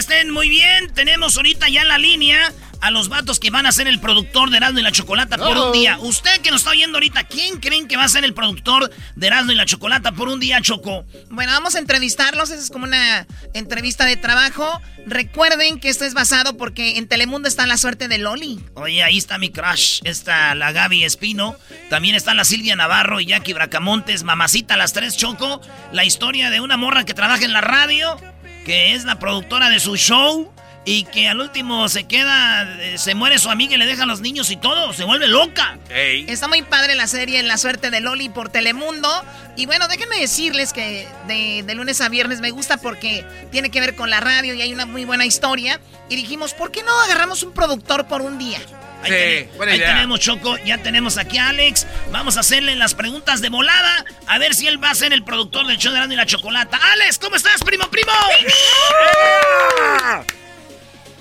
Estén muy bien. Tenemos ahorita ya en la línea a los vatos que van a ser el productor de Erasmo y la Chocolata por un día. Usted que nos está oyendo ahorita, ¿quién creen que va a ser el productor de Erasmo y la Chocolata por un día, Choco? Bueno, vamos a entrevistarlos. Esa es como una entrevista de trabajo. Recuerden que esto es basado porque en Telemundo está la suerte de Loli. Oye, ahí está mi crush. Está la Gaby Espino. También está la Silvia Navarro y Jackie Bracamontes. Mamacita, las tres Choco. La historia de una morra que trabaja en la radio, que es la productora de su show. Y que al último se queda, eh, se muere su amiga y le deja a los niños y todo. Se vuelve loca. Está muy padre la serie La suerte de Loli por Telemundo. Y bueno, déjenme decirles que de, de lunes a viernes me gusta porque tiene que ver con la radio y hay una muy buena historia. Y dijimos, ¿por qué no agarramos un productor por un día? Ahí, buena ahí idea. tenemos Choco, ya tenemos aquí a Alex. Vamos a hacerle las preguntas de volada. A ver si él va a ser el productor del show de Erasmo y la Chocolata. Alex, ¿cómo estás, primo, primo?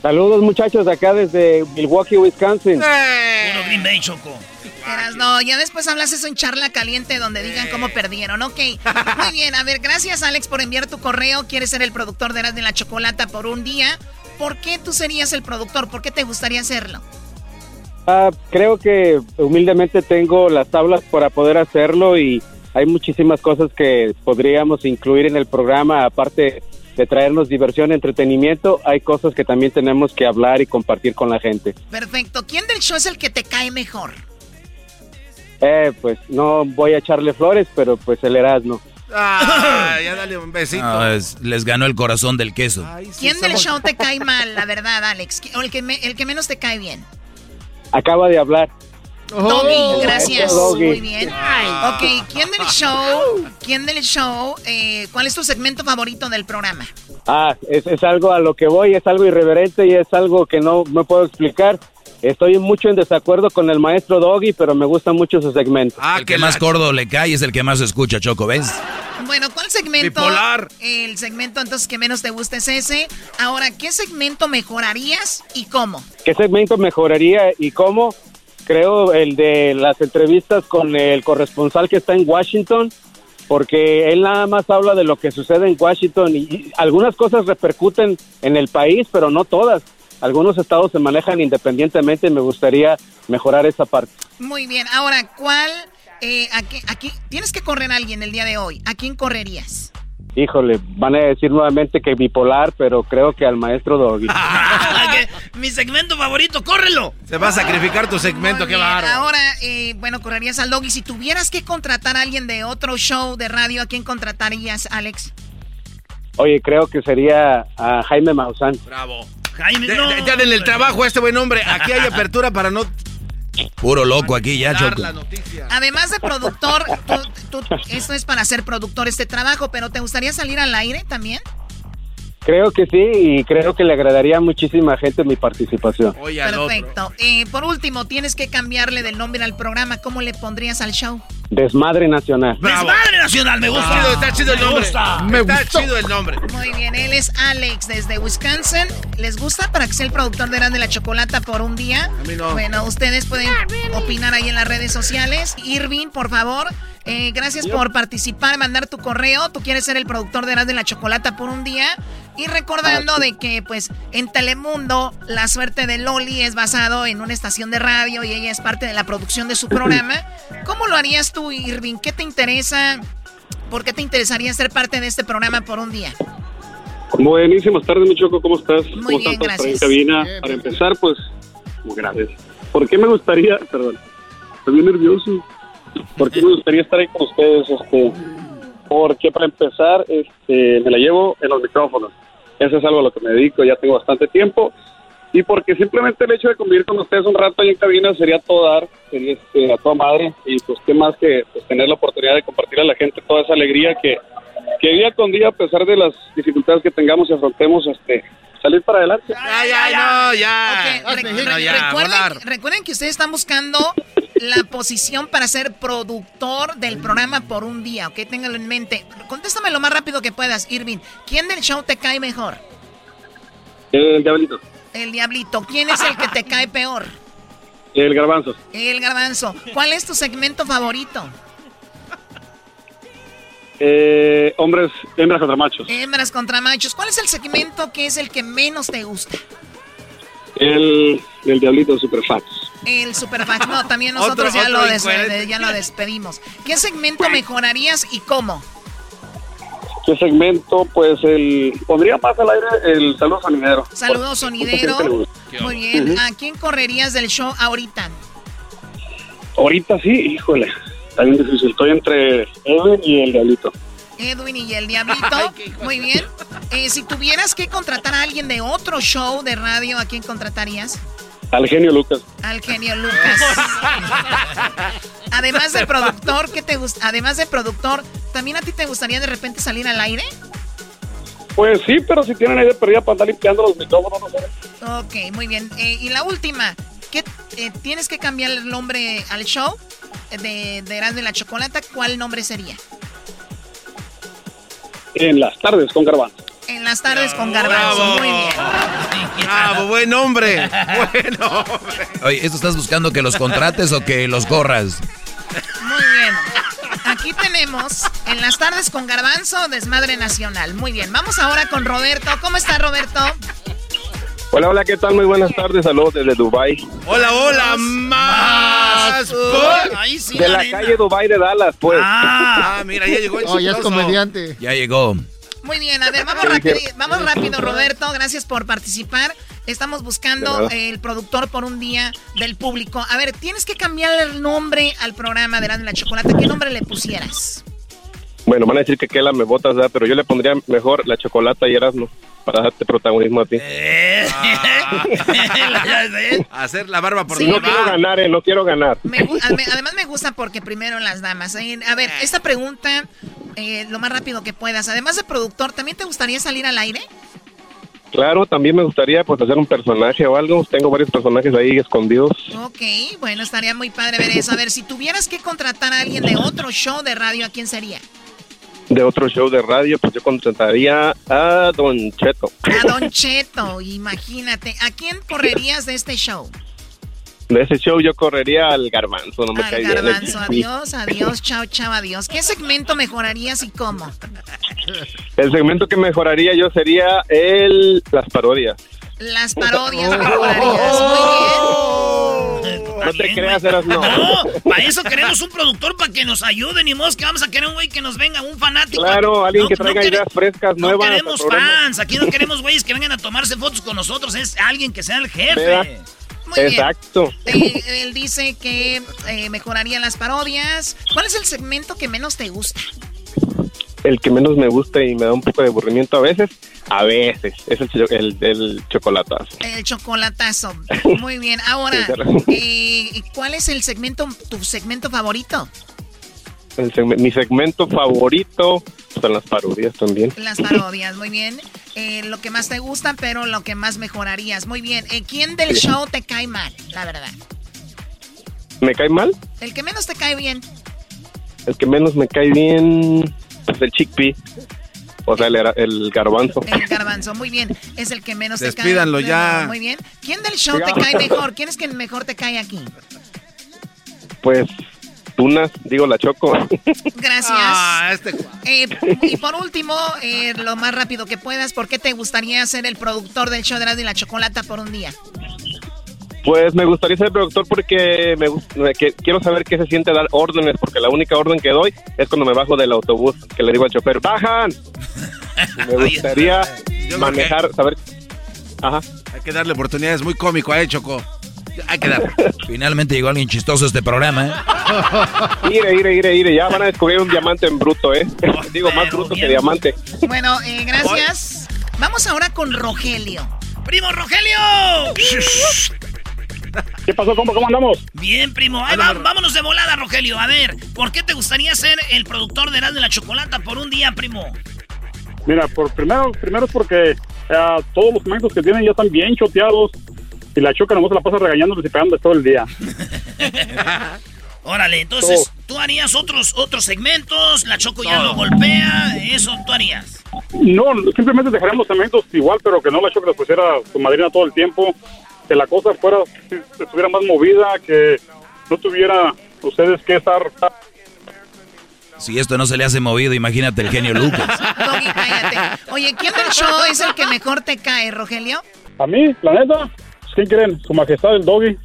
Saludos muchachos de acá desde Milwaukee, Wisconsin. Puro Green Bay, Choco. Eras, no, ya después hablas eso en charla caliente donde digan cómo perdieron. Ok, muy bien. A ver, gracias Alex por enviar tu correo. Quieres ser el productor de Eras de la Chocolata por un día. ¿Por qué tú serías el productor? ¿Por qué te gustaría hacerlo? Ah, creo que humildemente tengo las tablas para poder hacerlo y hay muchísimas cosas que podríamos incluir en el programa, aparte de traernos diversión, entretenimiento, hay cosas que también tenemos que hablar y compartir con la gente. Perfecto. ¿Quién del show es el que te cae mejor? Eh, pues no voy a echarle flores, pero pues el Erasmo. Ah, ya dale un besito. No, es- les ganó el corazón del queso. ¿Quién del show te cae mal, la verdad, Alex? ¿O el que, me- el que menos te cae bien? Acaba de hablar. Doggy, gracias. Doggy. Muy bien. Ok, ¿quién del show? ¿Quién del show? eh, ¿Cuál es tu segmento favorito del programa? Ah, es, es algo a lo que voy, es algo irreverente y es algo que no me puedo explicar. Estoy mucho en desacuerdo con el maestro Doggy, pero me gusta mucho su segmento. Ah, el que más gordo le cae es el que más escucha, Choco, ¿ves? Bueno, ¿cuál segmento? Bipolar. El segmento entonces que menos te gusta es ese. Ahora, ¿qué segmento mejorarías y cómo? ¿Qué segmento mejoraría y cómo? Creo el de las entrevistas con el corresponsal que está en Washington, porque él nada más habla de lo que sucede en Washington y, y algunas cosas repercuten en el país, pero no todas. Algunos estados se manejan independientemente y me gustaría mejorar esa parte. Muy bien. Ahora, ¿cuál? eh, aquí, aquí tienes que correr a alguien el día de hoy. ¿A quién correrías? Híjole, van a decir nuevamente que bipolar, pero creo que al maestro Doggy. Mi segmento favorito, córrelo. Se va a sacrificar tu segmento, Muy qué bien. bárbaro. Ahora, eh, bueno, correrías al dog. Y si tuvieras que contratar a alguien de otro show de radio, ¿a quién contratarías, Alex? Oye, creo que sería a Jaime Maussan. Bravo. Jaime, no. Ya denle el trabajo a este buen hombre. Aquí hay apertura para no Puro loco aquí ya, Choco. Además de productor, esto es para ser productor este trabajo, pero ¿te gustaría salir al aire también? Creo que sí y creo que le agradaría a muchísima gente mi participación. Perfecto. Eh, por último, tienes que cambiarle del nombre al programa. ¿Cómo le pondrías al show? Desmadre Nacional. Desmadre Nacional, me gusta. está chido el nombre. Me gusta. está chido el nombre. Muy bien, él es Alex desde Wisconsin. ¿Les gusta para que sea el productor de de la Chocolata por un día? A mí no. Bueno, ustedes pueden opinar ahí en las redes sociales. Irving, por favor, eh, gracias por participar, mandar tu correo. Tú quieres ser el productor de de la Chocolata por un día. Y recordando de que, pues, en Telemundo, la suerte de Loli es basado en una estación de radio y ella es parte de la producción de su programa. ¿Cómo lo harías tú, Irving? ¿Qué te interesa? ¿Por qué te interesaría ser parte de este programa por un día? Buenísimas tardes, mi Choco, ¿cómo estás? Muy bien, gracias. Para empezar, pues, muy gracias. ¿Por qué me gustaría, perdón, estoy bien nervioso. ¿Por qué me gustaría estar ahí con ustedes? Este, porque para empezar, este, me la llevo en los micrófonos. Eso es algo a lo que me dedico, ya tengo bastante tiempo. Y porque simplemente el hecho de convivir con ustedes un rato ahí en cabina sería todo dar, sería este, a toda madre. Y pues qué más que pues, tener la oportunidad de compartir a la gente toda esa alegría que, que día con día, a pesar de las dificultades que tengamos y afrontemos, este, salir para adelante. Ya, ya, ya. ya. recuerden, recuerden, que ustedes están buscando la posición para ser productor del programa por un día, ¿ok? Ténganlo en mente. Contéstame lo más rápido que puedas, Irving. ¿Quién del show te cae mejor? El Diablito. El Diablito. ¿Quién es el que te cae peor? El Garbanzo. El Garbanzo. ¿Cuál es tu segmento favorito? Eh, hombres, hembras contra machos. Hembras contra machos. ¿Cuál es el segmento que es el que menos te gusta? El, el Diablito Superfax. El Superfax. No, también nosotros ya, lo ya lo despedimos. ¿Qué segmento mejorarías y cómo? ¿Qué segmento? Pues el. Pondría más al aire el saludo sonidero. Saludo sonidero. Muy bien. ¿A quién correrías del show ahorita? Ahorita sí, híjole. Está bien difícil. Estoy entre Edwin y el Diablito. Edwin y el Diablito. Muy bien. Eh, si tuvieras que contratar a alguien de otro show de radio, ¿a quién contratarías? Al genio Lucas. Al genio Lucas. Además de productor, ¿qué te gusta? Además de productor, ¿también a ti te gustaría de repente salir al aire? Pues sí, pero si tienen aire perdida para andar limpiando los micrófonos, no. Ok, muy bien. Eh, y la última, ¿qué, eh, ¿tienes que cambiar el nombre al show de, de de la Chocolata? ¿Cuál nombre sería? En las tardes con Garbanzo. En las tardes con Garbanzo, muy bien. Bravo, buen hombre. Buen hombre. Oye, ¿esto estás buscando que los contrates o que los corras? Muy bien. Aquí tenemos en las tardes con Garbanzo, Desmadre Nacional. Muy bien, vamos ahora con Roberto. ¿Cómo está Roberto? Hola, hola, ¿qué tal? Muy buenas tardes, saludos desde Dubai. Hola, hola, más. de la calle Dubai de Dallas, pues. Ah, mira, ya llegó el Oh, ya es comediante. Ya llegó. Muy bien, a ver, vamos rápido, vamos rápido, Roberto. Gracias por participar. Estamos buscando el productor por un día del público. A ver, tienes que cambiar el nombre al programa de la Chocolate. ¿Qué nombre le pusieras? Bueno, van a decir que Kela me botas, ¿verdad? pero yo le pondría mejor la chocolata y Erasmo para darte protagonismo a ti. Ah. Hacer la barba por sí, No quiero ganar, eh, no quiero ganar. además me gusta porque primero las damas. Eh, a ver, esta pregunta, eh, lo más rápido que puedas. Además de productor, ¿también te gustaría salir al aire? Claro, también me gustaría pues hacer un personaje o algo. Tengo varios personajes ahí escondidos. Ok, bueno, estaría muy padre ver eso. A ver, si tuvieras que contratar a alguien de otro show de radio, ¿a quién sería? De otro show de radio, pues yo contrataría a Don Cheto. A Don Cheto, imagínate. ¿A quién correrías de este show? De ese show yo correría al garbanzo, no me Al garbanzo, adiós, adiós, chao, chao, adiós. ¿Qué segmento mejorarías y cómo? El segmento que mejoraría yo sería el las parodias. Las parodias mejorarías, muy bien. No te creas, eras no. No, para eso queremos un productor para que nos ayude. Ni modo que vamos a querer un güey que nos venga, un fanático. Claro, alguien que traiga ideas frescas, nuevas. No queremos fans. Aquí no queremos güeyes que vengan a tomarse fotos con nosotros. Es alguien que sea el jefe. Muy Exacto. Eh, él dice que eh, mejoraría las parodias. ¿Cuál es el segmento que menos te gusta? El que menos me gusta y me da un poco de aburrimiento a veces A veces, es el, el, el chocolatazo. El chocolatazo. Muy bien. Ahora, eh, ¿cuál es el segmento, tu segmento favorito? mi segmento favorito son las parodias también. Las parodias, muy bien. Eh, lo que más te gusta, pero lo que más mejorarías. Muy bien. Eh, ¿Quién del show te cae mal, la verdad? ¿Me cae mal? El que menos te cae bien. El que menos me cae bien es el chickpea. O sea, el, el, garbanzo. El garbanzo, muy bien. Es el que menos te cae. Despídanlo ya. Muy bien. ¿Quién del show te cae mejor? ¿Quién es que mejor te cae aquí? Pues Tunas, digo la Choco. Gracias. Ah, este... eh, y por último, eh, lo más rápido que puedas, ¿por qué te gustaría ser el productor del show de Radio y la Chocolata por un día? Pues me gustaría ser productor porque me, que, quiero saber qué se siente dar órdenes, porque la única orden que doy es cuando me bajo del autobús, que le digo al chofer, ¡bajan! me gustaría manejar, saber... Ajá. Hay que darle oportunidades, muy cómico, ¿eh, Choco? Hay que dar. Finalmente llegó alguien chistoso a este programa, ¿eh? Ire, ire, ire, ire. Ya van a descubrir un diamante en bruto, ¿eh? Digo, más bruto que diamante. Bueno, eh, gracias. Vamos ahora con Rogelio. ¡Primo Rogelio! ¿Qué pasó, compa? ¿Cómo andamos? Bien, primo. vámonos de volada, Rogelio. A ver, ¿por qué te gustaría ser el productor de Erasmo de la Chocolata por un día, primo? Mira, por primero, primero es porque eh, todos los momentos que tienen ya están bien choteados y la choca nomás se la pasa regañándoles y pegándoles todo el día. Órale, entonces, ¿tú harías otros otros segmentos? ¿La Choco ya lo golpea? ¿Eso tú harías? No, simplemente dejaríamos segmentos igual, pero que no la Choco les pusiera su madrina todo el tiempo que la cosa fuera, estuviera más movida, que no tuviera ustedes que estar... Si esto no se le hace movido, imagínate el genio Lucas. cállate. Oye, ¿quién del show es el que mejor te cae, Rogelio? A mí, la neta. ¿Quién creen? Su majestad, el doggy.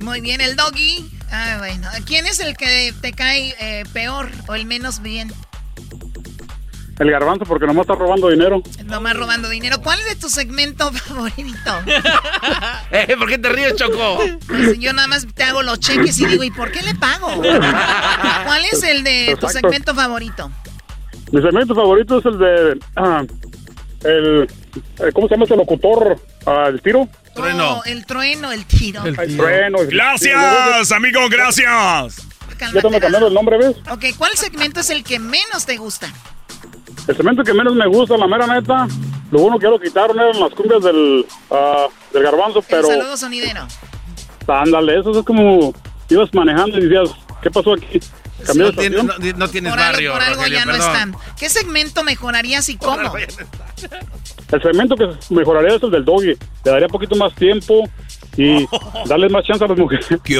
Muy bien, el doggy. Ah, bueno. ¿Quién es el que te cae eh, peor o el menos bien? El garbanzo porque nomás está robando dinero. Nomás robando dinero. ¿Cuál es de tu segmento favorito? eh, ¿Por qué te ríes, Choco? Pues yo nada más te hago los cheques y digo, ¿y por qué le pago? ¿Cuál es el de tu segmento favorito? Mi segmento favorito es el de... Ah, el, eh, ¿Cómo se llama ese locutor? Ah, ¿El tiro? Trueno. Oh, el trueno, el tiro. El, trueno. Gracias, amigo, gracias. Ya te me cambiaron el nombre, ¿ves? Ok, ¿cuál segmento es el que menos te gusta? El cemento que menos me gusta, la mera neta, lo bueno que ya lo quitaron eran las cumbias del, uh, del garbanzo, pero... El saludo sonidero. Ándale, eso es como ibas manejando y decías, ¿qué pasó aquí? no, no, tienes barrio, por algo ya no están. ¿Qué segmento mejorarías y cómo? El segmento que mejoraría es el del doggy. Le daría un poquito más tiempo y darles más chance a las mujeres. ¿Qué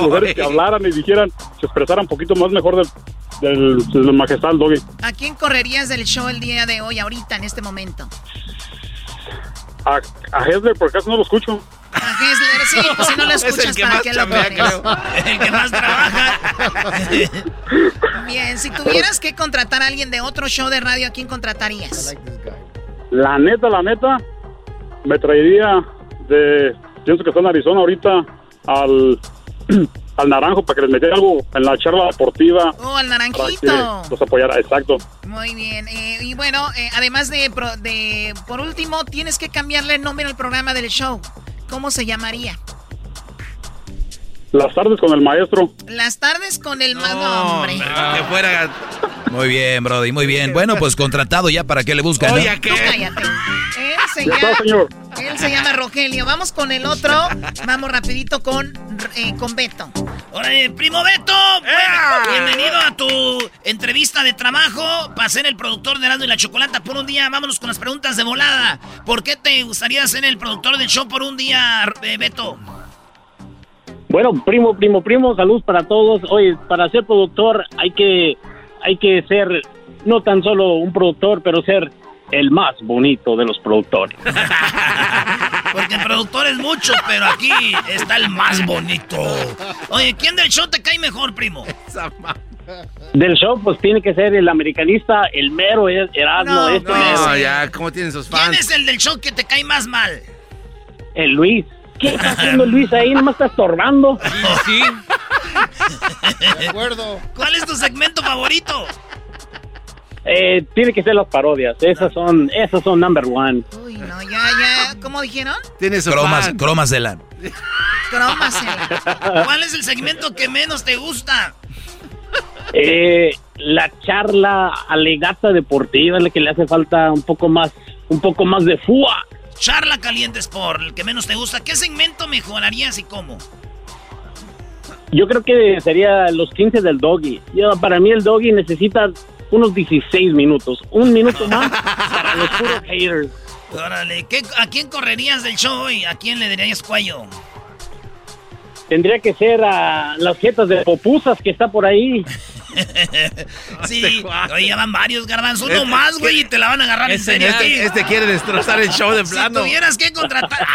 mujeres que hablaran y dijeran, se expresaran un poquito más mejor del, del, del majestad doggy. ¿A quién correrías del show el día de hoy, ahorita, en este momento? A, a Hesler, por acaso no lo escucho. A Hesler, sí, pues si no lo escuchas, ¿para qué lo pones? El que más trabaja. Bien, si tuvieras que contratar a alguien de otro show de radio, ¿a quién contratarías? La neta, la neta, me traería de, pienso que está en Arizona ahorita, al al naranjo para que les metiera algo en la charla deportiva. Oh, al naranjito. los apoyara, exacto. Muy bien. Eh, y bueno, eh, además de, de, por último, tienes que cambiarle el nombre al programa del show. ¿Cómo se llamaría? Las tardes con el maestro. Las tardes con el maestro. hombre. Que fuera. Muy bien, Brody, muy bien. Bueno, pues contratado ya para que le buscan. Oye, ¿qué? cállate. Él se, llama, señor. él se llama Rogelio. Vamos con el otro. Vamos rapidito con, eh, con Beto. Oye, primo Beto. bienvenido a tu entrevista de trabajo para ser el productor de Erasmo y la Chocolata por un día. Vámonos con las preguntas de volada. ¿Por qué te gustaría ser el productor del show por un día, eh, Beto? Bueno, primo, primo, primo, salud para todos. Oye, para ser productor hay que, hay que ser no tan solo un productor, pero ser el más bonito de los productores. Porque el productor es mucho, pero aquí está el más bonito. Oye, ¿quién del show te cae mejor, primo? Del show, pues tiene que ser el americanista, el mero Erasmo. No, este no, ya, ¿cómo tienen sus fans? ¿Quién es el del show que te cae más mal? El Luis. ¿Qué está haciendo Luis ahí? Nomás está estorbando. Sí, De acuerdo. ¿Cuál es tu segmento favorito? Eh, tiene que ser las parodias. Esas son, esas son number one. Uy, no, ya, ya. ¿Cómo dijeron? Tienes cromas, cromasela. Cromasela. ¿Cuál es el segmento que menos te gusta? Eh, la charla alegata deportiva es la que le hace falta un poco más, un poco más de fua. Charla caliente Sport, el que menos te gusta. ¿Qué segmento mejorarías y cómo? Yo creo que sería los 15 del doggy. Yo, para mí el doggy necesita unos 16 minutos. Un minuto más para los puros haters. Órale, ¿a quién correrías del show hoy? ¿A quién le darías cuello? Tendría que ser a las jetas de popusas que está por ahí. sí, oye, ya van varios garbanzos. Uno este, más, güey, y te la van a agarrar este, en serio. Este, este, quiere destrozar el show de plano. Si tuvieras que contratar.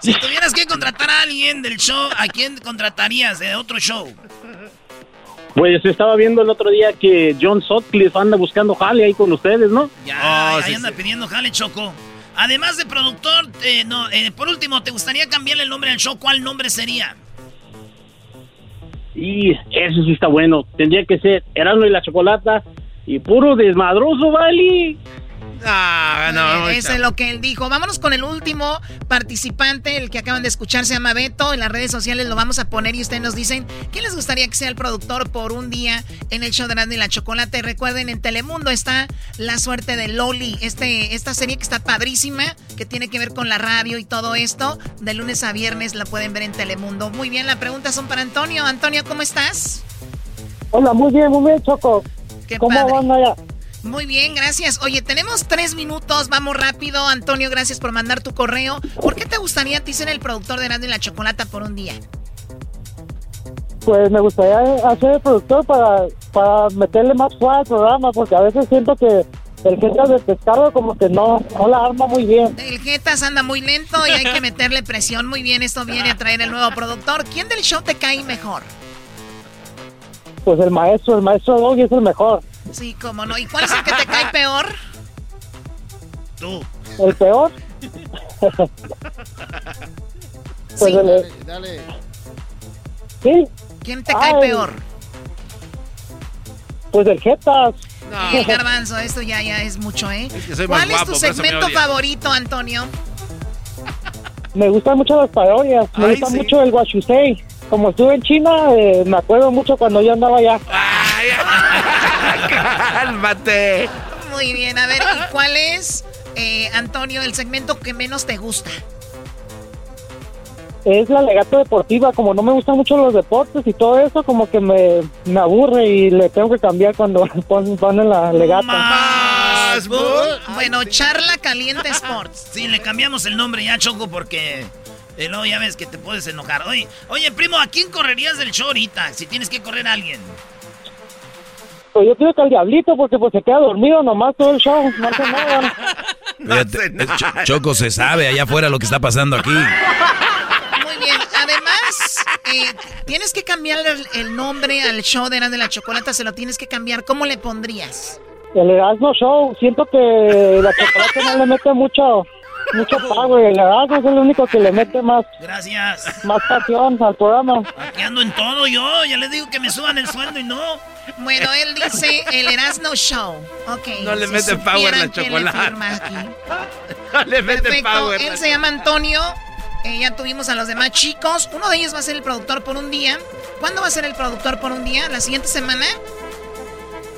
si tuvieras que contratar a alguien del show, ¿a quién contratarías de otro show? Pues estaba viendo el otro día que John Sutcliffe anda buscando jale ahí con ustedes, ¿no? Ya, ahí anda pidiendo jale, Choco. Además de productor, eh, no, eh, por último, ¿te gustaría cambiarle el nombre al show? ¿Cuál nombre sería? Y eso sí está bueno. Tendría que ser Erasmo y la Chocolata y puro desmadroso, ¿vale? Ah, no, eso es lo que él dijo. Vámonos con el último participante, el que acaban de escuchar, se llama Beto. En las redes sociales lo vamos a poner y ustedes nos dicen quién les gustaría que sea el productor por un día en el show de Randy y la Chocolate. Recuerden, en Telemundo está La Suerte de Loli, este, esta serie que está padrísima, que tiene que ver con la radio y todo esto. De lunes a viernes la pueden ver en Telemundo. Muy bien, las preguntas son para Antonio. Antonio, ¿cómo estás? Hola, muy bien, muy bien, Choco. ¿Cómo van allá? Muy bien, gracias. Oye, tenemos tres minutos, vamos rápido. Antonio, gracias por mandar tu correo. ¿Por qué te gustaría a ti ser el productor de Nando y la Chocolata por un día? Pues me gustaría hacer el productor para, para meterle más fuerza al programa, porque a veces siento que el Jetas de pescado como que no, no la arma muy bien. El Jetas anda muy lento y hay que meterle presión. Muy bien, esto viene a traer el nuevo productor. ¿Quién del show te cae mejor? Pues el maestro, el maestro Doggy es el mejor. Sí, cómo no. ¿Y cuál es el que te cae peor? Tú. ¿El peor? pues sí. dale, dale. ¿Sí? ¿Quién te cae peor? Pues el Jetas. No. garbanzo, esto ya, ya es mucho, ¿eh? ¿Cuál es tu segmento favorito, Antonio? Me gustan mucho las parodias. Me gusta mucho el Washusei. Como estuve en China, eh, me acuerdo mucho cuando yo andaba allá. Ay, ¡Cálmate! Muy bien, a ver, ¿y cuál es, eh, Antonio, el segmento que menos te gusta? Es la legata deportiva, como no me gustan mucho los deportes y todo eso, como que me, me aburre y le tengo que cambiar cuando ponen la legata. Más, bueno, Charla Caliente Sports. Sí, le cambiamos el nombre ya, Choco, porque eh, no, ya ves que te puedes enojar. Oye, oye, primo, ¿a quién correrías del show ahorita? Si tienes que correr a alguien. Pues yo creo que al diablito, porque pues se queda dormido nomás todo el show, no hace nada. no Choco se sabe allá afuera lo que está pasando aquí. Muy bien, además, eh, tienes que cambiar el, nombre al show de Eran de la Chocolata, se lo tienes que cambiar. ¿Cómo le pondrías? El Erasmo Show, siento que la chocolate no le mete mucho mucho power. La verdad es el único que le mete más. Gracias. Más pasión al programa. Aquí ando en todo yo. Ya les digo que me suban el sueldo y no. Bueno, él dice el Erasmo Show. Ok. No le mete power la chocolate. no le mete Perfecto. power. Él se llama Antonio. Eh, ya tuvimos a los demás chicos. Uno de ellos va a ser el productor por un día. ¿Cuándo va a ser el productor por un día? ¿La siguiente semana?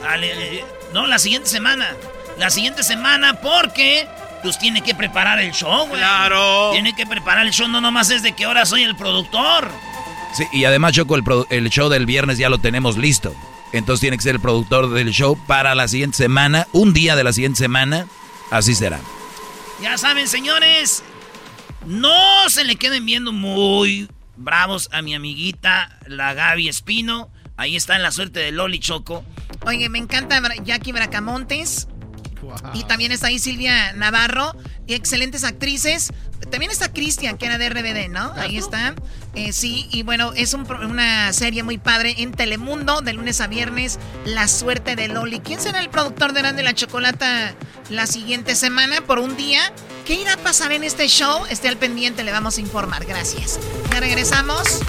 Dale, eh, no, la siguiente semana. La siguiente semana porque pues tiene que preparar el show, güey. Claro. Tiene que preparar el show, no nomás es de que ahora soy el productor. Sí, y además, Choco, el, el show del viernes ya lo tenemos listo. Entonces tiene que ser el productor del show para la siguiente semana, un día de la siguiente semana. Así será. Ya saben, señores, no se le queden viendo muy bravos a mi amiguita, la Gaby Espino. Ahí está en la suerte de Loli Choco. Oye, me encanta Jackie Bracamontes. Y también está ahí Silvia Navarro, y excelentes actrices. También está Cristian, que era de RBD, ¿no? Ahí está. Eh, sí, y bueno, es una serie muy padre en Telemundo, de lunes a viernes, La Suerte de Loli. ¿Quién será el productor de Grande la Chocolata la siguiente semana por un día? ¿Qué irá a pasar en este show? Esté al pendiente, le vamos a informar. Gracias. Ya regresamos.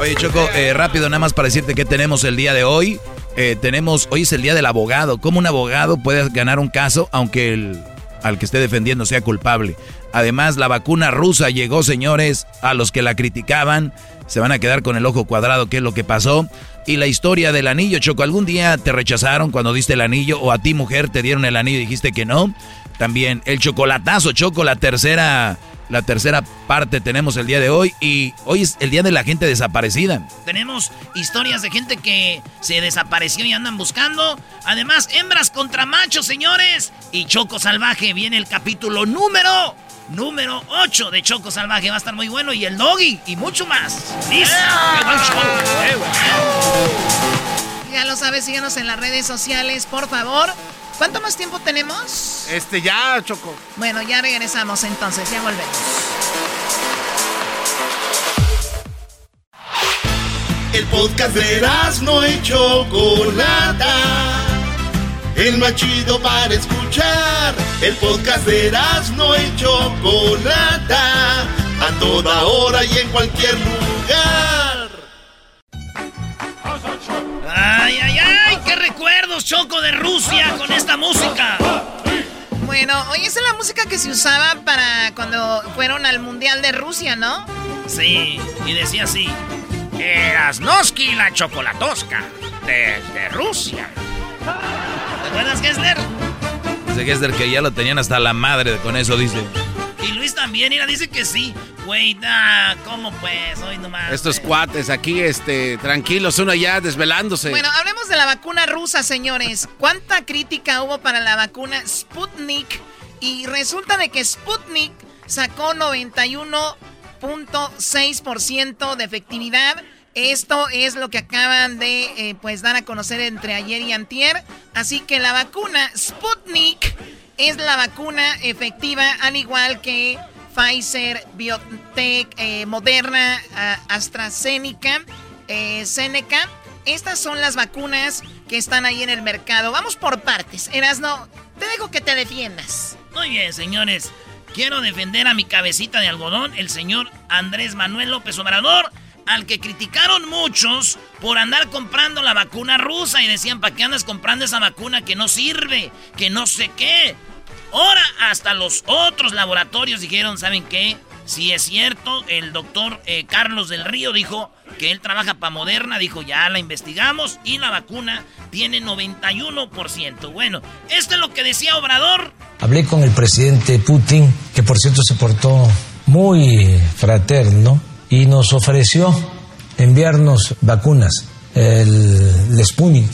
Oye, Choco, eh, rápido, nada más para decirte que tenemos el día de hoy. Eh, tenemos, hoy es el día del abogado. ¿Cómo un abogado puede ganar un caso aunque el, al que esté defendiendo sea culpable? Además, la vacuna rusa llegó, señores, a los que la criticaban. Se van a quedar con el ojo cuadrado, qué es lo que pasó. Y la historia del anillo, Choco, ¿algún día te rechazaron cuando diste el anillo? ¿O a ti, mujer, te dieron el anillo y dijiste que no? También el chocolatazo, Choco, la tercera la tercera parte tenemos el día de hoy y hoy es el día de la gente desaparecida. Tenemos historias de gente que se desapareció y andan buscando. Además, hembras contra machos, señores. Y Choco Salvaje viene el capítulo número número 8 de Choco Salvaje. Va a estar muy bueno. Y el doggy y mucho más. ¡Listo! Ya lo sabes, síguenos en las redes sociales, por favor. ¿Cuánto más tiempo tenemos? Este ya, Choco. Bueno, ya regresamos entonces, ya volvemos. El podcast de no y Chocolata. El más chido para escuchar. El podcast de no y Chocolata. A toda hora y en cualquier lugar. ¡Ay, ay, recuerdos, Choco, de Rusia con esta música! Bueno, hoy es la música que se usaba para cuando fueron al Mundial de Rusia, ¿no? Sí, y decía así. Erasnoski la chocolatosca, desde Rusia. ¿Te acuerdas, Gessler? Dice Gessler que ya lo tenían hasta la madre con eso, dice. Y Luis también, mira, dice que sí. Güey, nah, ¿cómo pues? Hoy nomás. Estos cuates aquí, este, tranquilos, uno ya desvelándose. Bueno, hablemos de la vacuna rusa, señores. ¿Cuánta crítica hubo para la vacuna Sputnik? Y resulta de que Sputnik sacó 91.6% de efectividad. Esto es lo que acaban de eh, pues dar a conocer entre ayer y antier. Así que la vacuna Sputnik es la vacuna efectiva, al igual que Pfizer, BioNTech, eh, Moderna, AstraZeneca, eh, Seneca. Estas son las vacunas que están ahí en el mercado. Vamos por partes. Erasno, te dejo que te defiendas. Muy bien, señores. Quiero defender a mi cabecita de algodón, el señor Andrés Manuel López Obrador, al que criticaron muchos por andar comprando la vacuna rusa y decían, ¿para qué andas comprando esa vacuna que no sirve? Que no sé qué. Ahora hasta los otros laboratorios dijeron, ¿saben qué? Si es cierto, el doctor eh, Carlos del Río dijo que él trabaja para Moderna, dijo ya la investigamos y la vacuna tiene 91%. Bueno, esto es lo que decía Obrador. Hablé con el presidente Putin, que por cierto se portó muy fraterno y nos ofreció enviarnos vacunas. El, el Sputnik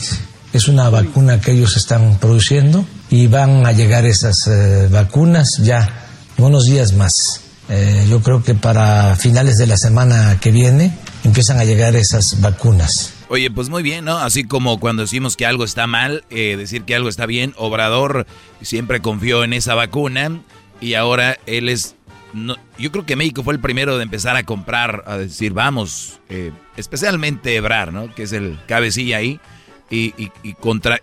es una vacuna que ellos están produciendo y van a llegar esas eh, vacunas ya unos días más. Eh, yo creo que para finales de la semana que viene empiezan a llegar esas vacunas. Oye, pues muy bien, ¿no? Así como cuando decimos que algo está mal, eh, decir que algo está bien, Obrador siempre confió en esa vacuna y ahora él es... No, yo creo que México fue el primero de empezar a comprar, a decir, vamos, especialmente Ebrar, ¿no? Que es el cabecilla ahí y, contra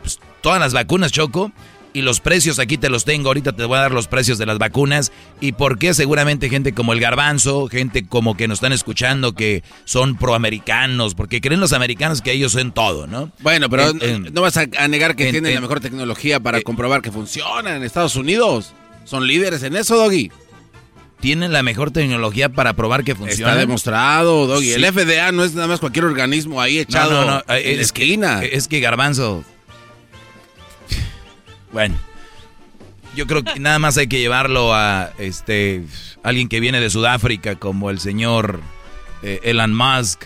pues, todas las vacunas, Choco. Y los precios aquí te los tengo, ahorita te voy a dar los precios de las vacunas y por qué seguramente gente como el garbanzo, gente como que nos están escuchando que son proamericanos, porque creen los americanos que ellos son todo, ¿no? Bueno, pero no vas a, negar que tienen la mejor tecnología para eh, comprobar que funciona en Estados Unidos. Son líderes en eso, Doggy tienen la mejor tecnología para probar que funciona. Está demostrado, Doggy. El FDA no es nada más cualquier organismo ahí echado no, no, en es esquina. Que, es que Garbanzo. Bueno, yo creo que nada más hay que llevarlo a este alguien que viene de Sudáfrica, como el señor eh, Elon Musk,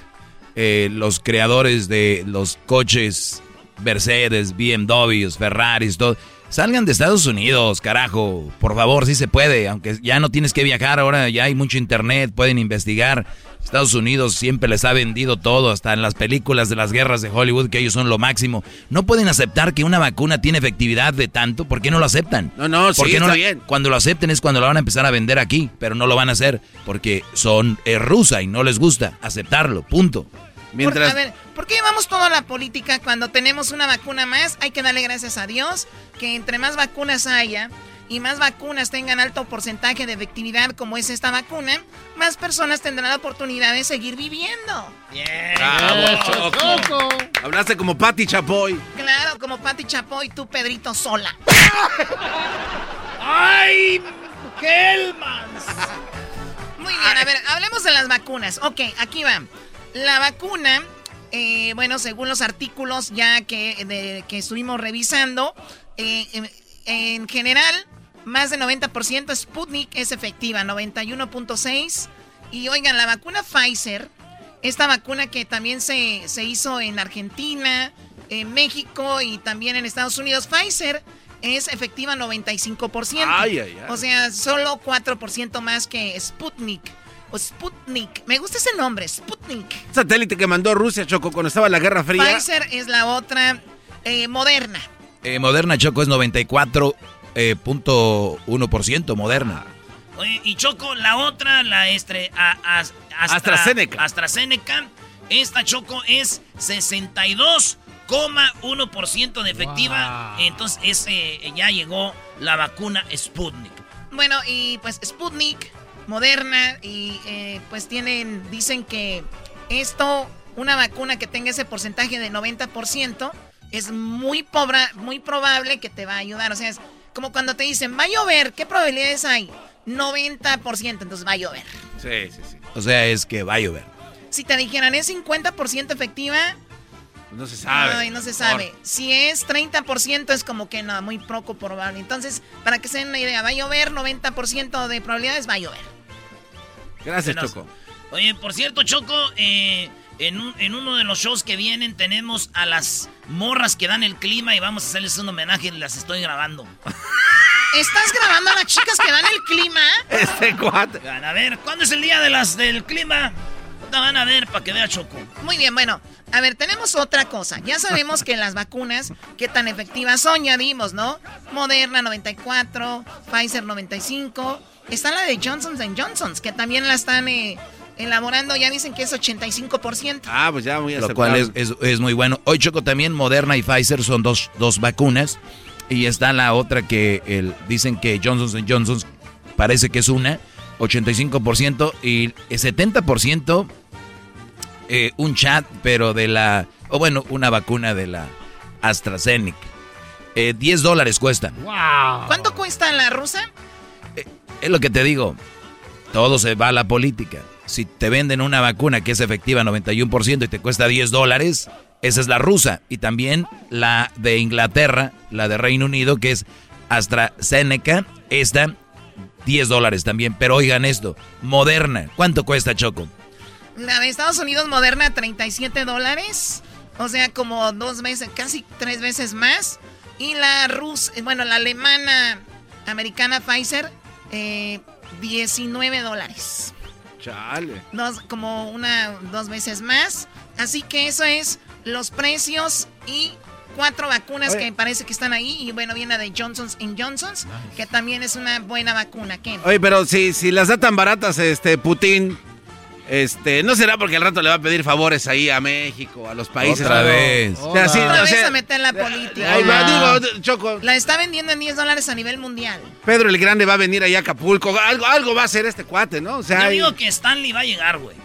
eh, los creadores de los coches Mercedes, BMWs, Ferraris, todo Salgan de Estados Unidos, carajo. Por favor, si se puede. Aunque ya no tienes que viajar, ahora ya hay mucho internet, pueden investigar. Estados Unidos siempre les ha vendido todo, hasta en las películas de las guerras de Hollywood, que ellos son lo máximo. No pueden aceptar que una vacuna tiene efectividad de tanto. ¿Por qué no lo aceptan? No, no, sí, está bien. Cuando lo acepten es cuando lo van a empezar a vender aquí, pero no lo van a hacer porque son es rusa y no les gusta aceptarlo. Punto. Mientras... a ver, ¿por qué llevamos toda la política cuando tenemos una vacuna más? Hay que darle gracias a Dios que entre más vacunas haya, y más vacunas tengan alto porcentaje de efectividad como es esta vacuna, más personas tendrán la oportunidad de seguir viviendo. ¡Bravo, Choco! Hablaste como Patti Chapoy. Claro, como Patti Chapoy, tú Pedrito sola. ¡Ay! ¡Helmans! Muy bien, a ver, hablemos de las vacunas. Ok, aquí va. La vacuna, eh, bueno, según los artículos ya que, que estuvimos revisando, eh, en, en general, más de 90% Sputnik es efectiva, 91.6. Y oigan, la vacuna Pfizer, esta vacuna que también se, se hizo en Argentina, en México y también en Estados Unidos, Pfizer es efectiva 95%. Ay, ay, ay. O sea, solo 4% más que Sputnik. O Sputnik. Me gusta ese nombre, Sputnik. Satélite que mandó Rusia, Choco, cuando estaba la Guerra Fría. Pfizer es la otra eh, moderna. Eh, Moderna Choco es 94.1% Moderna. Oye, y Choco, la otra, la estre, a- a- Astra- AstraZeneca. AstraZeneca. Esta Choco es 62,1% de efectiva. Entonces, ese, ya llegó la vacuna Sputnik. Bueno, y pues Sputnik, Moderna, y eh, pues tienen, dicen que esto, una vacuna que tenga ese porcentaje de 90%, es muy, pobre, muy probable que te va a ayudar. O sea, es como cuando te dicen, va a llover, ¿qué probabilidades hay? 90%, entonces va a llover. Sí, sí, sí. O sea, es que va a llover. Si te dijeran, es 50% efectiva, No se sabe. Ay, no se sabe. Si es 30% es como que no, muy poco probable. Entonces, para que se den una idea, va a llover, 90% de probabilidades va a llover. Gracias. Choco. Oye, por cierto, Choco, eh, en, un- en uno de los shows que vienen tenemos a las morras que dan el clima y vamos a hacerles un homenaje. Las estoy grabando. ¿Estás grabando a las chicas que dan el clima? Este cuate. Van a ver, ¿cuándo es el día de las del clima? La van a ver para que vea Choco. Muy bien, bueno. A ver, tenemos otra cosa. Ya sabemos que las vacunas, qué tan efectivas son, ya vimos, ¿no? Moderna 94, Pfizer 95. Está la de Johnson Johnson, que también la están eh, elaborando. Ya dicen que es 85%. Ah, pues ya muy Lo cual es, es- es muy bueno. Hoy, Choco, también Moderna y Pfizer son dos, dos vacunas. Y está la otra que el, dicen que Johnson Johnson parece que es una, 85%. Y el 70% eh, un chat, pero de la... O bueno, una vacuna de la AstraZeneca. Eh, 10 dólares cuesta. ¿Cuánto cuesta la rusa? Es lo que te digo. Todo se va a la política. Si te venden una vacuna que es efectiva 91% y te cuesta 10 dólares, esa es la rusa. Y también la de Inglaterra, la de Reino Unido, que es AstraZeneca, esta 10 dólares también. Pero oigan esto, Moderna, ¿cuánto cuesta Choco? La de Estados Unidos moderna, 37 dólares. O sea, como dos veces, casi tres veces más. Y la rusa, bueno, la alemana americana Pfizer, eh, 19 dólares. Chale. Dos, como una, dos veces más. Así que eso es los precios y cuatro vacunas Oye. que parece que están ahí. Y bueno, viene la de Johnson's Johnson's, que también es una buena vacuna. ¿Qué? Oye, pero si, si las da tan baratas, este, Putin, este, ¿no será porque al rato le va a pedir favores ahí a México, a los países? Otra vez. O sea, sí, Otra o vez sea, a meter la política. Ay, digo, Choco, La está vendiendo en 10 dólares a nivel mundial. Pedro el Grande va a venir allá a Acapulco. Algo, algo va a hacer este cuate, ¿no? O sea, Yo hay- digo que Stanley va a llegar, güey.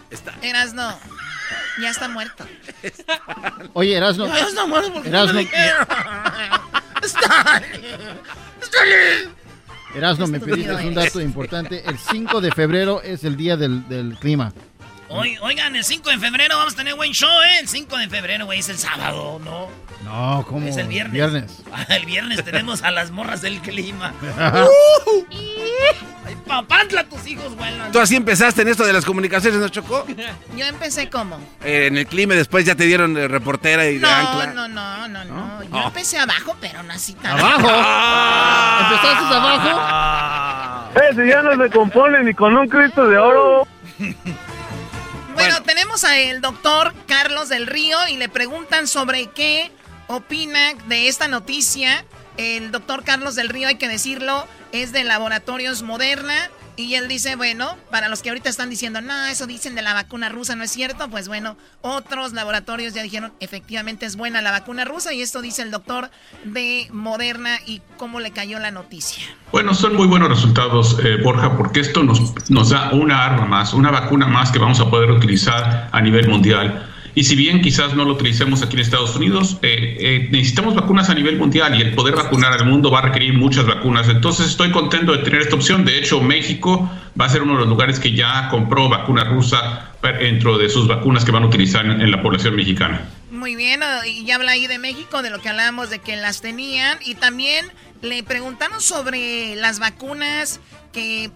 Eras no. Ya está muerto. Oye, Erasno. Está muerto porque Erasno, no le quiero. Erasno, me pediste un dato importante. El 5 de febrero es el día del, del clima. Oigan, el 5 de febrero vamos a tener buen show, ¿eh? El 5 de febrero, güey, es el sábado, ¿no? No, ¿cómo? Es el viernes. Viernes. Ah, El viernes tenemos a las morras del clima. Uh, Ay, papantla, tus hijos vuelan. Tú así empezaste en esto de las comunicaciones, ¿no, Choco? Yo empecé como. Eh, en el clima y después ya te dieron eh, reportera y de No, ancla. no, no, no, no. Yo Oh. empecé abajo, pero no así tan ¿Abajo? Ah. ¿Empezaste abajo? Ah. Eh, si ya no se compone ni con un Cristo de oro. Bueno, tenemos al doctor Carlos del Río y le preguntan sobre qué opina de esta noticia. El doctor Carlos del Río, hay que decirlo, es de Laboratorios Moderna Y él dice, bueno, para los que ahorita están diciendo, no, eso dicen de la vacuna rusa, no es cierto, pues bueno, otros laboratorios ya dijeron, efectivamente es buena la vacuna rusa y esto dice el doctor de Moderna y cómo le cayó la noticia. Bueno, son muy buenos resultados, eh, Borja, porque esto nos, nos da una arma más, una vacuna más que vamos a poder utilizar a nivel mundial. Y si bien quizás no lo utilicemos aquí en Estados Unidos, eh, eh, necesitamos vacunas a nivel mundial y el poder vacunar al mundo va a requerir muchas vacunas. Entonces estoy contento de tener esta opción. De hecho, México va a ser uno de los lugares que ya compró vacuna rusa dentro de sus vacunas que van a utilizar en, la población mexicana. Muy bien, y ya habla ahí de México, de lo que hablábamos de que las tenían. Y también le preguntaron sobre las vacunas, que e,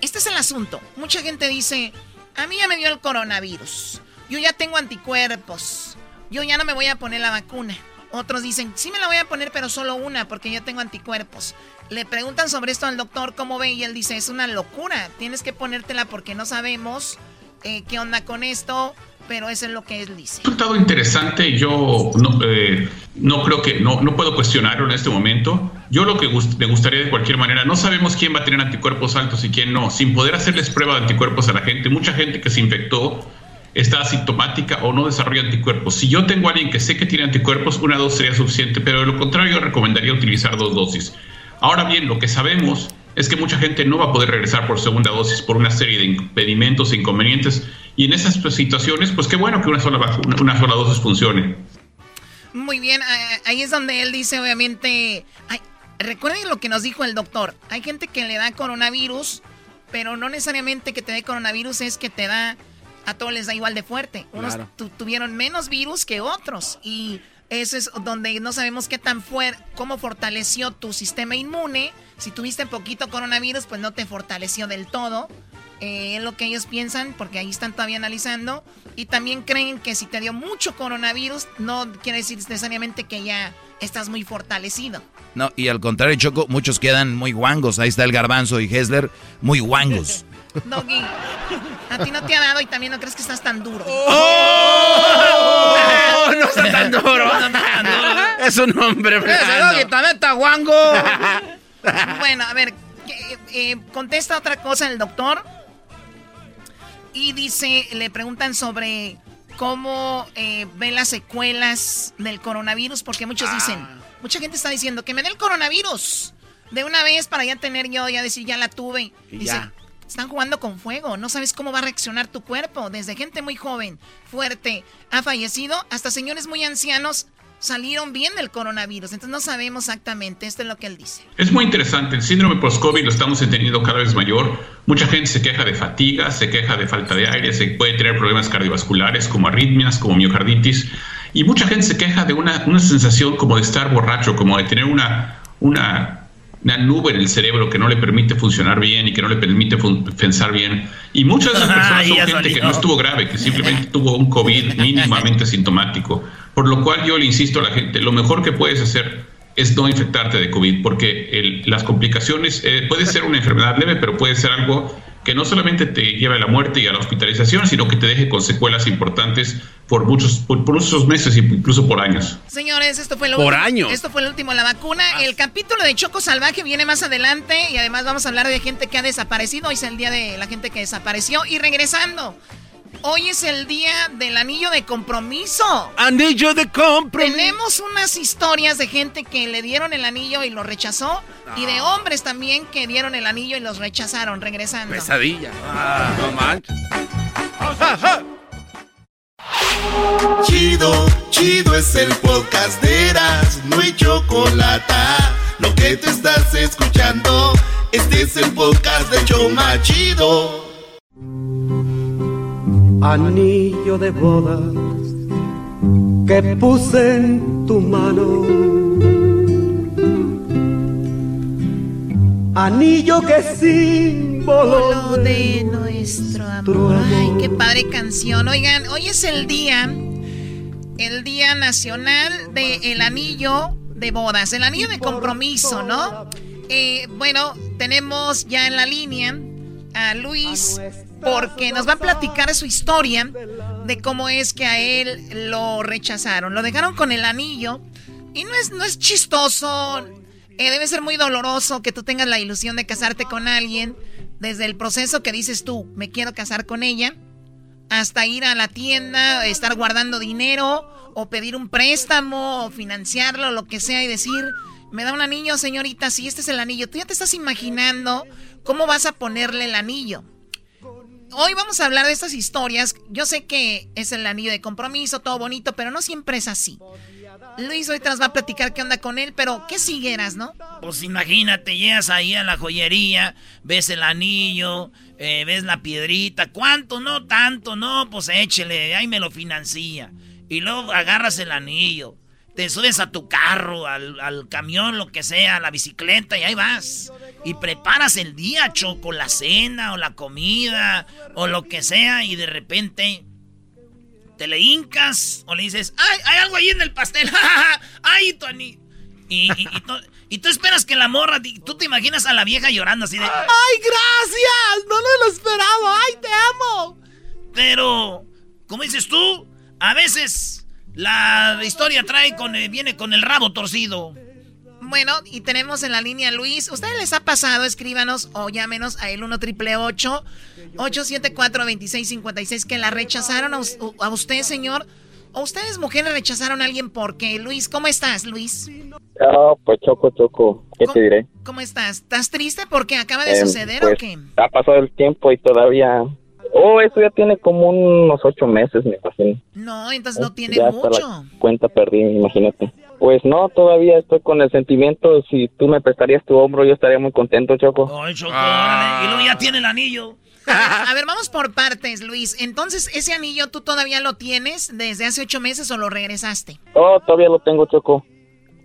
este es el asunto. Mucha gente dice, a mí ya me dio el coronavirus yo ya tengo anticuerpos, yo ya no me voy a poner la vacuna. Otros dicen, sí me la voy a poner, pero solo una, porque ya tengo anticuerpos. Le preguntan sobre esto al doctor cómo ve y él dice, es una locura, tienes que ponértela porque no sabemos eh, qué onda con esto, pero eso es lo que él dice. Resultado interesante, yo no, eh, no creo que, no, no puedo cuestionarlo en este momento. Yo lo que me gustaría de cualquier manera, no sabemos quién va a tener anticuerpos altos y quién no, sin poder hacerles prueba de anticuerpos a la gente. Mucha gente que se infectó está asintomática o no desarrolla anticuerpos. Si yo tengo a alguien que sé que tiene anticuerpos, una dosis sería suficiente, pero de lo contrario recomendaría utilizar dos dosis. Ahora bien, lo que sabemos es que mucha gente no va a poder regresar por segunda dosis por una serie de impedimentos e inconvenientes y en esas situaciones, pues qué bueno que una sola, vacuna, una sola dosis funcione. Muy bien, ahí es donde él dice, obviamente, recuerden lo que nos dijo el doctor, hay gente que le da coronavirus, pero no necesariamente que te dé coronavirus es que te da a todos les da igual de fuerte. Unos tuvieron menos virus que otros y eso es donde no sabemos qué tan fuerte, cómo fortaleció tu sistema inmune. Si tuviste poquito coronavirus, pues no te fortaleció del todo. Eh, es lo que ellos piensan, porque ahí están todavía analizando. Y también creen que si te dio mucho coronavirus, no quiere decir necesariamente que ya estás muy fortalecido. No, y al contrario, Choco, muchos quedan muy guangos. Ahí está el garbanzo y Hessler, muy guangos. Doggy, a ti no te ha dado y también no crees que estás tan duro. ¡Oh! no está tan duro. Es un hombre Ese Doggy también está guango. bueno, a ver, eh, contesta otra cosa el doctor. Y dice, le preguntan sobre cómo eh, ven las secuelas del coronavirus, porque muchos ah. dicen, mucha gente está diciendo que me dé el coronavirus de una vez para ya tener yo, ya decir, ya la tuve. Dice, están jugando con fuego, no sabes cómo va a reaccionar tu cuerpo. Desde gente muy joven, fuerte, ha fallecido, hasta señores muy ancianos salieron bien del coronavirus. Entonces no sabemos exactamente, esto es lo que él dice. Es muy interesante, el síndrome post-COVID lo estamos entendiendo cada vez mayor. Mucha gente se queja de fatiga, se queja de falta de aire, se puede tener problemas cardiovasculares como arritmias, como miocarditis. Y mucha gente se queja de una, una sensación como de estar borracho, como de tener una, una una nube en el cerebro que no le permite funcionar bien y que no le permite pensar bien. Y muchas de esas personas son gente que no estuvo grave, que simplemente tuvo un COVID mínimamente sintomático. Por lo cual yo le insisto a la gente, lo mejor que puedes hacer es no infectarte de COVID, porque las complicaciones, eh, puede ser una enfermedad leve, pero puede ser algo que no solamente te lleve a la muerte y a la hospitalización, sino que te deje con secuelas importantes por muchos, por, muchos meses, incluso por años. Señores, esto fue lo por años. Esto fue el último la vacuna. Ah. El capítulo de Choco Salvaje viene más adelante y además vamos a hablar de gente que ha desaparecido. Hoy es el día de la gente que desapareció. Y regresando, Hoy es el día del anillo de compromiso. Anillo de compromiso. Tenemos unas historias de gente que le dieron el anillo y lo rechazó. Y de hombres también que dieron el anillo y los rechazaron, regresando. Pesadilla. Ah, no manches. Chido, chido es el podcast de Eras, no hay chocolate. Lo que te estás escuchando, este es el podcast de Choma Chido anillo de bodas que puse en tu mano. Anillo que símbolo de nuestro amor. Ay, qué padre canción. Oigan, hoy es el día, el día nacional del anillo de bodas, el anillo de compromiso, ¿no? Eh, bueno, tenemos ya en la línea a Luis porque nos va a platicar su historia de cómo es que a él lo rechazaron. Lo dejaron con el anillo y no es, no es chistoso. Eh, debe ser muy doloroso que tú tengas la ilusión de casarte con alguien, Desde el proceso que dices tú, me quiero casar con ella, hasta ir a la tienda, estar guardando dinero, o pedir un préstamo, o financiarlo, lo que sea, y decir, me da un anillo, señorita, si este es el anillo. Tú ya te estás imaginando cómo vas a ponerle el anillo. Hoy vamos a hablar de estas historias. Yo sé que es el anillo de compromiso, todo bonito, pero no siempre es así. Luis te nos va a platicar qué onda con él, pero ¿qué sigueras, no? Pues imagínate, llegas ahí a la joyería, ves el anillo, eh, ves la piedrita. ¿Cuánto? No tanto, no, pues échele, ahí me lo financia. Y luego agarras el anillo te subes a tu carro, al, camión, lo que sea, a la bicicleta y ahí vas. Y preparas el día, Choco, la cena o la comida o lo que sea y de repente te le hincas o le dices, ¡ay, hay algo ahí en el pastel! ¡Ay, Tony! Y, y, tú esperas que la morra, tú te imaginas a la vieja llorando así de, ¡ay, gracias! No lo esperaba, ¡ay, te amo! Pero, como dices tú, a veces la historia trae con, eh, viene con el rabo torcido. Bueno, y tenemos en la línea Luis. ¿Ustedes les ha pasado? Escríbanos o llámenos a el 1 triple 874 2656 que la rechazaron a, a, usted, señor. ¿O ustedes, mujeres, rechazaron a alguien porque Luis, ¿cómo estás, Luis? Ah, pues choco, choco. ¿Qué te diré? ¿Cómo estás? ¿Estás triste porque acaba de em, suceder o pues, qué? Ha pasado el tiempo y todavía Oh, eso ya tiene como unos ocho meses, me imagino. No, entonces no tiene mucho. cuenta perdí, imagínate. Pues no, todavía estoy con el sentimiento. Si tú me prestarías tu hombro, yo estaría muy contento, Choco. Ay, Choco, y luego ya tiene el anillo. A ver, vamos por partes, Luis. Entonces, ¿ese anillo tú todavía lo tienes desde hace ocho meses o lo regresaste? Oh, todavía lo tengo, Choco.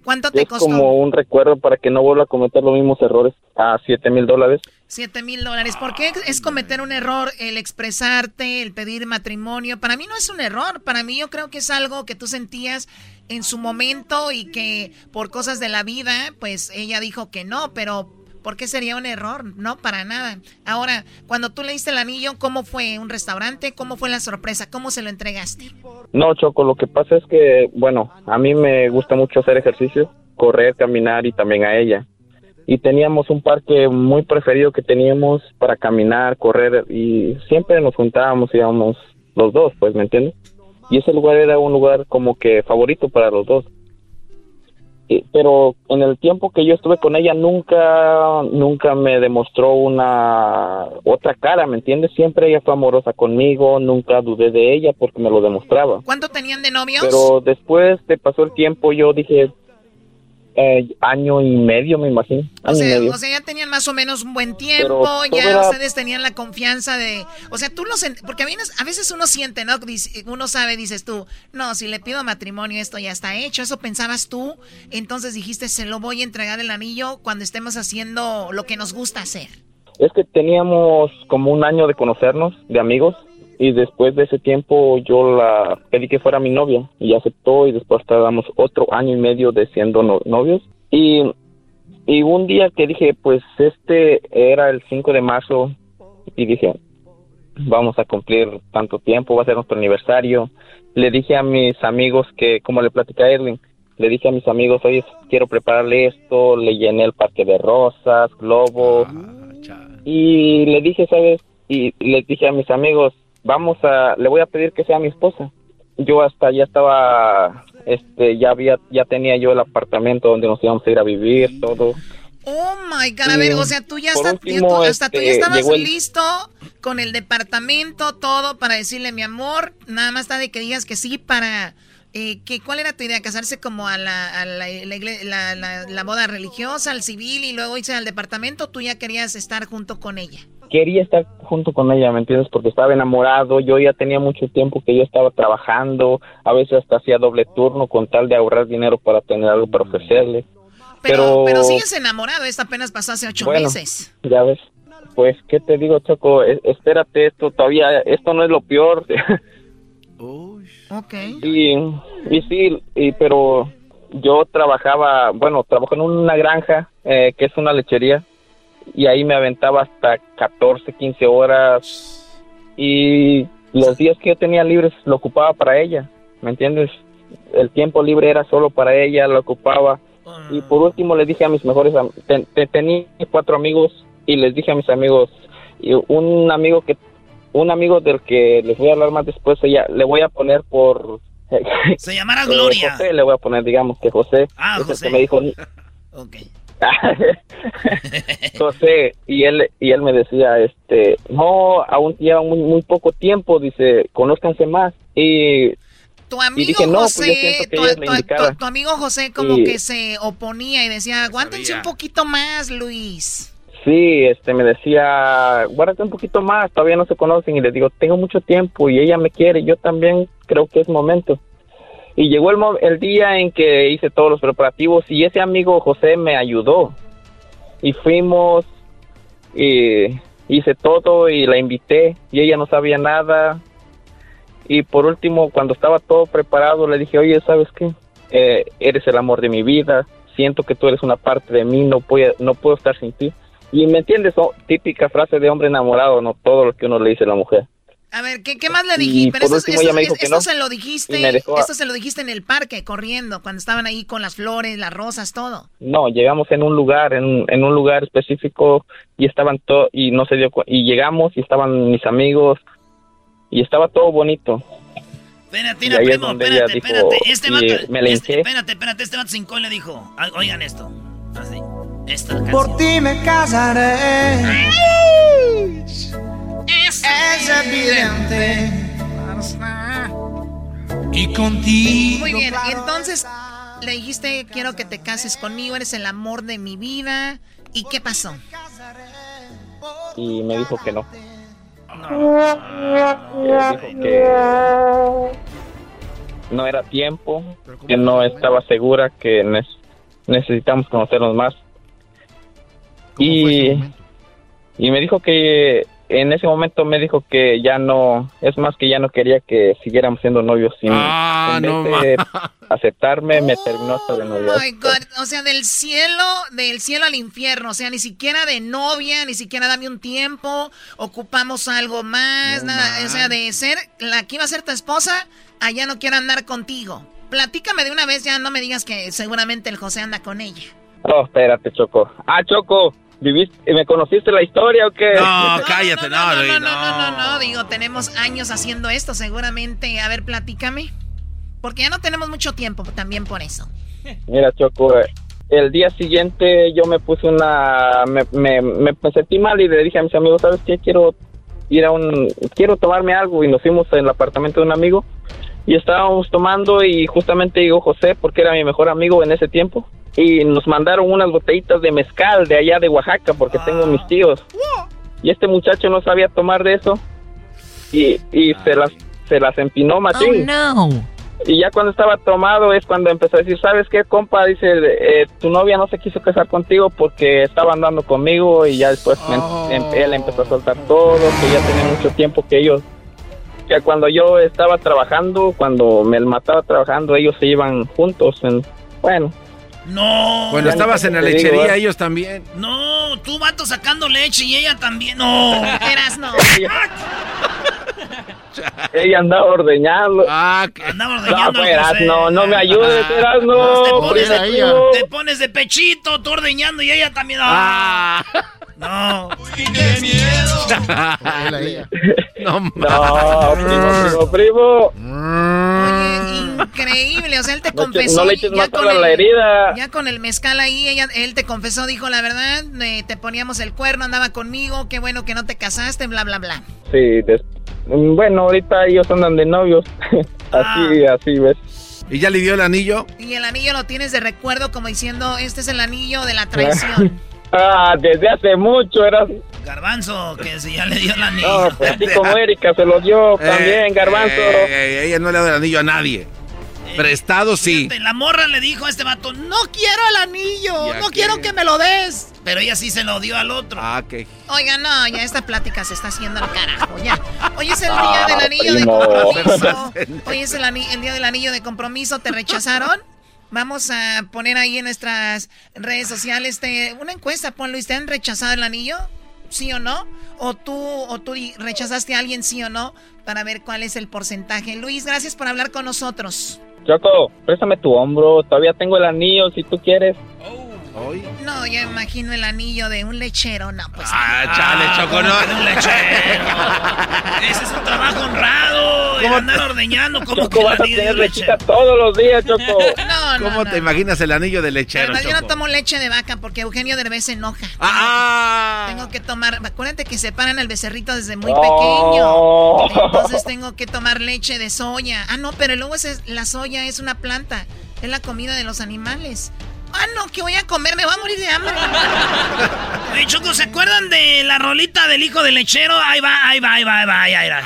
¿Cuánto te es costó? como un recuerdo para que no vuelva a cometer los mismos errores. A siete mil dólares. Siete mil dólares. ¿Por qué es cometer un error el expresarte, el pedir matrimonio? Para mí no es un error. Para mí yo creo que es algo que tú sentías en su momento y que por cosas de la vida, pues ella dijo que no, pero ¿Por qué sería un error? No, para nada. Ahora, cuando tú le diste el anillo, ¿cómo fue? ¿Un restaurante? ¿Cómo fue la sorpresa? ¿Cómo se lo entregaste? No, Choco, lo que pasa es que, bueno, a mí me gusta mucho hacer ejercicio, correr, caminar y también a ella. Y teníamos un parque muy preferido que teníamos para caminar, correr y siempre nos juntábamos, íbamos los dos, pues, ¿me entiendes? Y ese lugar era un lugar como que favorito para los dos pero en el tiempo que yo estuve con ella nunca nunca me demostró una otra cara, ¿me entiendes? Siempre ella fue amorosa conmigo, nunca dudé de ella porque me lo demostraba. ¿Cuánto tenían de novios? Pero después de pasó el tiempo yo dije, eh, año y medio, me imagino. o, sea, ya tenían más o menos un buen tiempo, ya ustedes tenían la confianza de... O sea, tú lo... Porque a, a veces uno siente, ¿no? Uno sabe, dices tú, no, si le pido matrimonio esto ya está hecho, eso pensabas tú, entonces dijiste, se lo voy a entregar el anillo cuando estemos haciendo lo que nos gusta hacer. Es que teníamos como un año de conocernos, de amigos, y después de ese tiempo yo la pedí que fuera mi novia y aceptó y después estábamos otro año y medio de siendo novios y, y un día que dije pues este era el 5 de marzo y dije vamos a cumplir tanto tiempo, va a ser nuestro aniversario. Le dije a mis amigos que, como le platicé a Edwin, le dije a mis amigos, oye, quiero prepararle esto, le llené el parque de rosas, globos, ah, y le dije, ¿sabes? Y le dije a mis amigos, vamos a, le voy a pedir que sea mi esposa. Yo hasta ya estaba, este, ya había, ya tenía yo el apartamento donde nos íbamos a ir a vivir, todo. Oh my God, a ver, o sea, tú ya, hasta tú ya este, estabas listo con el departamento, todo para decirle mi amor, nada más está de que digas que sí para eh, que, ¿cuál era tu idea? ¿Casarse como a, la, a la, la, la, boda religiosa, al civil y luego irse al departamento? ¿Tú ya querías estar junto con ella? Quería estar junto con ella, ¿me entiendes? Porque estaba enamorado, yo ya tenía mucho tiempo que yo estaba trabajando, a veces hasta hacía doble turno con tal de ahorrar dinero para tener algo para ofrecerle. Pero, pero, sigues enamorado, esto apenas pasó hace ocho meses. Ya ves, pues, ¿qué te digo, Choco? espérate, esto todavía, esto no es lo peor. ok. Y, y sí, y, pero yo trabajaba, bueno, trabajo en una granja, eh, que es una lechería, y ahí me aventaba hasta 14, 15 horas y los días que yo tenía libres lo ocupaba para ella, ¿me entiendes? El tiempo libre era solo para ella, lo ocupaba. Y por último le dije a mis mejores, tenía cuatro amigos y les dije a mis amigos, y un amigo que un amigo del que les voy a hablar más después, ella, le voy a poner por... Se llamará Gloria. José, le voy a poner, digamos que José. Ah, es el José. que me dijo... Ok. José, y él, y él me decía, este, no, aún lleva muy, muy poco tiempo, dice, conózcanse más. Y, Tu amigo dije, no, pues José, tu, amigo José como Y- que se oponía y decía, aguántense un poquito más, Luis. sí, este, me decía, guárdate un poquito más, todavía no se conocen. Y le digo, tengo mucho tiempo y ella me quiere, yo también creo que es momento. Y llegó el, el día en que hice todos los preparativos y ese amigo José me ayudó. Y fuimos y hice todo y la invité y ella no sabía nada. Y por último, cuando estaba todo preparado, le dije, oye, ¿sabes qué? Eh, eres el amor de mi vida, siento que tú eres una parte de mí, no puedo, no puedo estar sin ti. Y me entiendes, Oh, típica frase de hombre enamorado, no todo lo que uno le dice a la mujer. A ver, ¿qué, qué más le dijiste? Pero esto, no. se lo dijiste, dejó a- esto se lo dijiste en el parque, corriendo, cuando estaban ahí con las flores, las rosas, todo. No, llegamos en un lugar, en, en un lugar específico y estaban todo y no se dio y llegamos y estaban mis amigos y estaba todo bonito. Espérate, es primo, donde espérate, ella dijo, espérate. Este vato, me este- espérate, espérate, este vato cincón le dijo, ah, oigan esto. Así, esta canción. Por ti me casaré. Es, evidente. Y contigo. Muy bien, y entonces le dijiste, quiero que te cases conmigo, eres el amor de mi vida. ¿Y qué pasó? Y me dijo que no. Que dijo que no era tiempo, que no estaba segura, que ne- necesitamos conocernos más. Y, y me dijo que en ese momento me dijo que ya no, es más que ya no quería que siguiéramos siendo novios. Sin, Ah, en vez no de aceptarme, me terminó hasta de Oh my God, o sea, del cielo, del cielo al infierno, o sea, ni siquiera de novia, ni siquiera dame un tiempo, ocupamos algo más, nada, o sea, de ser la que iba a ser tu esposa, allá no quiero andar contigo. Platícame de una vez, ya no me digas que seguramente el José anda con ella. Oh, espérate, Choco. Ah, Choco, ¿viviste, ¿me conociste la historia o qué? No, cállate, no, Luis, No, no, no, digo, tenemos años haciendo esto, seguramente, a ver, platícame. Porque ya no tenemos mucho tiempo también por eso. Mira, Choco, eh, el día siguiente yo me puse una... Me, me, me sentí mal y le dije a mis amigos, ¿sabes qué? Quiero ir a un... Quiero tomarme algo y nos fuimos al apartamento de un amigo y estábamos tomando y justamente llegó José porque era mi mejor amigo en ese tiempo y nos mandaron unas botellitas de mezcal de allá de Oaxaca porque tengo mis tíos y este muchacho no sabía tomar de eso y, y se las se las empinó machín no. y ya cuando estaba tomado es cuando empezó a decir, ¿sabes qué, compa? Dice, eh, tu novia no se quiso casar contigo porque estaba andando conmigo y ya después me- em- él empezó a soltar todo, que ya tenía mucho tiempo que ellos, que cuando yo estaba trabajando, cuando me mataba trabajando, ellos se iban juntos. En, bueno, No. Cuando estabas en la te digo, lechería, ¿eh? ellos también. No, tú vato sacando leche y ella también. No. Eras no. ella andaba ordeñando. Ah, Andaba no, ordeñando al pues, José. no, no me ayudes, eras te, no. pones, primo, primo. te pones de pechito, tú ordeñando y ella también. Ah. No. ¡Qué miedo! No, No, primo, primo, primo. Oye, increíble, o sea, él te confesó. no le eches ya más con el- la herida. Ya con el mezcal ahí, ella, él te confesó, dijo la verdad, eh, te poníamos el cuerno, andaba conmigo, qué bueno que no te casaste, bla, bla, bla. Sí, des- bueno, ahorita ellos andan de novios. así, así, ¿ves? ¿Y ya le dio el anillo? Y el anillo lo tienes de recuerdo como diciendo, este es el anillo de la traición. ah, desde hace mucho era... Garbanzo, que si ya le dio la niña. No, pues así como Erika se lo dio también, Garbanzo. Eh, eh, ella no le ha dado el anillo a nadie. Prestado sí. La morra le dijo a este vato, no quiero el anillo, Ya no que- quiero que me lo des. Pero ella sí se lo dio al otro. Ah, que. Oiga, no, ya esta plática se está haciendo al carajo, ya. Hoy es el Ah, día del anillo de compromiso. Hoy es el, el día del anillo de compromiso, ¿te rechazaron? Vamos a poner ahí en nuestras redes sociales te- una encuesta, pon Luis, ¿te han rechazado el anillo? ¿Sí o no? ¿O tú, o tú rechazaste a alguien, sí o no? Para ver cuál es el porcentaje. Luis, gracias por hablar con nosotros. Choco, préstame tu hombro, todavía tengo el anillo si tú quieres. No, ya imagino el anillo de un lechero. No, pues. Ah, chale, Choco, no. De un lechero. Ese es un trabajo honrado. El andar ordeñando como que el vas a tener lechita todos los días, Choco. No, no, ¿Cómo no. te imaginas el anillo de lechero, Además, yo no Choco? tomo leche de vaca porque Eugenio Derbez se enoja. Ah. Tengo que tomar. Acuérdate que separan al becerrito desde muy Oh. pequeño. Entonces tengo que tomar leche de soya. Ah, no, pero luego ese- la soya es una planta. Es la comida de los animales. Ah, no, que voy a comer, me voy a morir de hambre. Oye, Choco, ¿se acuerdan de la rolita del hijo del lechero? Ahí va, ahí va, ahí va, ahí va, ahí va. ahí va.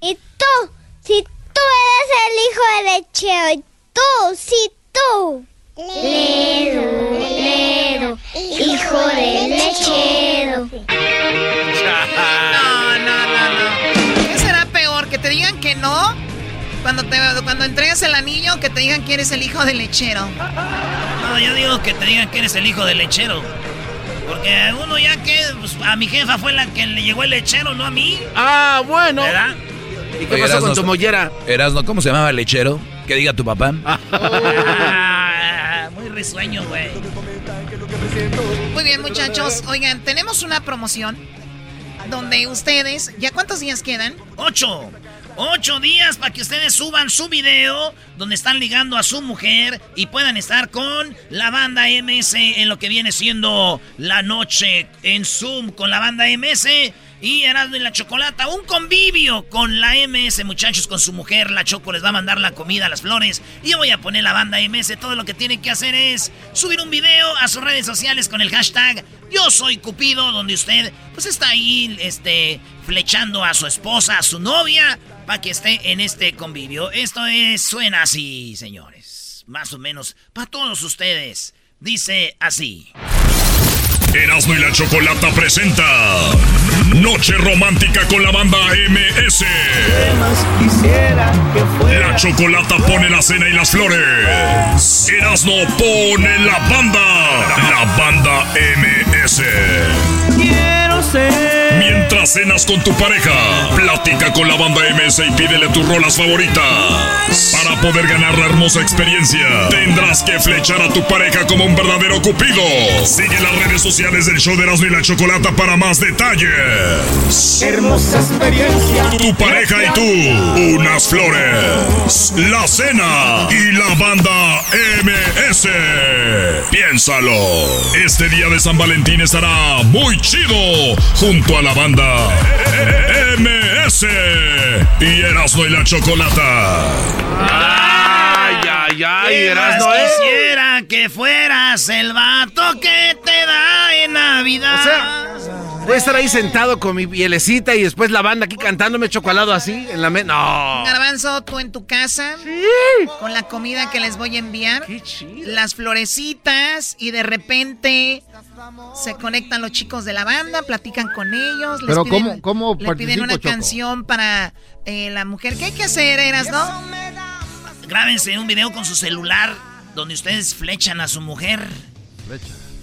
Y tú, si tú eres el hijo de lechero, y tú, si tú. Ledo, Ledo, hijo de lechero. No, no, no, no. ¿Qué será peor? ¿Que te digan que no? Cuando, te, cuando entregas el anillo, que te digan que eres el hijo del lechero. No, yo digo que te digan que eres el hijo del lechero. Porque uno ya que pues, a mi jefa fue la que le llegó el lechero, no a mí. Ah, bueno. ¿Verdad? ¿Y qué pasó con tu mollera? Erasno, ¿cómo se llamaba el lechero? Que diga tu papá. Ah, muy risueño, güey. Muy bien, muchachos. Oigan, tenemos una promoción donde ustedes, ¿ya cuántos días quedan? Ocho. Ocho días para que ustedes suban su video donde están ligando a su mujer y puedan estar con la banda MS en lo que viene siendo la noche en Zoom con la banda MS y Erasmo y la Chocolata. Un convivio con la MS, muchachos, con su mujer. La Choco les va a mandar la comida, las flores. Y yo voy a poner la banda MS. Todo lo que tienen que hacer es subir un video a sus redes sociales con el hashtag Yo soy Cupido, donde usted pues está ahí este, flechando a su esposa, a su novia, para que esté en este convivio. Esto es, suena así, señores. Más o menos para todos ustedes. Dice así. Erasmo y la Chocolata presenta Noche Romántica con la banda MS. La Chocolata pone la cena y las flores. Erasmo pone la banda. La banda MS. Quiero ser. Mientras cenas con tu pareja, platica con la banda MS y pídele tus rolas favoritas. Para poder ganar la hermosa experiencia, tendrás que flechar a tu pareja como un verdadero cupido. Sigue las redes sociales del show de Erasmo y la Chocolata para más detalles. Hermosa experiencia. Tu pareja y tú, unas flores, la cena y la banda MS. Piénsalo. Este día de San Valentín estará muy chido junto a la banda MS y Erasmo y la Chocolata. Ay, ay, ay, ¿Qué Erasno, más ¿eh? quisiera que fueras el vato que te da en Navidad. O sea, voy a estar ahí sentado con mi pielecita y después la banda aquí cantándome chocolado así en la mesa. No. Garbanzo, tú en tu casa, con la comida que les voy a enviar, las florecitas y de repente se conectan los chicos de la banda, platican con ellos, les Pero piden, ¿cómo- cómo le piden una Choco? canción para eh, la mujer. ¿Qué hay que hacer, Eras, no? Grábense un video con su celular donde ustedes flechan a su mujer.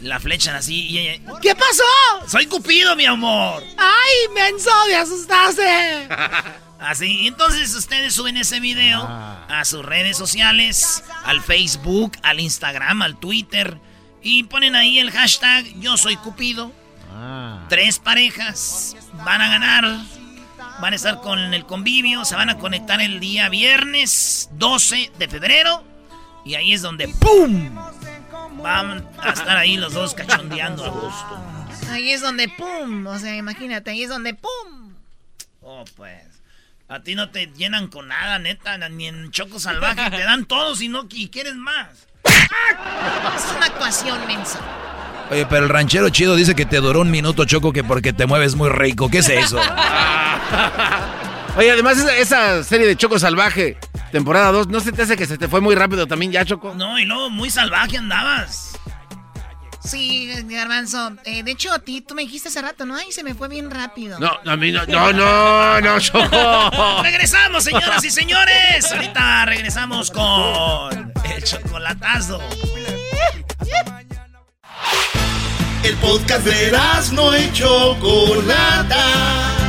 La flechan así y ella, ¿Qué pasó? Soy Cupido, mi amor. ¡Ay, menso, me asustaste! Así, entonces ustedes suben ese video Ah. a sus redes sociales, al Facebook, al Instagram, al Twitter, y ponen ahí el hashtag Yo soy Cupido. Ah. Tres parejas van a ganar, van a estar con el convivio, se van a conectar el día viernes 12 de febrero, y ahí es donde ¡pum! Van a estar ahí los dos cachondeando a gusto. Ahí es donde pum, o sea, imagínate, ahí es donde pum. Oh, pues. A ti no te llenan con nada, neta, ni en Choco Salvaje. te dan todos y no y quieres más. Es una actuación, menso. Oye, pero el ranchero chido dice que te duró un minuto, Choco, que porque te mueves muy rico. ¿Qué es eso? Oye, además esa, esa serie de Choco Salvaje, temporada 2, ¿no se te hace que se te fue muy rápido también ya, Choco? No, y luego muy salvaje andabas. Sí, Garbanzo. eh, de hecho, a ti, tú me dijiste hace rato, ¿no? Ay, se me fue bien rápido. No, a mí no, no, no, no, Choco. Regresamos, señoras y señores. Ahorita regresamos con el chocolatazo. El podcast de no y Chocolata.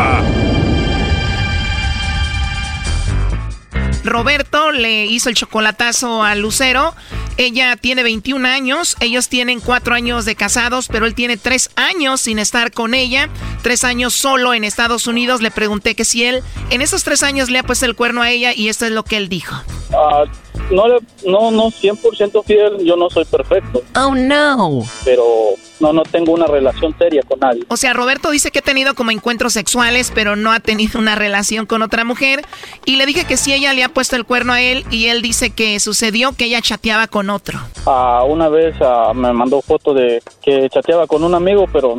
Roberto le hizo el chocolatazo a Lucero. Ella tiene 21 años, ellos tienen 4 años de casados, pero él tiene 3 años sin estar con ella, 3 años solo en Estados Unidos. Le pregunté que si él en esos 3 años le ha puesto el cuerno a ella y esto es lo que él dijo. Ah, no, le- no, no, 100% fiel, yo no soy perfecto. Oh no. Pero no, no tengo una relación seria con nadie. O sea, Roberto dice que ha tenido como encuentros sexuales, pero no ha tenido una relación con otra mujer. Y le dije que si ella le ha puesto el cuerno a él y él dice que sucedió que ella chateaba con otro. Ah, una vez ah, me mandó foto de que chateaba con un amigo, pero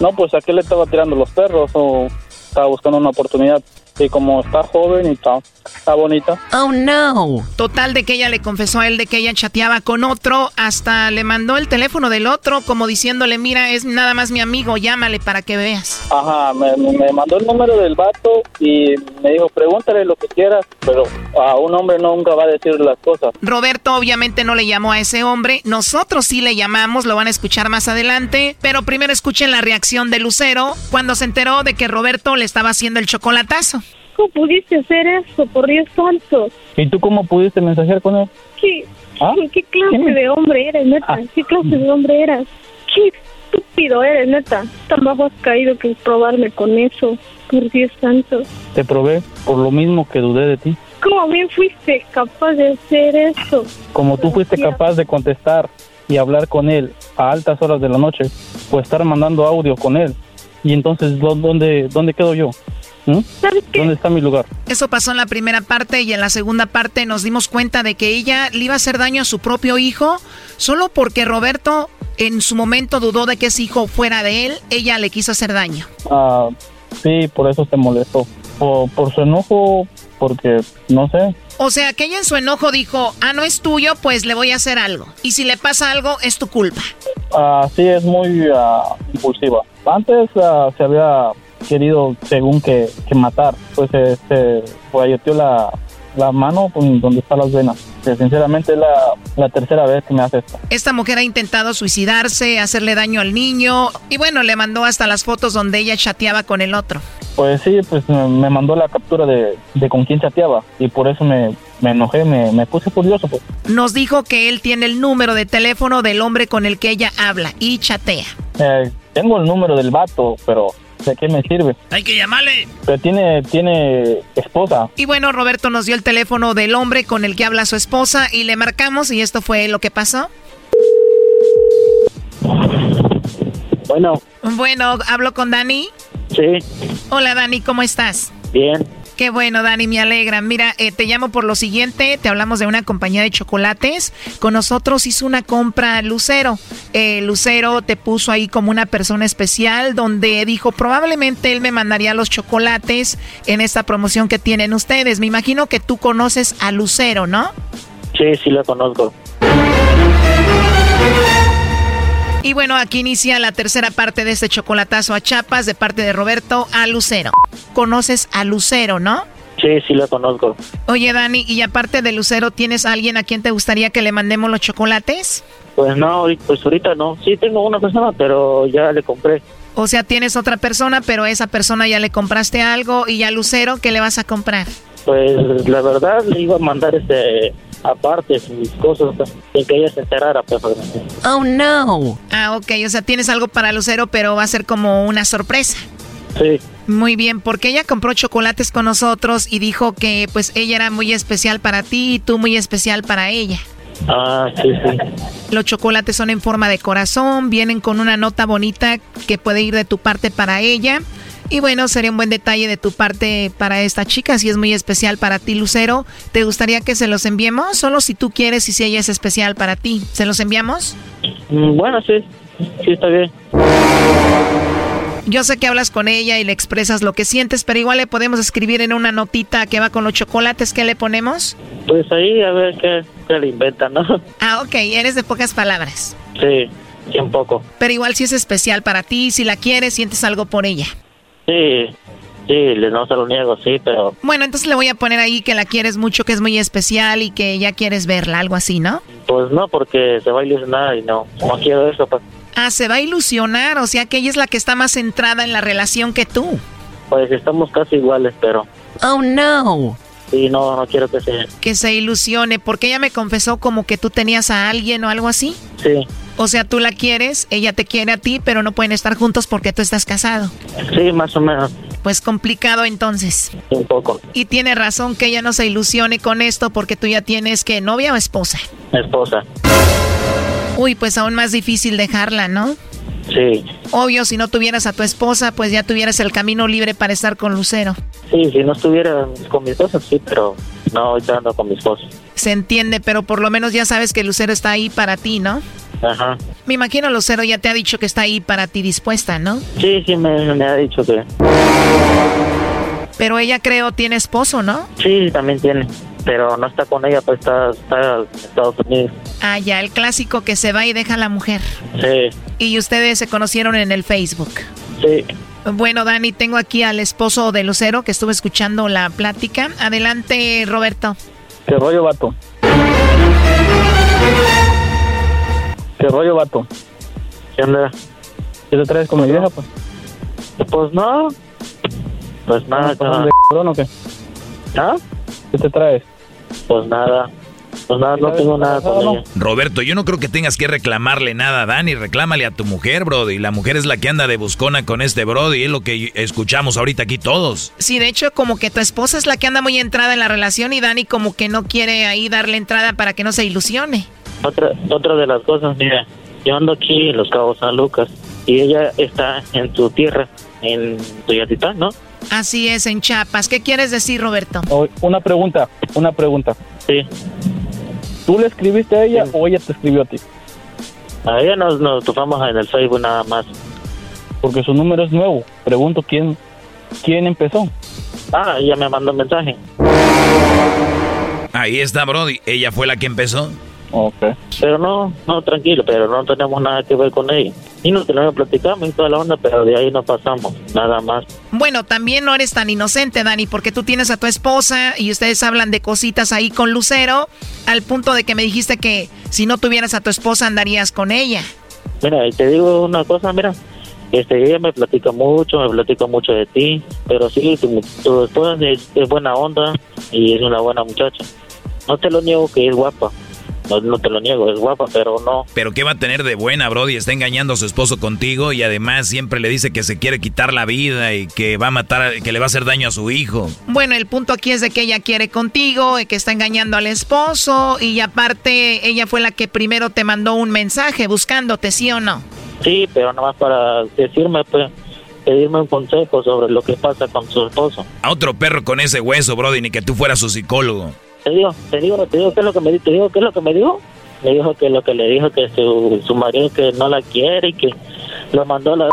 no, pues a qué le estaba tirando los perros o estaba buscando una oportunidad. Y como está joven y está, está bonita. Oh no. Total de que ella le confesó a él de que ella chateaba con otro, hasta le mandó el teléfono del otro como diciéndole, mira, es nada más mi amigo, llámale para que veas. Ajá, me, me mandó el número del vato y me dijo, pregúntale lo que quieras, pero a un hombre nunca va a decir las cosas. Roberto obviamente no le llamó a ese hombre, nosotros sí le llamamos, lo van a escuchar más adelante, pero primero escuchen la reacción de Lucero cuando se enteró de que Roberto le estaba haciendo el chocolatazo. ¿Cómo pudiste hacer eso? Por Dios santo. ¿Y tú cómo pudiste mensajear con él? ¿Qué, ¿Ah? ¿qué clase ¿Quién? de hombre eres, neta? Ah. ¿Qué clase de hombre eras? ¿Qué estúpido eres, neta? Tan bajo has caído que probarme con eso. Por Dios santo. Te probé por lo mismo que dudé de ti. ¿Cómo bien fuiste capaz de hacer eso? Como tú fuiste capaz de contestar y hablar con él a altas horas de la noche, o estar mandando audio con él, y entonces ¿dó- ¿dónde, dónde quedo yo? ¿Mm? ¿Dónde está mi lugar? Eso pasó en la primera parte y en la segunda parte nos dimos cuenta de que ella le iba a hacer daño a su propio hijo solo porque Roberto en su momento dudó de que ese hijo fuera de él, ella le quiso hacer daño. Ah, sí, por eso se molestó. Por, por su enojo, porque no sé. O sea, que ella en su enojo dijo, ah, no es tuyo, pues le voy a hacer algo. Y si le pasa algo, es tu culpa. Ah, sí, es muy ah, impulsiva. Antes ah, se había querido, según que, que matar, pues se, se guayeteó la, la mano con- donde están las venas. Que sinceramente es la, la tercera vez que me hace esto. Esta mujer ha intentado suicidarse, hacerle daño al niño y bueno, le mandó hasta las fotos donde ella chateaba con el otro. Pues sí, pues me me mandó la captura de, de con quién chateaba y por eso me, me enojé, me, me puse furioso. Pues. Nos dijo que él tiene el número de teléfono del hombre con el que ella habla y chatea. Eh, tengo el número del vato, pero ¿de qué me sirve? Hay que llamarle. Pero tiene, tiene esposa. Y bueno, Roberto nos dio el teléfono del hombre con el que habla su esposa y le marcamos y esto fue lo que pasó. Bueno, Bueno, hablo con Dani. sí, Hola Dani, ¿cómo estás? bien. Qué bueno, Dani, me alegra. Mira, eh, te llamo por lo siguiente. Te hablamos de una compañía de chocolates. Con nosotros hizo una compra Lucero. Eh, Lucero te puso ahí como una persona especial donde dijo probablemente él me mandaría los chocolates en esta promoción que tienen ustedes. Me imagino que tú conoces a Lucero, ¿no? Sí, sí la conozco. Y bueno, aquí inicia la tercera parte de este chocolatazo a Chapas de parte de Roberto a Lucero. Conoces a Lucero, ¿no? Sí, sí la conozco. Oye, Dani, y aparte de Lucero, ¿tienes alguien a quien te gustaría que le mandemos los chocolates? Pues no, pues ahorita no. Sí tengo una persona, pero ya le compré. O sea, tienes otra persona, pero a esa persona ya le compraste algo y a Lucero, ¿qué le vas a comprar? Pues la verdad le iba a mandar este aparte sus cosas de que ella se enterara, pues. Oh, no. Ah, ok, o sea, tienes algo para Lucero, pero va a ser como una sorpresa. Sí. Muy bien, porque ella compró chocolates con nosotros y dijo que pues ella era muy especial para ti y tú muy especial para ella. Ah, sí, sí. Los chocolates son en forma de corazón, vienen con una nota bonita que puede ir de tu parte para ella. Y bueno, sería un buen detalle de tu parte para esta chica, si es muy especial para ti, Lucero. ¿Te gustaría que se los enviemos? Solo si tú quieres y si ella es especial para ti. ¿Se los enviamos? Mm, Bueno, sí. Sí, está bien. Yo sé que hablas con ella y le expresas lo que sientes, pero igual le podemos escribir en una notita que va con los chocolates. ¿Qué le ponemos? Pues ahí a ver qué, qué le inventan, ¿no? Ah, ok, eres de pocas palabras. Sí, sí, un poco. Pero igual si es especial para ti, si la quieres, sientes algo por ella. Sí, sí, le- no se lo niego, sí, pero Bueno, entonces le voy a poner ahí que la quieres mucho, que es muy especial y que ya quieres verla, algo así, ¿no? pues no, porque se va a ilusionar y no, no quiero eso, pues, Ah, se va a ilusionar, o sea que ella es la que está más centrada en la relación que tú. pues estamos casi iguales, pero Oh, no. Sí, no, no quiero que se, Que se ilusione, porque ella me confesó como que tú tenías a alguien o algo así. sí, O sea, tú la quieres, ella te quiere a ti, pero no pueden estar juntos porque tú estás casado. sí, más o menos, Pues complicado entonces. un poco, Y tiene razón que ella no se ilusione con esto porque tú ya tienes que novia o esposa. esposa, Uy, pues aún más difícil dejarla, ¿no? Sí, Obvio, si no tuvieras a tu esposa, pues ya tuvieras el camino libre para estar con Lucero. sí, si no estuviera con mi esposa, sí, pero no, ahorita ando con mi esposa, Se entiende, pero por lo menos ya sabes que Lucero está ahí para ti, ¿no? ajá, Me imagino Lucero ya te ha dicho que está ahí para ti dispuesta, ¿no? sí, sí, me, me ha dicho que, Pero ella creo tiene esposo, ¿no? sí, también tiene, pero no está con ella, pues está, está en Estados Unidos, Ah, ya, el clásico que se va y deja a la mujer. sí, Y ustedes se conocieron en el Facebook. sí, Bueno, Dani, tengo aquí al esposo de Lucero que estuvo escuchando la plática. Adelante, Roberto. ¿Qué rollo, vato? ¿Qué rollo, vato? ¿qué onda? ¿Qué te traes con mi vieja, pues? Pues no, pues nada, ¿Estás de cabrón o qué? ¿Ah? ¿Qué te traes? Pues nada. Pues nada, no tengo nada con ella. Roberto, yo no creo que tengas que reclamarle nada a Dani, reclámale a tu mujer, Brody. La mujer es la que anda de buscona con este Brody, es lo que escuchamos ahorita aquí todos. Sí, de hecho, como que tu esposa es la que anda muy entrada en la relación y Dani como que no quiere ahí darle entrada para que no se ilusione. Otra, otra de las cosas, mira, yo ando aquí en Los Cabos San Lucas y ella está en tu tierra, en Tuyatitán, ¿no? Así es, en Chiapas. ¿Qué quieres decir, Roberto? O- una pregunta, una pregunta. Sí. ¿Tú le escribiste a ella o ella te escribió a ti? A ella nos, nos topamos en el Facebook nada más. Porque su número es nuevo. Pregunto quién, quién empezó. Ah, ella me mandó un mensaje. Ahí está, Brody. Ella fue la que empezó. Ok. Pero no, no, tranquilo, pero no tenemos nada que ver con ella. Y nos tenemos platicamos y toda la onda, pero de ahí no pasamos, nada más. Bueno, también no eres tan inocente, Dani, porque tú tienes a tu esposa y ustedes hablan de cositas ahí con Lucero, al punto de que me dijiste que si no tuvieras a tu esposa andarías con ella. Mira, y te digo una cosa, mira, este, ella me platica mucho, me platica mucho de ti, pero sí, tu, tu esposa es, es buena onda y es una buena muchacha. No te lo niego que es guapa, no, no te lo niego, es guapa, pero no. Pero ¿qué va a tener de buena, Brody? Está engañando a su esposo contigo y además siempre le dice que se quiere quitar la vida y que va a matar, que le va a hacer daño a su hijo. Bueno, el punto aquí es de que ella quiere contigo, y que está engañando al esposo y aparte ella fue la que primero te mandó un mensaje buscándote, ¿sí o no? Sí, pero nada más para decirme, pues, pedirme un consejo sobre lo que pasa con su esposo. A otro perro con ese hueso, Brody, ni que tú fueras su psicólogo. Te digo, te digo, te digo, ¿qué es lo que me dijo? Te digo, ¿qué es lo que me dijo? Me dijo que lo que le dijo que su, su marido que no la quiere y que lo mandó a la...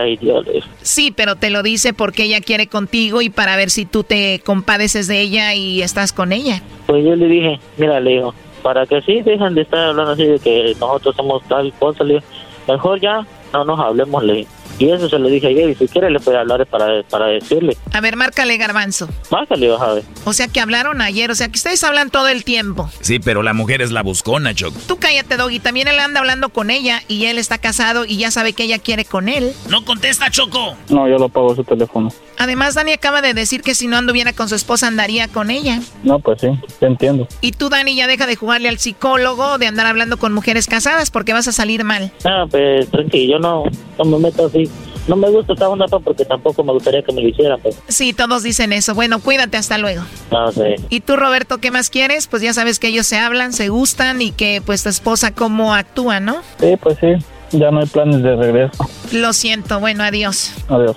Ay, Dios, Sí, pero te lo dice porque ella quiere contigo y para ver si tú te compadeces de ella y estás con ella. Pues yo le dije, mira, le digo, para que sí dejan de estar hablando así de que nosotros somos tal cosa, le digo, mejor ya no nos hablemos, le. Y eso se lo dije ayer, y si quiere le puede hablar para, para decirle. A ver, márcale garbanzo. Márcale, vas a ver. O sea que hablaron ayer, o sea que ustedes hablan todo el tiempo. Sí, pero la mujer es la buscona, Choc. Tú cállate, Doggy. También él anda hablando con ella y él está casado y ya sabe que ella quiere con él. No contesta, Choco. No, yo lo pago su teléfono. Además, Dani acaba de decir que si no anduviera con su esposa andaría con ella. No, pues sí, te entiendo. Y tú, Dani, ya deja de jugarle al psicólogo, de andar hablando con mujeres casadas porque vas a salir mal. Ah, pues tranquilo, yo no, no me meto así. No me gusta esta onda porque tampoco me gustaría que me lo hicieran. Pues. Sí, todos dicen eso. Bueno, cuídate, hasta luego. No sé. ¿Y tú, Roberto, qué más quieres? Pues ya sabes que ellos se hablan, se gustan y que pues tu esposa cómo actúa, ¿no? Sí, pues sí. Ya no hay planes de regreso. Lo siento, bueno, adiós. Adiós.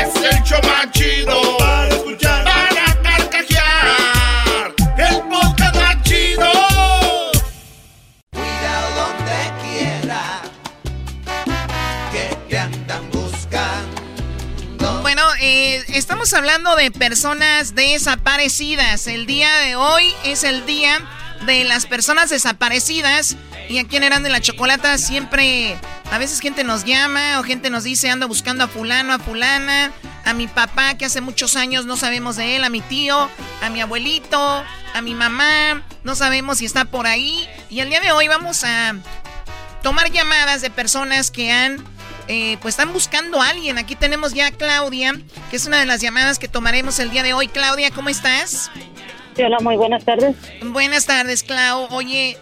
Es el show más chido para escuchar. Para carcajear. El podcast más chido. Cuidado donde quiera que te andan buscando. Bueno, eh, estamos hablando de personas desaparecidas. El día de hoy es el día de las personas desaparecidas. Y aquí en Eran de la Chocolata siempre, a veces gente nos llama o gente nos dice ando buscando a fulano, a fulana, a mi papá que hace muchos años no sabemos de él, a mi tío, a mi abuelito, a mi mamá, no sabemos si está por ahí. Y el día de hoy vamos a tomar llamadas de personas que han, eh, pues están buscando a alguien. Aquí tenemos ya a Claudia, que es una de las llamadas que tomaremos el día de hoy. Claudia, ¿cómo estás? Sí, hola, muy buenas tardes. Buenas tardes, Clau. Oye,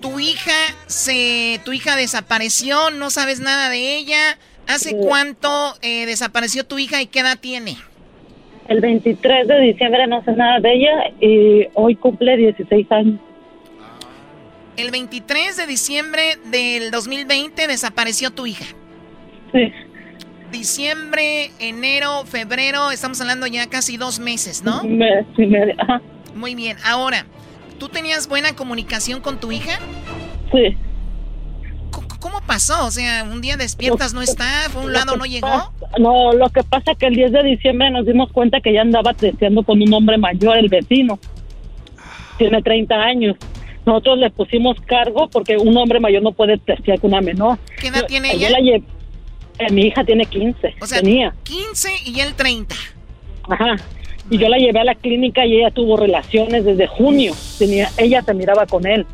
tu hija se, tu hija desapareció, no sabes nada de ella. ¿Hace cuánto eh, desapareció tu hija y qué edad tiene? El 23 de diciembre no sé nada de ella y hoy cumple 16 años. El 23 de diciembre del 2020 desapareció tu hija. Sí. Diciembre, enero, febrero, estamos hablando ya casi dos meses, ¿no? Sí, me- ajá. Muy bien. Ahora, ¿tú tenías buena comunicación con tu hija? Sí. ¿Cómo pasó? O sea, un día despiertas, no está, fue un lado, no llegó. No, lo que pasa que el 10 de diciembre nos dimos cuenta que ya andaba testeando con un hombre mayor, el vecino. Tiene 30 años. Nosotros le pusimos cargo porque un hombre mayor no puede testear con una menor. ¿Qué edad tiene ella? la eh, mi hija tiene 15. O sea, tenía. 15 y él 30. Ajá. Y yo la llevé a la clínica y ella tuvo relaciones desde junio. Tenía, ella se miraba con él.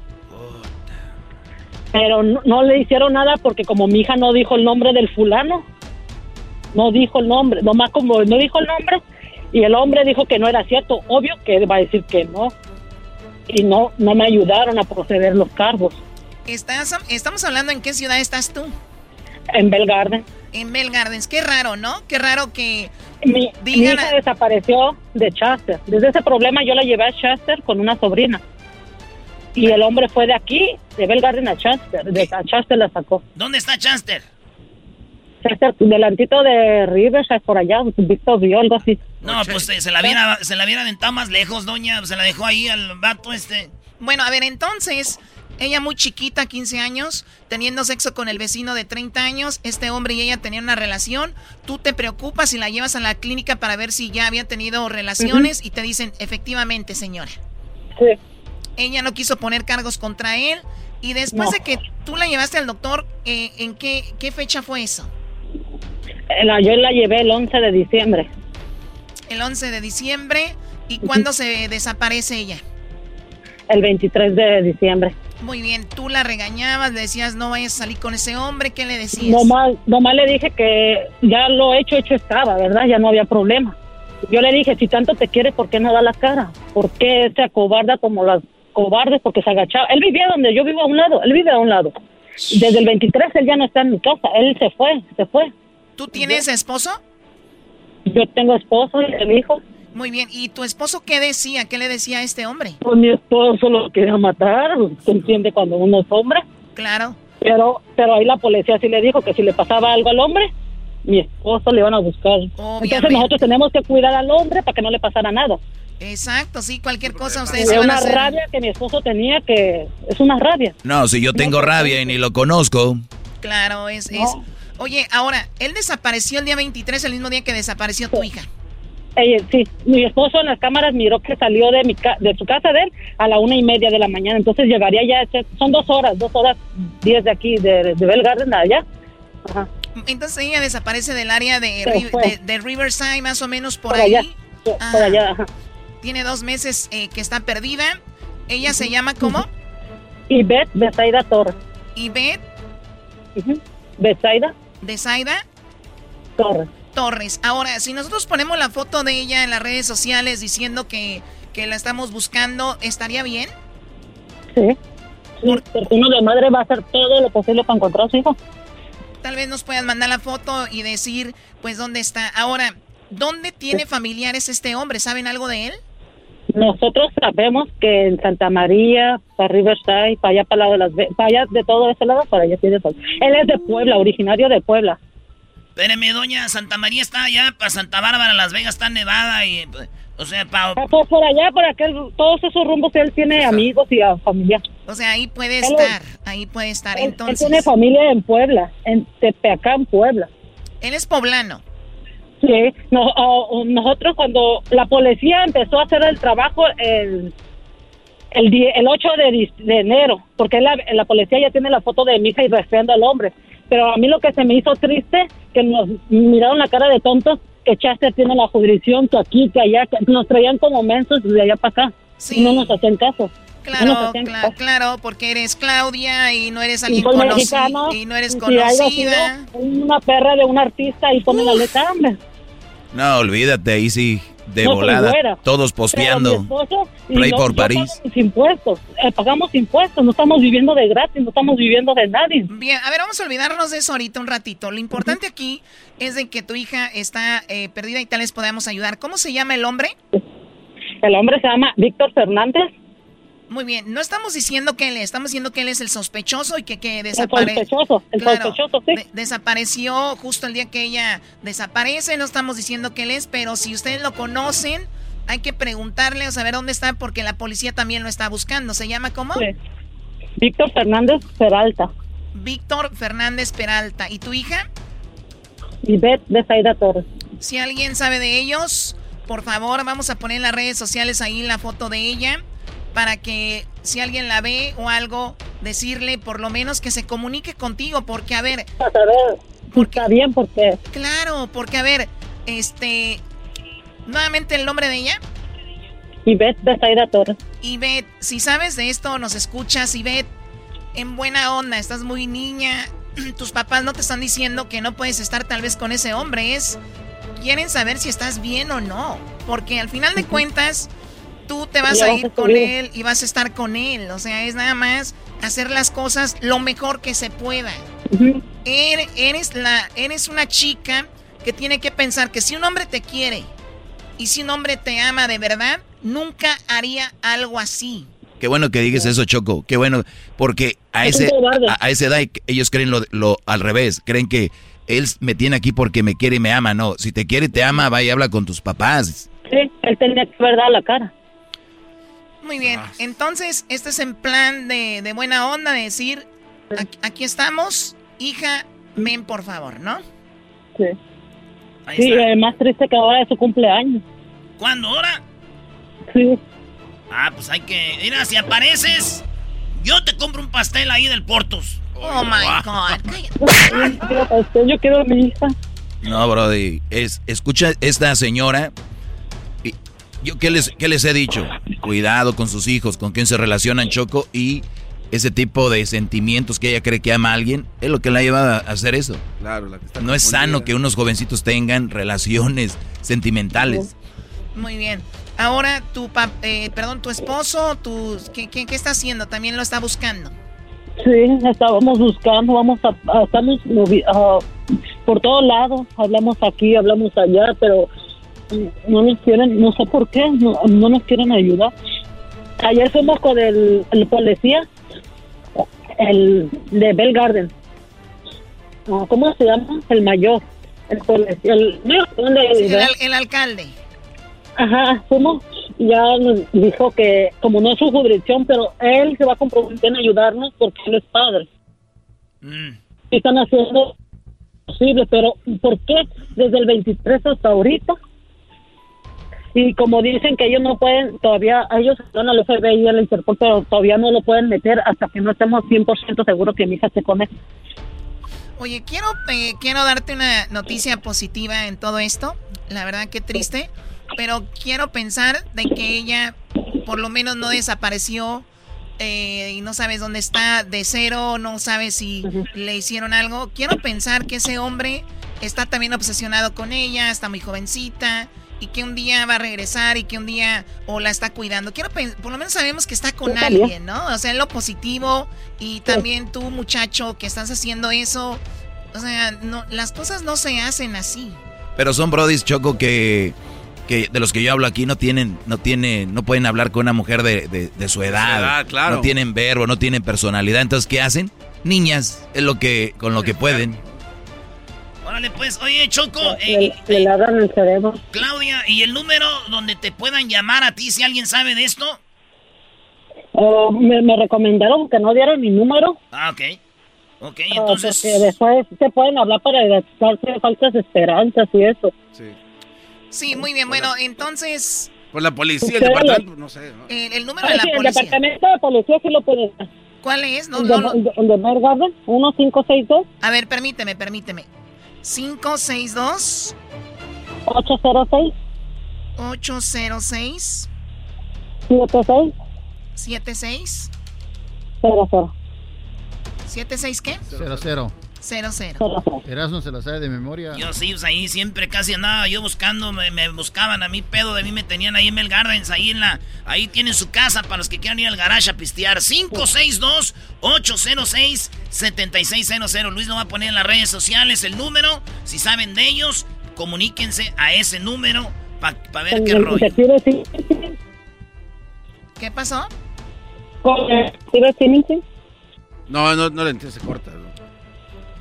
Pero no, no le hicieron nada porque como mi hija no dijo el nombre del fulano, no dijo el nombre, nomás como no dijo el nombre y el hombre dijo que no era cierto, obvio que va a decir que no. Y no, no me ayudaron a proceder los cargos Estás, estamos hablando en qué ciudad estás tú. en Belgarden. En Bell Gardens. Qué raro, ¿no? Qué raro que Mi, mi hija desapareció de Chester. Desde ese problema yo la llevé a Chester con una sobrina. Y el hombre fue de aquí, de Bell Garden a Chester. De a Chester la sacó. ¿Dónde está Chester? Chester, delantito de Riverside, por allá, Víctor vio algo así. No, pues eh, se la viera, se la viera aventado más lejos, doña. Se la dejó ahí al vato este. Bueno, a ver, entonces, ella muy chiquita, 15 años, teniendo sexo con el vecino de 30 años, este hombre y ella tenían una relación, tú te preocupas y la llevas a la clínica para ver si ya había tenido relaciones y te dicen, efectivamente, señora. Sí. Ella no quiso poner cargos contra él y después No. de que tú la llevaste al doctor, eh, ¿en qué, qué fecha fue eso? Eh, la- yo la llevé el 11 de diciembre. El 11 de diciembre. ¿Y cuándo se desaparece ella? El 23 de diciembre. Muy bien, tú la regañabas, le decías no vayas a salir con ese hombre, ¿qué le decías? Nomás, nomás le dije que ya lo hecho, hecho estaba, ¿verdad? Ya no había problema. Yo le dije, si tanto te quiere, ¿por qué no da la cara? ¿Por qué se acobarda como las cobardes? Porque se agachaba. Él vivía donde yo vivo a un lado, él vive a un lado. Desde el 23 él ya no está en mi casa, él se fue, se fue. ¿Tú tienes esposo? Yo tengo esposo y el hijo. Muy bien, ¿y tu esposo qué decía? ¿Qué le decía a este hombre? Pues mi esposo lo quería matar, se entiende cuando uno es hombre. Claro. Pero, pero ahí la policía sí le dijo que si le pasaba algo al hombre, mi esposo le iban a buscar. Entonces nosotros tenemos que cuidar al hombre para que no le pasara nada. Exacto, sí, cualquier cosa ustedes Es iban a una hacer. rabia que mi esposo tenía que es una rabia. No, si yo tengo rabia y ni lo conozco. Claro, es, es. Oye, ahora, él desapareció el día 23, el mismo día que desapareció tu hija. Sí, mi esposo en las cámaras miró que salió de mi ca- de su casa de él a la una y media de la mañana. Entonces llegaría ya, son dos horas, dos horas diez de aquí, de, de Bell Garden allá. Ajá. Entonces ella desaparece del área de, fue. de- de Riverside, más o menos por, Por ahí. allá, por Ajá. allá, ajá. Tiene dos meses eh, que está perdida. Ella se llama ¿cómo? Beth Besaida Torres. Ivette Ujú. Besaida de Saida. Torres. Torres. Ahora, si nosotros ponemos la foto de ella en las redes sociales diciendo que, que la estamos buscando, ¿estaría bien? Sí. Sí, porque uno de madre va a hacer todo lo posible para encontrar a su hijo. Tal vez nos puedan mandar la foto y decir, pues, dónde está. Ahora, ¿dónde tiene familiares este hombre? ¿Saben algo de él? Nosotros sabemos que en Santa María, para Riverside, para allá para lado de las para allá de todo ese lado, para allá tiene todo. Él es de Puebla, originario de Puebla. Espéreme, doña Santa María está allá para Santa Bárbara, Las Vegas está nevada y... pues, O sea, para... Pues por allá, por aquel, todos esos rumbos, él tiene amigos y a familia. O sea, ahí puede Él- estar, ahí puede estar. Él, él Entonces, tiene familia en Puebla, en Tepeacán, Puebla. él es poblano. Sí, no- nosotros cuando la policía empezó a hacer el trabajo el, el, die- el 8 de, de enero, porque la, la policía ya tiene la foto de mi hija y rastreando al hombre. Pero a mí lo que se me hizo triste, que nos miraron la cara de tontos, que Chester tiene la jurisdicción, que aquí, que allá, que nos traían como mensos de allá para acá. Y no nos hacían caso. Claro, hacían cla- caso. claro, porque eres Claudia y no eres alguien conocido y no eres conocida. una perra de un artista y pone la letra, hombre. No, olvídate, ahí sí, de No, volada. Todos posteando. esposo Play por París. pagamos impuestos, eh, pagamos impuestos, no estamos viviendo de gratis, no estamos viviendo de nadie. Bien, a ver, vamos a olvidarnos de eso ahorita un ratito. Lo importante aquí es de que tu hija está eh, perdida y tal vez podamos ayudar. ¿Cómo se llama el hombre? El hombre se llama Víctor Fernández. Muy bien, no estamos diciendo que él es, estamos diciendo que él es el sospechoso y que, que desapareció. sospechoso, el sospechoso, sí. desapareció justo el día que ella desaparece, no estamos diciendo que él es, pero si ustedes lo conocen, hay que preguntarle o saber dónde está porque la policía también lo está buscando. ¿Se llama cómo? Víctor Fernández Peralta Víctor Fernández Peralta. ¿Y tu hija? Zaida Torres. Si alguien sabe de ellos, por favor, vamos a poner en las redes sociales ahí la foto de ella para que si alguien la ve o algo, decirle por lo menos que se comunique contigo, porque a ver... Está bien, porque... Claro, porque a ver, este... Nuevamente el nombre de ella. Ivette de Zaida Torres. Ivette, si sabes de esto, nos escuchas, Ivette, en buena onda, estás muy niña, tus papás no te están diciendo que no puedes estar tal vez con ese hombre, es... Quieren saber si estás bien o no, porque al final de cuentas, tú te vas a ir a con él y vas a estar con él, o sea, es nada más hacer las cosas lo mejor que se pueda. Er- Eres, la, eres una chica que tiene que pensar que si un hombre te quiere y si un hombre te ama de verdad, nunca haría algo así. Qué bueno que digas eso, Choco. Qué bueno, porque a ese a, a esa edad ellos creen lo, lo al revés. Creen que él me tiene aquí porque me quiere y me ama. No, si te quiere y te ama, va y habla con tus papás. Sí, él tenía que dado la cara. Muy bien, entonces este es en plan de, de buena onda, de decir, aquí, aquí estamos, hija, ven por favor, ¿no? Sí. Ahí Sí, está. eh, más triste que ahora es su cumpleaños. ¿Cuándo? ¿Ahora? Sí. Ah, pues hay que... Mira, si apareces, yo te compro un pastel ahí del Portos. Oh, my God. Este, Yo quiero a mi hija. No, Brody. Es, escucha esta señora. ¿Yo qué les, qué les he dicho? Cuidado con sus hijos, con quién se relacionan, Choco. Y ese tipo de sentimientos que ella cree que ama a alguien, es lo que la lleva a hacer eso. Claro, la que está No es sano que unos jovencitos tengan relaciones sentimentales. Muy bien. Ahora tu pap- eh, perdón, tu esposo, tu, ¿qué, qué, qué está haciendo? También lo está buscando. Sí, estábamos buscando, vamos a, a- estamos movi- a- por todos lados, hablamos aquí, hablamos allá, pero no nos quieren, no sé por qué, no, no nos quieren ayudar. Ayer fuimos con el, el policía, el de Bell Garden. Ah, ¿Cómo se llama? El mayor. El policía. El, no, ¿dónde- Sí, el, el alcalde. Ajá, fuimos. Ya nos dijo que, como no es su jurisdicción, pero él se va a comprometer en ayudarnos porque él es padre. Y están haciendo posible, pero ¿por qué desde el 23 hasta ahorita? Y como dicen que ellos no pueden, todavía, ellos van al FBI y al Interpol, pero todavía no lo pueden meter hasta que no estemos 100% seguros que mi hija se come. Oye, quiero, eh, quiero darte una noticia positiva en todo esto. La verdad que triste. Pero quiero pensar de que ella por lo menos no desapareció eh, y no sabes dónde está de cero, no sabes si le hicieron algo. Quiero pensar que ese hombre está también obsesionado con ella, está muy jovencita y que un día va a regresar y que un día o la está cuidando. Quiero por lo menos sabemos que está con alguien, ¿no? O sea, en lo positivo y también tú, muchacho, que estás haciendo eso. O sea, no, las cosas no se hacen así. Pero son brodis choco que que de los que yo hablo aquí no tienen, no tienen, no pueden hablar con una mujer de, su edad, claro. no tienen verbo, no tienen personalidad, entonces ¿qué hacen? Niñas, es lo que, con lo que pueden. Órale, pues, oye, Choco. Eh, le, le, el cerebro. Claudia, ¿y el número donde te puedan llamar a ti si alguien sabe de esto? Oh, me, recomendaron que no diera mi número. Ah, ok. Ok, ah, entonces. porque después se pueden hablar para darse falsas esperanzas y eso. Sí. Sí, muy bien. Bueno, entonces. Por la policía, el departamento, no sé. El, número de la policía. El departamento de policía sí lo puede dar. ¿Cuál es? No, el de, no, el de, 1562. A ver, permíteme, permíteme. 562 806 806 76 76 00 ¿76 qué? 00 00 Erasmo se lo sabe de memoria. Yo sí, pues ahí siempre casi andaba yo buscando, me, me, buscaban a mí pedo, de mí me tenían ahí en Mel Gardens, ahí en la, ahí tienen su casa para los que quieran ir al garage a pistear. 562-806-7600. Luis lo va a poner en las redes sociales el número. Si saben de ellos, comuníquense a ese número para ver qué rollo. ¿Qué pasó? No, no, no le entiendo, se corta.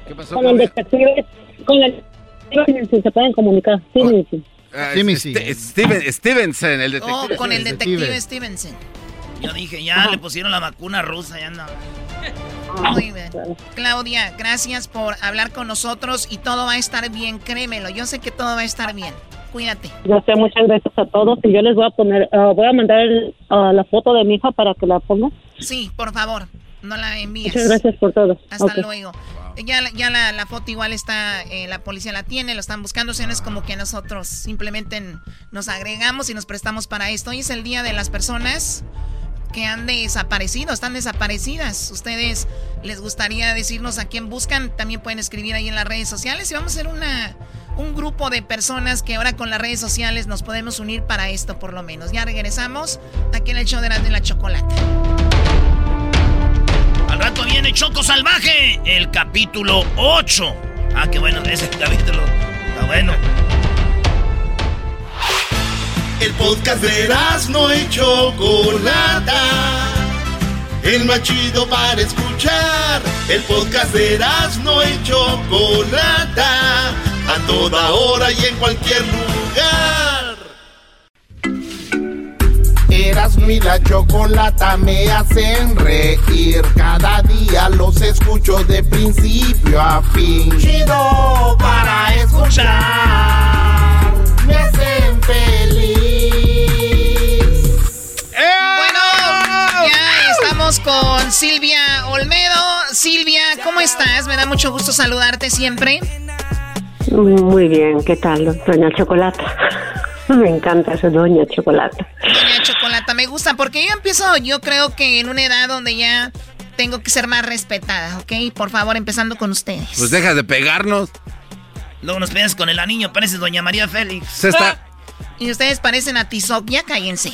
¿Qué pasó? Con el detective, con el detective se pueden comunicar. Sí, oh, sí. Uh, Steven, Stevenson, el detective. Oh, con el detective Stevenson. Yo dije, ya le pusieron la vacuna rusa, ya no. Muy bien. Claudia, gracias por hablar con nosotros y todo va a estar bien, créemelo. Yo sé que todo va a estar bien. Cuídate. Yo sé, muchas gracias a todos y yo les voy a poner, uh, voy a mandar uh, la foto de mi hija para que la ponga. Sí, por favor, no la envíes. Muchas gracias por todo. Hasta luego. Ya, ya la, foto igual está, eh, la policía la tiene, lo están buscando, o sea, no es como que nosotros simplemente nos agregamos y nos prestamos para esto. Hoy es el día de las personas que han desaparecido, están desaparecidas. Ustedes les gustaría decirnos a quién buscan, también pueden escribir ahí en las redes sociales y vamos a ser una, un grupo de personas que ahora con las redes sociales nos podemos unir para esto por lo menos. Ya regresamos aquí en el show de la, de la chocolate. Al rato viene Choco Salvaje, el capítulo 8. Ah, qué bueno, ese capítulo está bueno. El podcast de no y Chocolata. El más chido para escuchar. El podcast de no y Chocolata. A toda hora y en cualquier lugar. Erasmo y la chocolata me hacen reír. Cada día los escucho de principio a fin. Chido para escuchar. Me hacen feliz. Bueno, ya estamos con Silvia Olmedo. Silvia, ¿cómo estás? Me da mucho gusto saludarte siempre. Muy bien, ¿qué tal, doña Chocolata? Me encanta esa doña Chocolata. Doña Chocolata, me gusta porque yo empiezo, yo creo que en una edad donde ya tengo que ser más respetada, ¿ok? Por favor, empezando con ustedes. Pues deja de pegarnos. Luego nos pegas con el anillo, parece doña María Félix. Se está... Y ustedes parecen a Tizoc, ya cállense.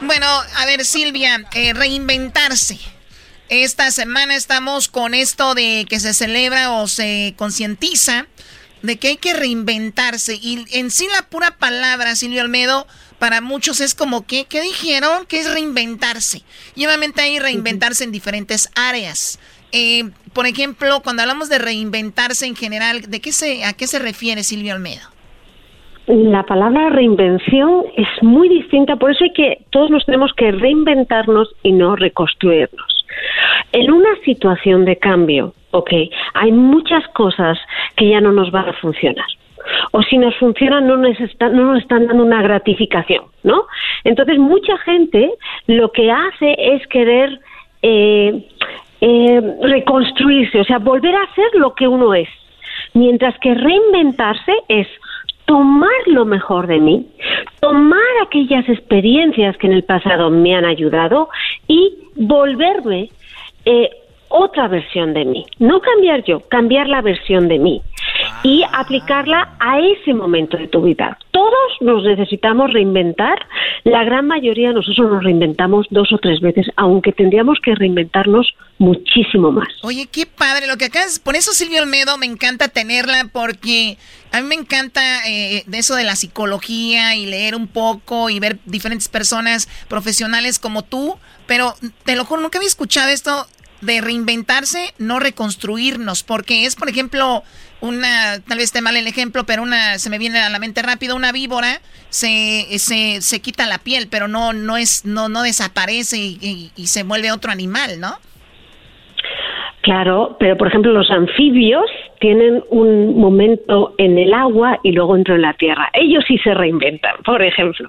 Bueno, a ver, Silvia, eh, reinventarse. Esta semana estamos con esto de que se celebra o se concientiza de que hay que reinventarse. Y en sí la pura palabra, Silvio Almedo, para muchos es como que, ¿qué dijeron? Que es reinventarse. Y obviamente hay reinventarse en diferentes áreas. Eh, por ejemplo, cuando hablamos de reinventarse en general, ¿de qué se, ¿a qué se refiere Silvio Almedo? La palabra reinvención es muy distinta, por eso hay que todos nos tenemos que reinventarnos y no reconstruirnos. En una situación de cambio, ok, hay muchas cosas que ya no nos van a funcionar. O si nos funcionan, no nos, no nos están dando una gratificación, ¿no? Entonces, mucha gente lo que hace es querer eh, eh, reconstruirse, o sea, volver a ser lo que uno es. Mientras que reinventarse es tomar lo mejor de mí, tomar aquellas experiencias que en el pasado me han ayudado y volverme eh, otra versión de mí. No cambiar yo, cambiar la versión de mí y aplicarla a ese momento de tu vida. Todos nos necesitamos reinventar. La gran mayoría de nosotros nos reinventamos dos o tres veces, aunque tendríamos que reinventarnos muchísimo más. Oye, qué padre lo que acabas. Por eso Silvia Olmedo me encanta tenerla porque a mí me encanta eh, eso de la psicología y leer un poco y ver diferentes personas profesionales como tú. Pero te lo juro, nunca había escuchado esto de reinventarse, no reconstruirnos, porque es, por ejemplo, una, tal vez esté mal el ejemplo, pero una, se me viene a la mente rápido, una víbora se, se, se quita la piel, pero no, no es, no, no desaparece y, y- se vuelve otro animal, ¿no? Claro, pero por ejemplo los anfibios tienen un momento en el agua y luego entran en la tierra. Ellos sí se reinventan, por ejemplo.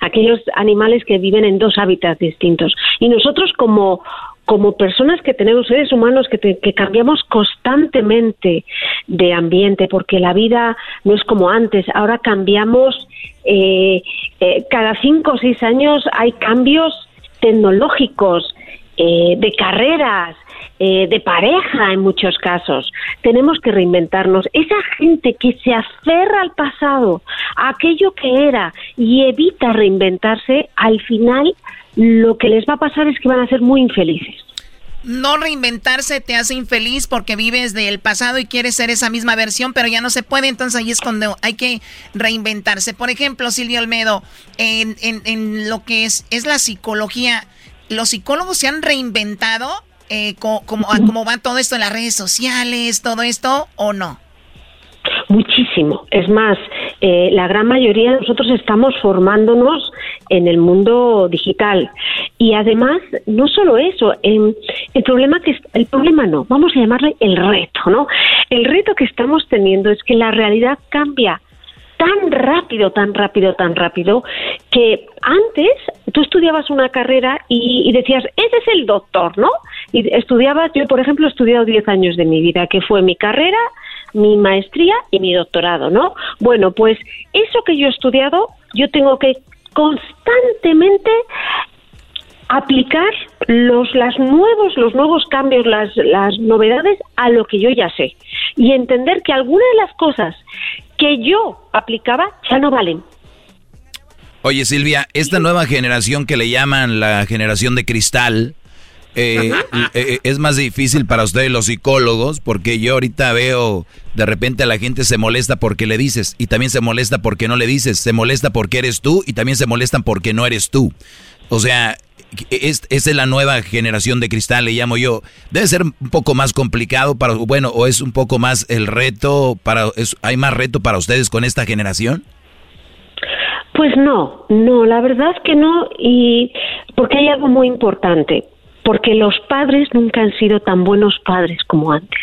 Aquellos animales que viven en dos hábitats distintos. Y nosotros como como personas que tenemos seres humanos que, cambiamos constantemente de ambiente porque la vida no es como antes ahora cambiamos eh, eh, cada cinco o seis años hay cambios tecnológicos eh, de carreras eh, de pareja en muchos casos. Tenemos que reinventarnos. Esa gente que se aferra al pasado, a aquello que era y evita reinventarse, al final lo que les va a pasar es que van a ser muy infelices. No reinventarse te hace infeliz porque vives del pasado y quieres ser esa misma versión, pero ya no se puede, entonces ahí es cuando hay que reinventarse. Por ejemplo, Silvio Olmedo, en, en, en lo que es, es la psicología, ¿los psicólogos se han reinventado? Eh, co- como, ¿Cómo va todo esto en las redes sociales, todo esto, o no? Muchísimo. Es más, eh, la gran mayoría de nosotros estamos formándonos en el mundo digital. Y además, no solo eso, em, el problema que el problema no, vamos a llamarle el reto, ¿no? El reto que estamos teniendo es que la realidad cambia tan rápido, tan rápido, tan rápido, que antes tú estudiabas una carrera y, y decías, ese es el doctor, ¿no? Y estudiabas, yo por ejemplo he estudiado 10 años de mi vida, que fue mi carrera, mi maestría y mi doctorado, ¿no? Bueno, pues eso que yo he estudiado, yo tengo que constantemente aplicar los las nuevos los nuevos cambios las las novedades a lo que yo ya sé y entender que algunas de las cosas que yo aplicaba ya no valen Oye Silvia, esta nueva generación que le llaman la generación de cristal, eh, eh, es más difícil para ustedes los psicólogos porque yo ahorita veo de repente a la gente se molesta porque le dices y también se molesta porque no le dices, se molesta porque eres tú y también se molestan porque no eres tú. O sea, es, esa es la nueva generación de cristal, le llamo yo. Debe ser un poco más complicado para, bueno, o es un poco más el reto para, es- hay más reto para ustedes con esta generación. Pues no, no, la verdad que no, y porque hay algo muy importante, porque los padres nunca han sido tan buenos padres como antes,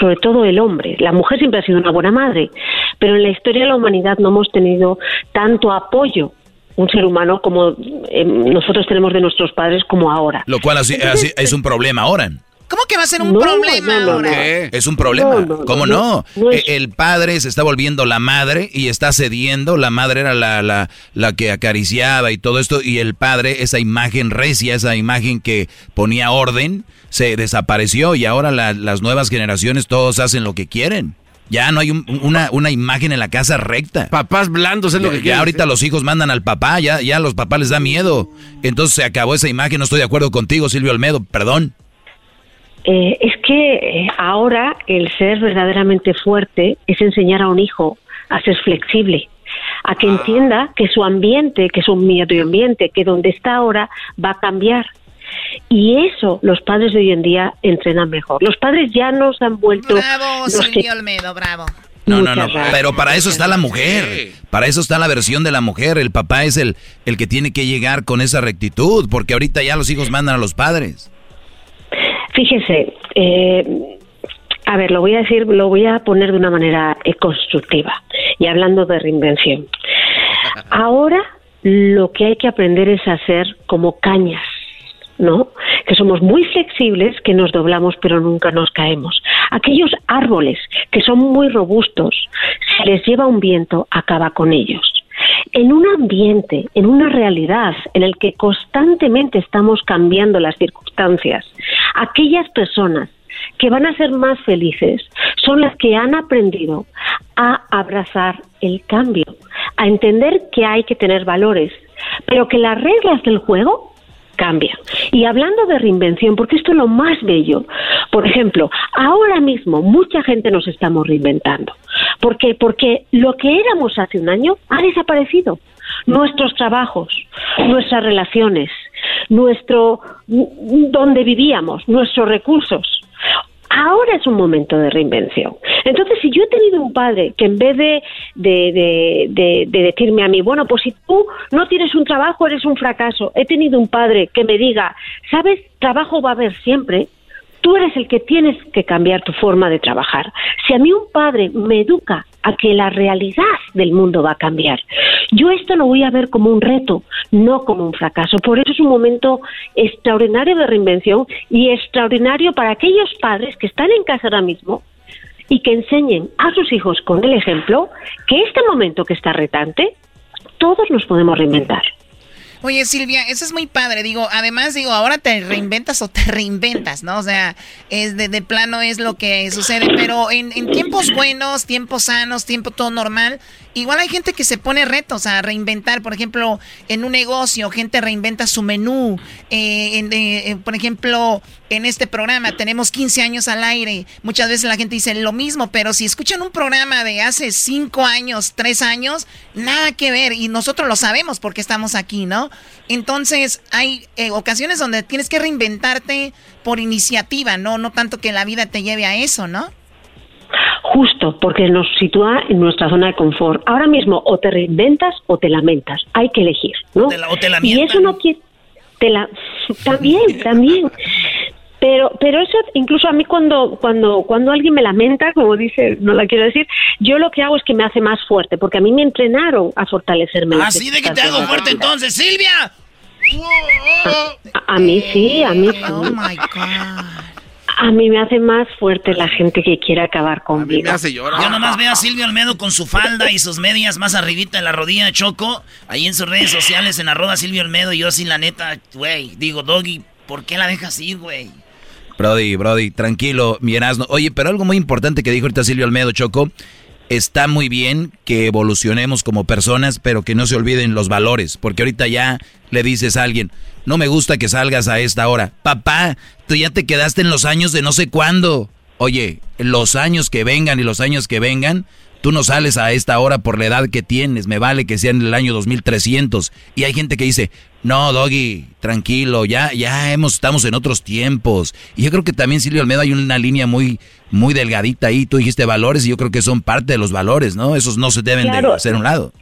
sobre todo el hombre. La mujer siempre ha sido una buena madre, pero en la historia de la humanidad no hemos tenido tanto apoyo un ser humano como eh, nosotros tenemos de nuestros padres como ahora. Lo cual así- así es un problema ahora. ¿Cómo que va a ser un No, problema no, no, ahora? Es un problema. No, no, ¿Cómo no, no? no es- E- El padre se está volviendo la madre y está cediendo. La madre era la, la, la que acariciaba y todo esto. Y el padre, esa imagen recia, esa imagen que ponía orden, se desapareció. Y ahora la- las nuevas generaciones todos hacen lo que quieren. Ya no hay un- una, una imagen en la casa recta. Papás blandos es lo Ya, que ya ahorita los hijos mandan al papá, ya, ya a los papás les da miedo. Entonces se acabó esa imagen. No estoy de acuerdo contigo, Silvio Olmedo. Perdón. Eh, es que eh, ahora el ser verdaderamente fuerte es enseñar a un hijo a ser flexible, a que entienda que su ambiente, que su medio ambiente, que donde está ahora va a cambiar. Y eso los padres de hoy en día entrenan mejor. Los padres ya nos han vuelto Bravo, los que Olmedo, bravo. No, no, no. Pero para eso está la mujer. Para eso está la versión de la mujer. El papá es el, el que tiene que llegar con esa rectitud. Porque ahorita ya los hijos mandan a los padres. Fíjese, eh, a ver, lo voy a decir, lo voy a poner de una manera eh, constructiva y hablando de reinvención. Ahora lo que hay que aprender es a ser como cañas, ¿no? Que somos muy flexibles, que nos doblamos pero nunca nos caemos. Aquellos árboles que son muy robustos, si les lleva un viento, acaba con ellos. En un ambiente, en una realidad en el que constantemente estamos cambiando las circunstancias, aquellas personas que van a ser más felices son las que han aprendido a abrazar el cambio, a entender que hay que tener valores, pero que las reglas del juego cambian. Y hablando de reinvención, porque esto es lo más bello, por ejemplo, ahora mismo mucha gente nos estamos reinventando. ¿Por qué? Porque lo que éramos hace un año ha desaparecido. Nuestros trabajos, nuestras relaciones, nuestro donde vivíamos, nuestros recursos. Ahora es un momento de reinvención. Entonces, si yo he tenido un padre que en vez de, de, de, de, decirme a mí, bueno, pues si tú no tienes un trabajo, eres un fracaso, he tenido un padre que me diga, sabes, trabajo va a haber siempre, Tú eres el que tienes que cambiar tu forma de trabajar. Si a mí un padre me educa a que la realidad del mundo va a cambiar, yo esto lo voy a ver como un reto, no como un fracaso. Por eso es un momento extraordinario de reinvención y extraordinario para aquellos padres que están en casa ahora mismo y que enseñen a sus hijos con el ejemplo que este momento que está retante, todos nos podemos reinventar. Oye, Silvia, eso es muy padre. Digo, además, digo, ahora te reinventas o te reinventas, ¿no? O sea, es de, de plano es lo que sucede. Pero en, en, tiempos buenos, tiempos sanos, tiempo todo normal, Igual hay gente que se pone retos a reinventar, por ejemplo, en un negocio, gente reinventa su menú. Eh, eh, por ejemplo, en este programa tenemos 15 años al aire. Muchas veces la gente dice lo mismo, pero si escuchan un programa de hace 5 años, 3 años, nada que ver. Y nosotros lo sabemos porque estamos aquí, ¿no? Entonces, hay eh, ocasiones donde tienes que reinventarte por iniciativa, ¿no? No tanto que la vida te lleve a eso, ¿no? justo porque nos sitúa en nuestra zona de confort. Ahora mismo o te reinventas o te lamentas, hay que elegir, ¿no? O te la, y eso no quiere te la también, también. Pero, pero eso incluso a mí cuando, cuando, cuando alguien me lamenta, como dice, no la quiero decir, yo lo que hago es que me hace más fuerte, porque a mí me entrenaron a fortalecerme. Así de que te hago fuerte entonces, Silvia. A, a, mí sí, a mí sí. Oh my God. A mí me hace más fuerte la gente que quiere acabar conmigo. me hace llorar. Yo nomás veo a Silvio Almedo con su falda y sus medias más arribita en la rodilla Choco, ahí en sus redes sociales en arroba Silvio Almedo y yo así la neta, güey, digo, Doggy, ¿por qué la dejas ir, güey? Brody, Brody, tranquilo, mi Oye, pero algo muy importante que dijo ahorita Silvio Almedo, Choco, está muy bien que evolucionemos como personas, pero que no se olviden los valores, porque ahorita ya le dices a alguien, no me gusta que salgas a esta hora. Papá, tú ya te quedaste en los años de no sé cuándo. Oye, los años que vengan y los años que vengan, tú no sales a esta hora por la edad que tienes, me vale que sea en el año 2300. Y hay gente que dice, no, Doggy, tranquilo, ya, ya hemos, estamos en otros tiempos. Y yo creo que también, Silvio Almedo, hay una línea muy, muy delgadita ahí. Tú dijiste valores y yo creo que son parte de los valores, ¿no? Esos no se deben de hacer un lado.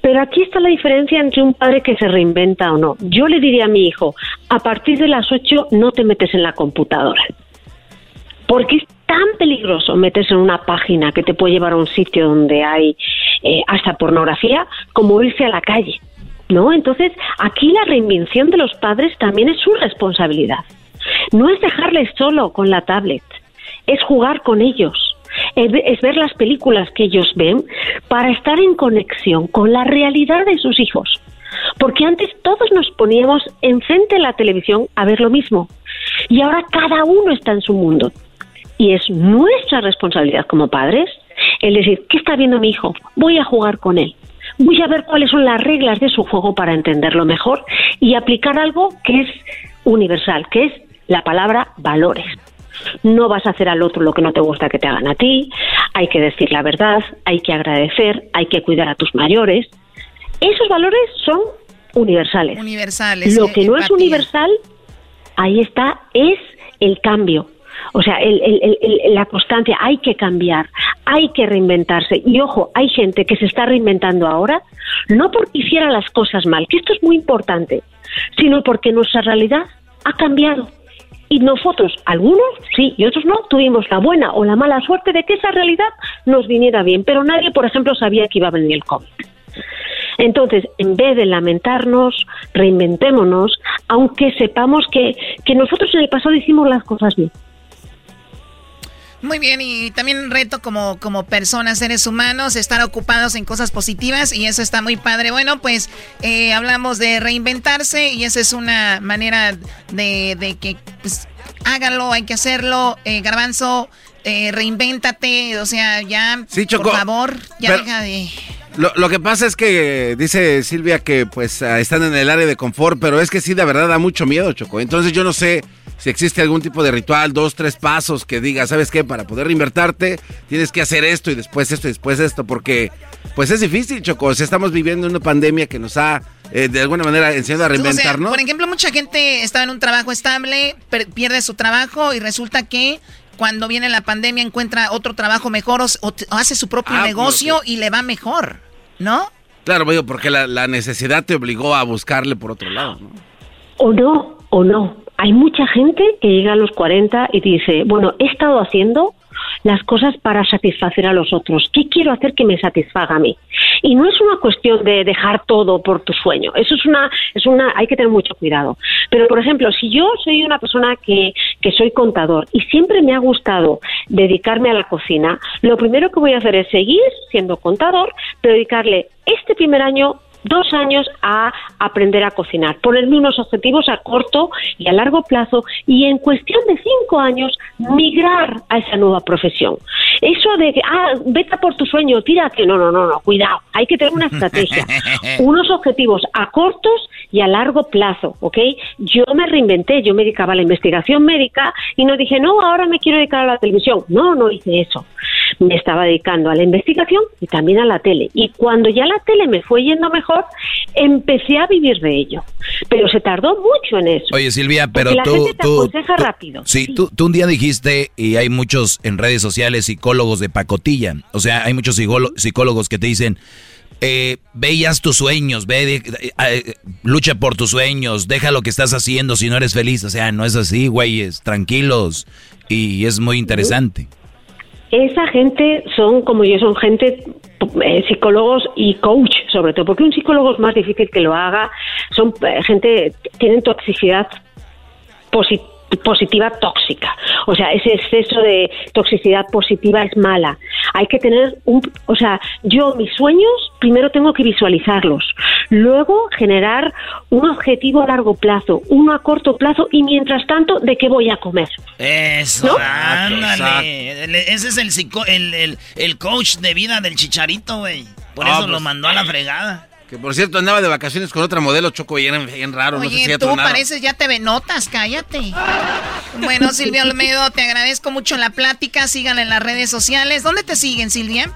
Pero aquí está la diferencia entre un padre que se reinventa o no. Yo le diría a mi hijo, a partir de las 8 no te metes en la computadora. Porque tan peligroso meterse en una página que te puede llevar a un sitio donde hay eh, hasta pornografía como irse a la calle. ¿No? Entonces, aquí la reinvención de los padres también es su responsabilidad. No es dejarles solo con la tablet, es jugar con ellos, es ver las películas que ellos ven para estar en conexión con la realidad de sus hijos. Porque antes todos nos poníamos enfrente de la televisión a ver lo mismo. Y ahora cada uno está en su mundo. Y es nuestra responsabilidad como padres el decir, ¿qué está viendo mi hijo? Voy a jugar con él. Voy a ver cuáles son las reglas de su juego para entenderlo mejor y aplicar algo que es universal, que es la palabra valores. No vas a hacer al otro lo que no te gusta que te hagan a ti, hay que decir la verdad, hay que agradecer, hay que cuidar a tus mayores. Esos valores son universales. Universales. Lo que no es universal, ahí está, es el cambio. O sea, la constancia, hay que cambiar, hay que reinventarse. Y ojo, hay gente que se está reinventando ahora, no porque hiciera las cosas mal, que esto es muy importante, sino porque nuestra realidad ha cambiado. Y nosotros, algunos sí y otros no, tuvimos la buena o la mala suerte de que esa realidad nos viniera bien, pero nadie, por ejemplo, sabía que iba a venir el COVID. Entonces, en vez de lamentarnos, reinventémonos, aunque sepamos que, que nosotros en el pasado hicimos las cosas bien. Muy bien, y también reto como, como personas, seres humanos, estar ocupados en cosas positivas y eso está muy padre. Bueno, pues eh, hablamos de reinventarse y esa es una manera de, de que pues, háganlo, hay que hacerlo. Eh, Garbanzo, eh, reinvéntate, o sea, ya, por favor, ya deja de... Lo, lo, que pasa es que dice Silvia que pues ah, están en el área de confort, pero es que sí, de verdad da mucho miedo, Choco. Entonces yo no sé si existe algún tipo de ritual, dos, tres pasos que diga, ¿sabes qué? Para poder reinvertirte tienes que hacer esto y después esto y después esto, porque pues es difícil, Choco. Si estamos viviendo una pandemia que nos ha eh, de alguna manera enseñado a reinventarnos. por ejemplo, mucha gente estaba en un trabajo estable, pierde su trabajo y resulta que cuando viene la pandemia encuentra otro trabajo mejor o, hace su propio ah, negocio y le va mejor, ¿no? Claro, porque la, la, necesidad te obligó a buscarle por otro lado, ¿no? O no, o no. Hay mucha gente que llega a los 40 y dice, bueno, he estado haciendo las cosas para satisfacer a los otros. ¿Qué quiero hacer que me satisfaga a mí? Y no es una cuestión de dejar todo por tu sueño. Eso es una, es una, hay que tener mucho cuidado. Pero, por ejemplo, si yo soy una persona que, que soy contador y siempre me ha gustado dedicarme a la cocina, lo primero que voy a hacer es seguir siendo contador, pero dedicarle este primer año dos años a aprender a cocinar, ponerme unos objetivos a corto y a largo plazo y en cuestión de cinco años migrar a esa nueva profesión. Eso de que, ah, vete por tu sueño, tírate, no, no, no, no, cuidado, hay que tener una estrategia, unos objetivos a cortos y a largo plazo, ¿ok? Yo me reinventé, yo me dedicaba a la investigación médica y no dije, no, ahora me quiero dedicar a la televisión. No, no hice eso. Me estaba dedicando a la investigación y también a la tele. Y cuando ya la tele me fue yendo mejor, empecé a vivir de ello. Pero se tardó mucho en eso. Oye, Silvia, pero la tú... Gente te aconseja rápido. Sí, Tú, tú un día dijiste, y hay muchos en redes sociales psicólogos de pacotilla. O sea, hay muchos psicólogos que te dicen eh, veías tus sueños, ve, eh, lucha por tus sueños, deja lo que estás haciendo si no eres feliz. O sea, no es así, güeyes, tranquilos. Y es muy interesante. Esa gente son, como yo, son gente, eh, psicólogos y coach, sobre todo, porque un psicólogo es más difícil que lo haga. Son eh, gente, tienen toxicidad positiva positiva tóxica. O sea, ese exceso de toxicidad positiva es mala. Hay que tener un, o sea, yo mis sueños primero tengo que visualizarlos, luego generar un objetivo a largo plazo, uno a corto plazo y mientras tanto de qué voy a comer. Eso, ándale. Ese es el, el, el, coach de vida del chicharito, güey. Por ah, eso lo pues. mandó a la fregada. Que por cierto andaba de vacaciones con otra modelo Choco y era bien raro. Oye, no sé si tú pareces ya te notas, cállate. bueno, Silvia Olmedo, te agradezco mucho la plática. Síganla en las redes sociales. ¿Dónde te siguen, Silvia?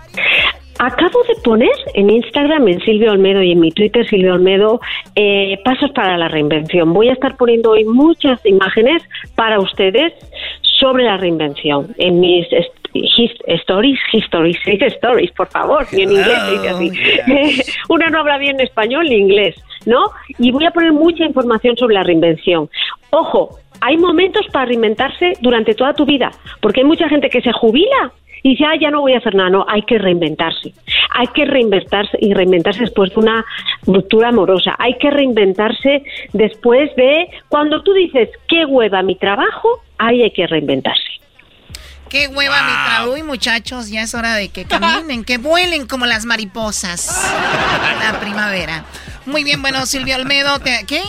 Acabo de poner en Instagram, en Silvia Olmedo y en mi Twitter, Silvia Olmedo, eh, pasos para la reinvención. Voy a estar poniendo hoy muchas imágenes para ustedes sobre la reinvención en mis his, stories, histories, stories, por favor, y en inglés así. Una no habla bien español ni inglés, ¿no? Y voy a poner mucha información sobre la reinvención. Ojo, hay momentos para reinventarse durante toda tu vida, porque hay mucha gente que se jubila y dice, ah, ya no voy a hacer nada, no, hay que reinventarse. Hay que reinventarse y reinventarse después de una ruptura amorosa. Hay que reinventarse después de cuando tú dices, qué hueva mi trabajo, ahí hay que reinventarse. Qué hueva mi trabajo. Uy, muchachos, ya es hora de que caminen, que vuelen como las mariposas. La primavera. Muy bien, bueno, Silvia Olmedo, ¿qué?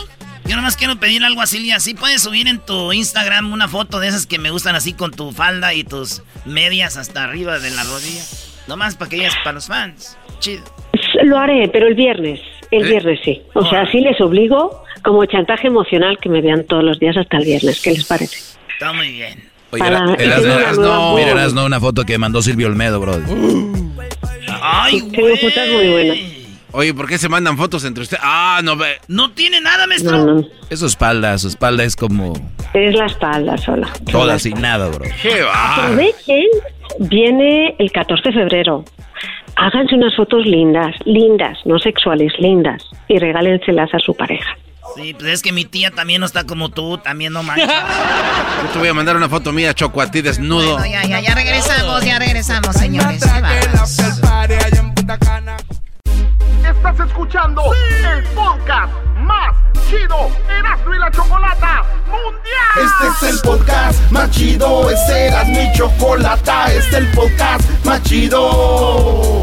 Yo nomás quiero pedir algo a Silvia. ¿Sí puedes subir en tu Instagram una foto de esas que me gustan así con tu falda y tus medias hasta arriba de la rodilla? Nomás para que ellas, para los fans. Chido. Lo haré, pero el viernes. El ¿Eh? viernes sí. O sea, sí les obligo como chantaje emocional que me vean todos los días hasta el viernes. ¿Qué les parece? Está muy bien. Oye, eras, no, mira, no una foto que mandó Silvio Olmedo, bro. Ay, Tengo fotos muy buenas. Oye, ¿por qué se mandan fotos entre ustedes? Ah, no ve. No tiene nada, maestro. Es su espalda, su espalda es como. Es la espalda sola. Toda sin nada, bro. ¿Qué va? Aprovechen, viene el 14 de febrero. Háganse unas fotos lindas, lindas, no sexuales, lindas, y regálenselas a su pareja. Sí, pues es que mi tía también no está como tú, también no manches. Yo te voy a mandar una foto mía, Choco, a ti desnudo. Bueno, ya, ya, ya regresamos, ya regresamos, señores. Estás escuchando el podcast más chido, Erasmo y la Chocolata Mundial. Este es el podcast más chido, este era mi chocolata es el podcast más chido.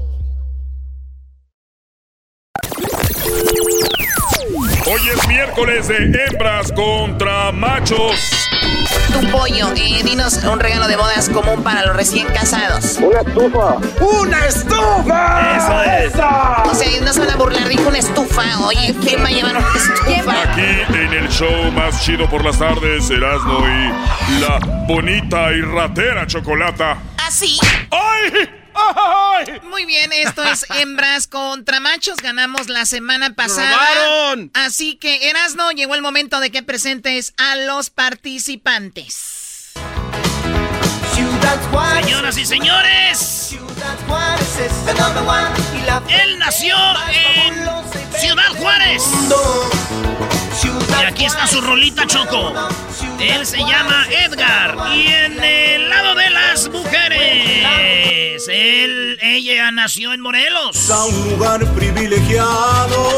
Hoy es miércoles de hembras contra machos. Tu pollo, eh, dinos un regalo de bodas común para los recién casados. Una estufa. ¡Una estufa! Eso es. O sea, no se van a burlar, dijo una estufa. Oye, ¿quién va a llevar una estufa? Aquí en el show más chido por las tardes, Erasmo y la bonita y ratera chocolata. ¿Así? ¡Ay! Muy bien, esto es hembras contra machos. Ganamos la semana pasada. ¡Robaron! Así que, Erasno, llegó el momento de que presentes a los participantes. Señoras y señores, él nació en Ciudad Juárez. Y aquí está su rolita Choco. Él se llama Edgar. Y en el lado de las mujeres, él, ella nació en Morelos. a un lugar privilegiado.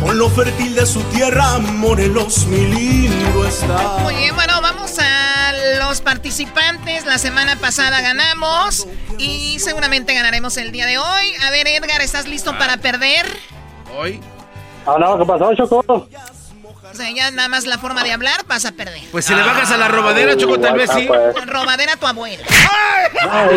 Con lo fértil de su tierra, Morelos, mi lindo está. Muy bien, bueno, vamos a los participantes. La semana pasada ganamos y seguramente ganaremos el día de hoy. A ver, Edgar, ¿estás listo para perder? Hoy. Ah, no, ¿qué pasó, Choco? O sea, ya nada más la forma de hablar vas a perder. Pues si le bajas a la robadera, Choco, tal vez sí. Robadera a tu abuela. Ah,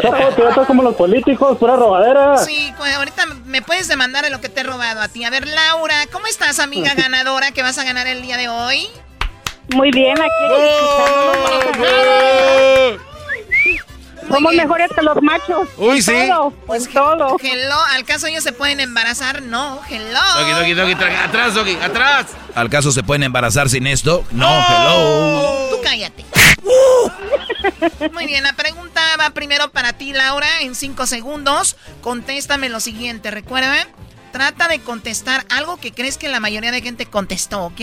Choco, tú estás como los políticos, pura robadera. Sí, pues ahorita me puedes demandar de lo que te he robado a ti. A ver, Laura, ¿cómo estás, amiga ganadora, que vas a ganar el día de hoy? Muy bien, aquí Somos mejores que los machos. Uy, En sí. Todo, pues todo. Hello, ¿al caso ellos se pueden embarazar? No, hello. Doggy, doggy, doggy, tra- atrás, Doggy, atrás. ¿Al caso se pueden embarazar sin esto? No, hello. Tú cállate. Muy bien, la pregunta va primero para ti, Laura, en cinco segundos. Contéstame lo siguiente, recuerda, trata de contestar algo que crees que la mayoría de gente contestó, ¿ok?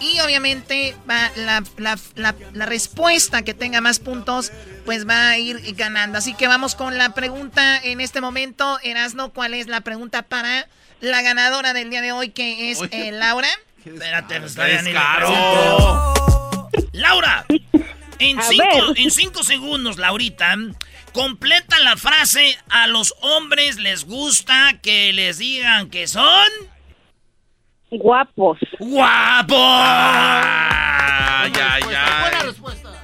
Y obviamente va la, la- la- la respuesta que tenga más puntos, pues va a ir ganando. Así que vamos con la pregunta en este momento. Erasno, ¿cuál es la pregunta para la ganadora del día de hoy, que es eh, Laura? Espérate, pues, le descaro. presento. Laura, en cinco, en cinco segundos, Laurita, completa la frase. A los hombres les gusta que les digan que son Guapos. guapos. Ay, ay, ay.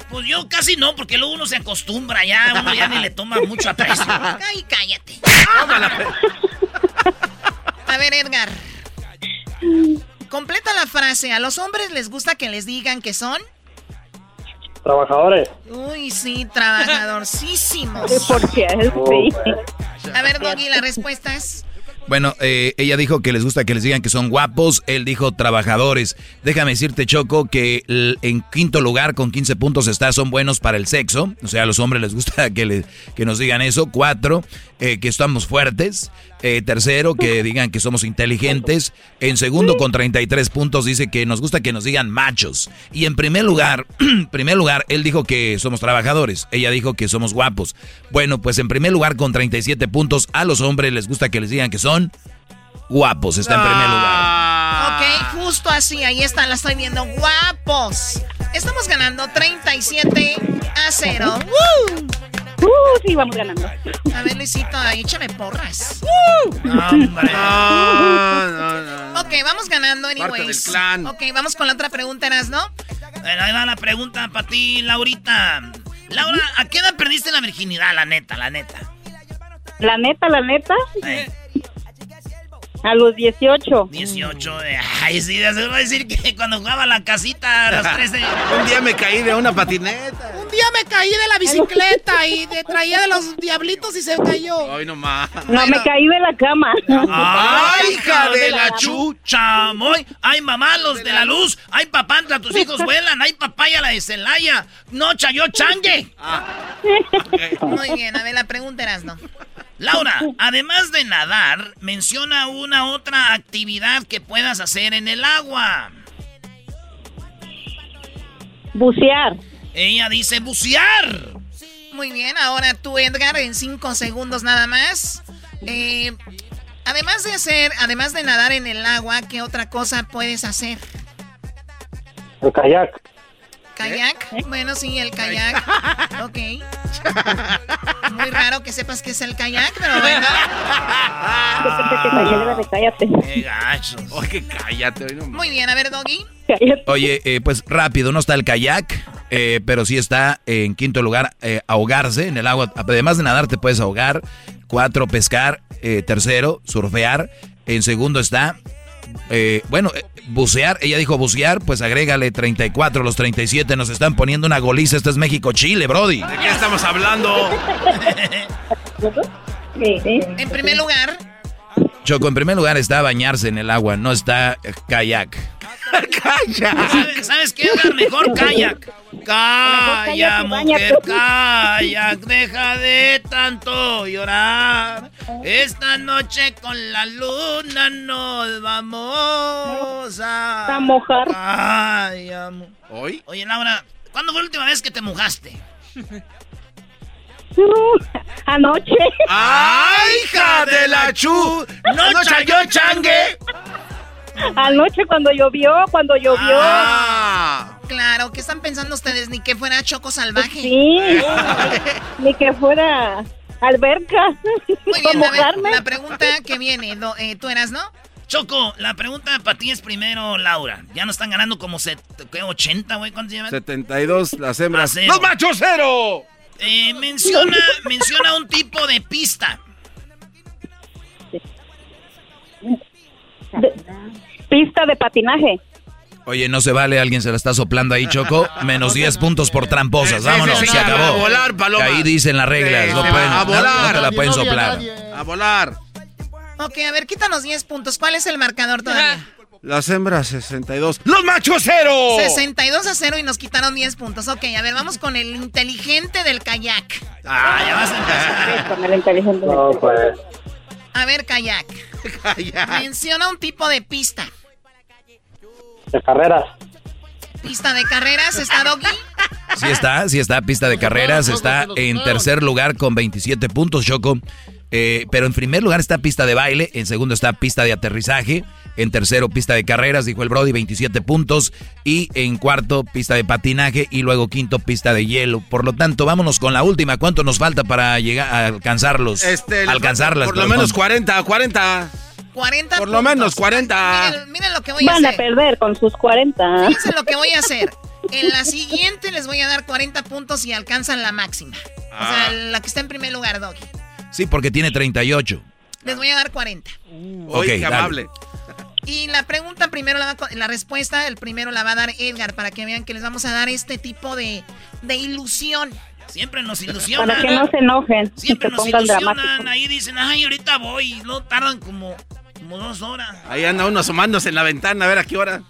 Pues yo casi no, porque luego uno se acostumbra ya, uno ya ni le toma mucho aprecio. Ay, cállate. A ver, Edgar. Completa la frase. ¿A los hombres les gusta que les digan que son? Trabajadores. Uy, sí, trabajadorcísimos. ¿Por qué? Sí. A ver, Doggy, la respuesta es... Bueno, eh, ella dijo que les gusta que les digan que son guapos, él dijo trabajadores. Déjame decirte, Choco, que en quinto lugar con 15 puntos está, son buenos para el sexo. O sea, a los hombres les gusta que, le- que nos digan eso. Cuatro, eh, que estamos fuertes. Eh, tercero, que digan que somos inteligentes. En segundo, con 33 puntos, dice que nos gusta que nos digan machos. Y en primer lugar, primer lugar, él dijo que somos trabajadores. Ella dijo que somos guapos. Bueno, pues en primer lugar, con 37 puntos, a los hombres les gusta que les digan que son guapos. Está en primer lugar. Ok, justo así, ahí está, la estoy viendo. Guapos. Estamos ganando 37 a 0. ¡Woo! Uh, sí, vamos ganando. A ver, Luisito, échame porras. Hombre. No, no, no. Ok, vamos ganando, anyways. del clan. Ok, vamos con la otra pregunta, ¿eras, no? Bueno, ahí va la pregunta para ti, Laurita. Laura, ¿a qué edad perdiste la virginidad, la neta, la neta? La neta, la neta, Eh, A los 18. 18. eh, Ay, sí, se va a decir que cuando jugaba la casita a los 13. Un día me caí de una patineta. Un día me caí de la bicicleta y de, traía de los diablitos y se cayó. Ay, no más. No, me caí de la cama. ¡Ay, hija de la chucha! Moy. ¡Ay, mamá, los de la luz! ¡Ay, papantla, tus hijos vuelan! ¡Ay, papaya, la de Celaya! ¡No, chayo changue! Muy bien, a ver, la pregunta eras, ¿no? Laura, además de nadar, menciona una otra actividad que puedas hacer en el agua. Bucear. Ella dice bucear. Muy bien, ahora tú, Edgar, en cinco segundos nada más. Eh, además de hacer, además de nadar en el agua, ¿qué otra cosa puedes hacer? El kayak. ¿Kayak? Bueno, sí, el kayak. Ok. Muy raro que sepas que es el kayak, pero bueno. cállate. Qué gacho. Oye, cállate. hoy no- Muy bien, a ver, Doggy. Oye, eh, pues rápido, no está el kayak, eh, pero sí está en quinto lugar eh, ahogarse en el agua. Además de nadar, te puedes ahogar. Cuatro, pescar. Eh, tercero, surfear. En segundo está, eh, bueno, eh, bucear. Ella dijo bucear, pues agrégale 34, los 37 nos están poniendo una goliza. Esto es México-Chile, Brody. ¿De qué estamos hablando? En primer lugar, Choco, en primer lugar está bañarse en el agua, no está eh, kayak. ¿Sabes, ¿Sabes qué, Edgar? Mejor kayak. Calla, mujer, kayak. Deja de tanto llorar. Esta noche con la luna nos vamos a... A mojar. Ay, amo. ¿Hoy? Oye, Laura, ¿cuándo fue la última vez que te mojaste? Anoche. ¡Ay, hija de la chu! ¡No chayó changue! Anoche cuando llovió, cuando llovió. Ah. claro, ¿qué están pensando ustedes? Ni que fuera choco salvaje. Sí. Ni que fuera alberca. Muy bien, a ver, la pregunta que viene, eh, tú eras, ¿no? Choco, la pregunta para ti es primero, Laura. Ya no están ganando como set, ¿qué, 80, güey. ¿Cuántos llevan? 72 las hembras. Cero. ¡Los machos cero! Eh, menciona, menciona un tipo de pista. Pista de patinaje. Oye, no se vale, alguien se la está soplando ahí, Choco. Menos 10 puntos por tramposas. Vámonos, se a acabó. volar, paloma. Ahí dicen las reglas. No pueden, a volar. no te la pueden soplar. A volar. Ok, a ver, quítanos 10 puntos. ¿Cuál es el marcador todavía? Las hembras 62. ¡Los machos cero! 62 a 0 y nos quitaron 10 puntos. Ok, a ver, vamos con el inteligente del kayak. Ah, ya vas a empezar. Con el inteligente. No, pues. A ver, kayak. Menciona un tipo de pista. De carreras. Pista de carreras, ¿está Doggy? Sí está, sí está, pista de carreras, está en tercer lugar con 27 puntos, Choco. Eh, pero en primer lugar está pista de baile, en segundo está pista de aterrizaje, en tercero pista de carreras, dijo el Brody, 27 puntos, y en cuarto pista de patinaje y luego quinto pista de hielo. Por lo tanto, vámonos con la última. ¿Cuánto nos falta para llegar a alcanzarlos? Este, Alcanzarlas. Por lo menos 40, 40. 40 Por lo menos 40. Miren, miren lo que voy a Van a hacer. perder con sus 40. Fíjense lo que voy a hacer. En la siguiente les voy a dar 40 puntos y alcanzan la máxima. O sea, Ah. la que está en primer lugar, Doggy. Sí, porque tiene 38. Les voy a dar 40. Uy, Ok, qué amable. Y la pregunta primero, la, va la respuesta, el primero la va a dar Edgar para que vean que les vamos a dar este tipo de, de ilusión. Siempre nos ilusionan. Para que no se enojen. Siempre se nos ilusionan. dramáticos. Ahí dicen, ay, ahorita voy. Y no tardan como, como dos horas. Ahí anda uno asomándose en la ventana a ver a qué hora.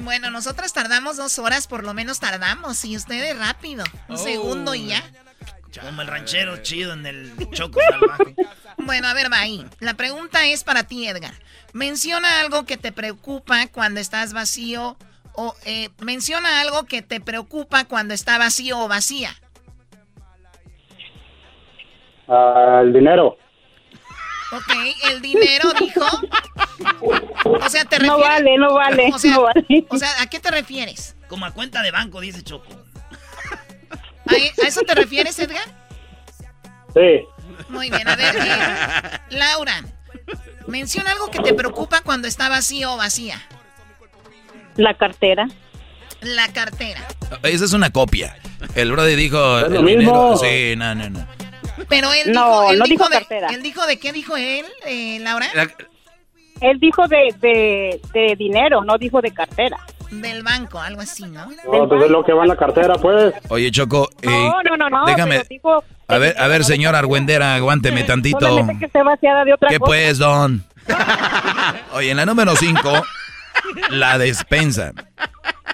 Bueno, nosotras tardamos dos horas, por lo menos tardamos. Y ustedes rápido. Un Oh. segundo y ya. Como el ranchero chido en el choco salvaje. Bueno, a ver, va ahí. La pregunta es para ti, Edgar. Menciona algo que te preocupa cuando estás vacío o eh, menciona algo que te preocupa cuando está vacío o vacía. Ah, el dinero. Ok, el dinero dijo. O sea, te No refieres. vale, no vale, O sea, no vale. o sea, ¿a qué te refieres? Como a cuenta de banco, dice Choco. ¿A, a eso te refieres, Edgar? Sí. Muy bien, a ver, eh, Laura, menciona algo que te preocupa cuando está vacío o vacía. La cartera. La cartera. Esa es una copia. El Brody dijo. Es lo mismo. Sí, no, no, no. Pero él No, dijo, él no dijo dijo de, cartera. él dijo de qué dijo él, eh, Laura. La- él dijo de, de, de dinero, no dijo de cartera. Del banco, algo así, ¿no? No, pues es lo que va en la cartera, pues. Oye, Choco, eh, No, no, no, no. déjame. A ver, a ver, señor Argüendera, aguánteme tantito. que esté vaciada de otra ¿Qué cosa. pues, don? Oye, en la número 5, la despensa.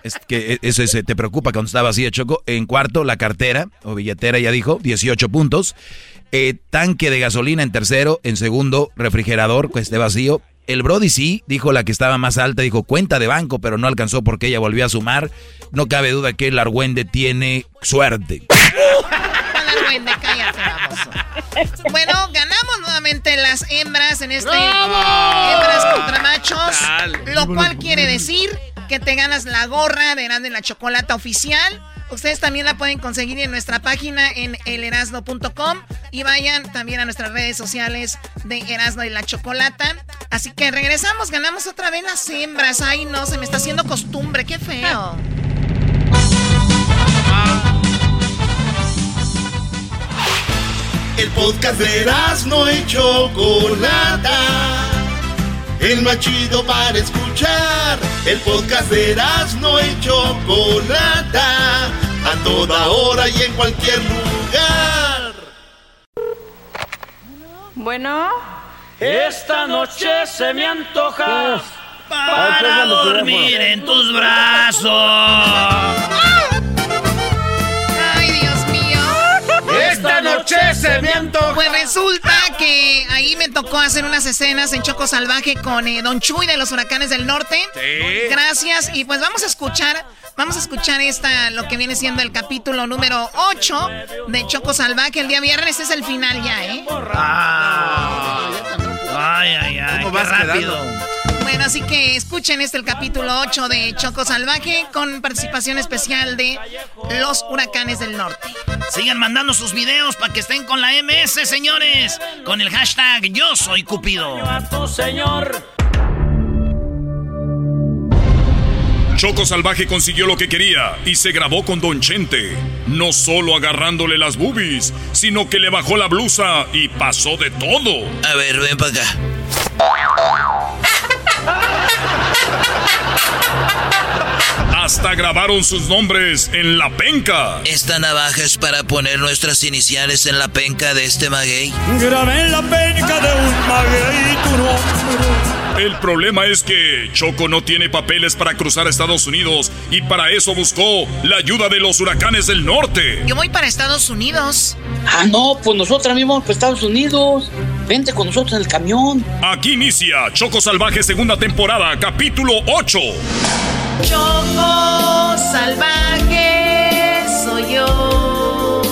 Es que eso se te preocupa cuando está vacía, Choco. En cuarto, la cartera o billetera, ya dijo, 18 puntos. Eh, tanque de gasolina en tercero. En segundo, refrigerador, que esté vacío. El Brody sí, dijo la que estaba más alta, dijo cuenta de banco, pero no alcanzó porque ella volvió a sumar. No cabe duda que el Argüende tiene suerte. Argüende, cállate. Bueno, ganamos nuevamente las hembras en este ¡Bravo! hembras contra machos, Dale. lo cual quiere decir que te ganas la gorra de Erasmo y la Chocolata oficial. Ustedes también la pueden conseguir en nuestra página en elerasno.com y vayan también a nuestras redes sociales de Erasmo y la Chocolata. Así que regresamos, ganamos otra vez las hembras. Ay, no, se me está haciendo costumbre, qué feo. El podcast de no y Chocolata. El más chido para escuchar. El podcast de no y Chocolata. A toda hora y en cualquier lugar. Bueno. Esta noche se me antoja. Para dormir en tus brazos. Pues resulta que ahí me tocó hacer unas escenas en Choco Salvaje con eh, Don Chuy de los Huracanes del Norte. Sí. Gracias. Y pues vamos a escuchar, vamos a escuchar esta, lo que viene siendo el capítulo número 8 de Choco Salvaje. El día viernes es el final ya, ¿eh? Ay, ay, ay. ¿Cómo qué vas rápido. Bueno, así que escuchen este el capítulo 8 de Choco Salvaje con participación especial de los Huracanes del Norte. Sigan mandando sus videos para que estén con la MS, señores. Con el hashtag Yo Soy Cupido. señor. Choco Salvaje consiguió lo que quería y se grabó con Don Chente. No solo agarrándole las boobies, sino que le bajó la blusa y pasó de todo. A ver, ven para acá. Hasta grabaron sus nombres en la penca. Esta navaja es para poner nuestras iniciales en la penca de este maguey. Grabé en la penca de un maguey tu nombre. El problema es que Choco no tiene papeles para cruzar a Estados Unidos y para eso buscó la ayuda de los huracanes del norte. Yo voy para Estados Unidos. Ah, no, pues nosotros mismos para Estados Unidos. Vente con nosotros en el camión. Aquí inicia Choco Salvaje segunda temporada, capítulo 8. Choco salvaje soy yo.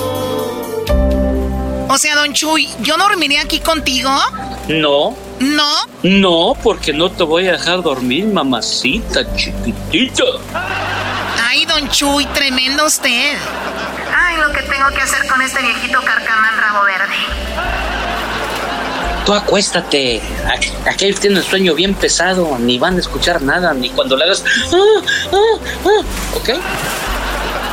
O sea, Don Chuy, ¿yo dormiré aquí contigo? No, ¿No? no, porque no te voy a dejar dormir, mamacita chiquitita. Ay, Don Chuy, tremendo usted. Ay, lo que tengo que hacer con este viejito carcamán rabo verde. Tú acuéstate. A- Aquellos tienen el sueño bien pesado, ni van a escuchar nada, ni cuando le hagas. "Ah, ah, ah", ¿Ok?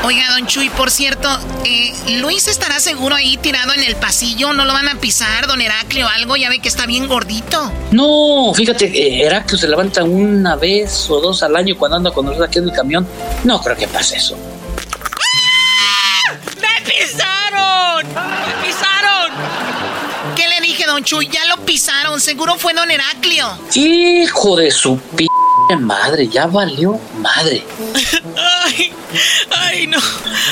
Oiga, Don Chuy, por cierto, eh, Luis estará seguro ahí tirado en el pasillo. ¿No lo van a pisar, Don Heraclio, o algo? Ya ve que está bien gordito. No, fíjate, eh, Heraclio se levanta una vez o dos al año cuando anda con nosotros aquí en el camión. No creo que pase eso. ¡Me pisaron! ¡Me pisaron! ¿Qué le dije, Don Chuy? Ya lo pisaron. Seguro fue Don Heraclio. Hijo de su p madre, ya valió madre. Ay, ay, no.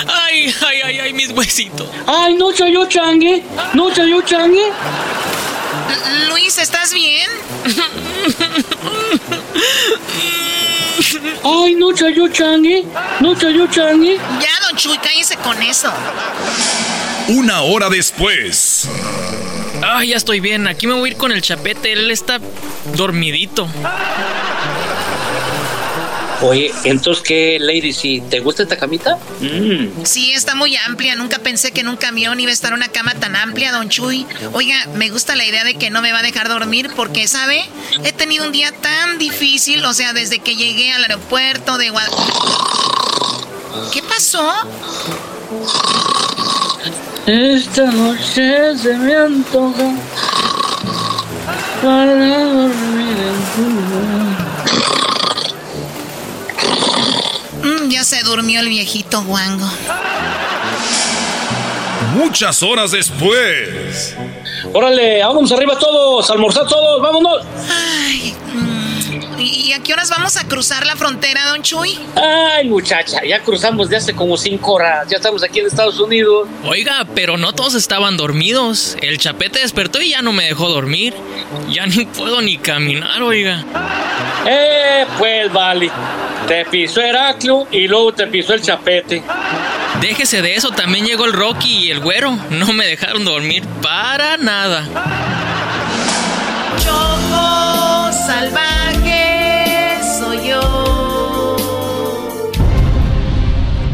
Ay, ay, ay, ay, mis huesitos. Ay, no yo changue, no yo changue. L- Luis, ¿estás bien? Ay, no yo changue, no yo changue. Ya, Don Chuy, cállese con eso. Una hora después. Ay, ya estoy bien. Aquí me voy a ir con el chapete. Él está dormidito. Oye, entonces, ¿qué, lady? Si te gusta esta camita? Mm. Sí, está muy amplia. Nunca pensé que en un camión iba a estar una cama tan amplia, don Chuy. Oiga, me gusta la idea de que no me va a dejar dormir porque, ¿sabe? He tenido un día tan difícil, o sea, desde que llegué al aeropuerto de Guadalajara. ¿Qué pasó? Esta noche se me antoja. Mm, ya se durmió el viejito guango. Muchas horas después. Órale, vámonos arriba todos, almorzar todos, vámonos. Ay, mm, ¿y a qué horas vamos a cruzar la frontera, don Chuy? Ay, muchacha, ya cruzamos de hace como cinco horas. Ya estamos aquí en Estados Unidos. Oiga, pero no todos estaban dormidos. El chapete despertó y ya no me dejó dormir. Ya ni puedo ni caminar, oiga. Eh, pues vale. Te pisó Heraclio y luego te pisó el chapete. Déjese de eso, también llegó el Rocky y el güero. No me dejaron dormir para nada. Choco salvaje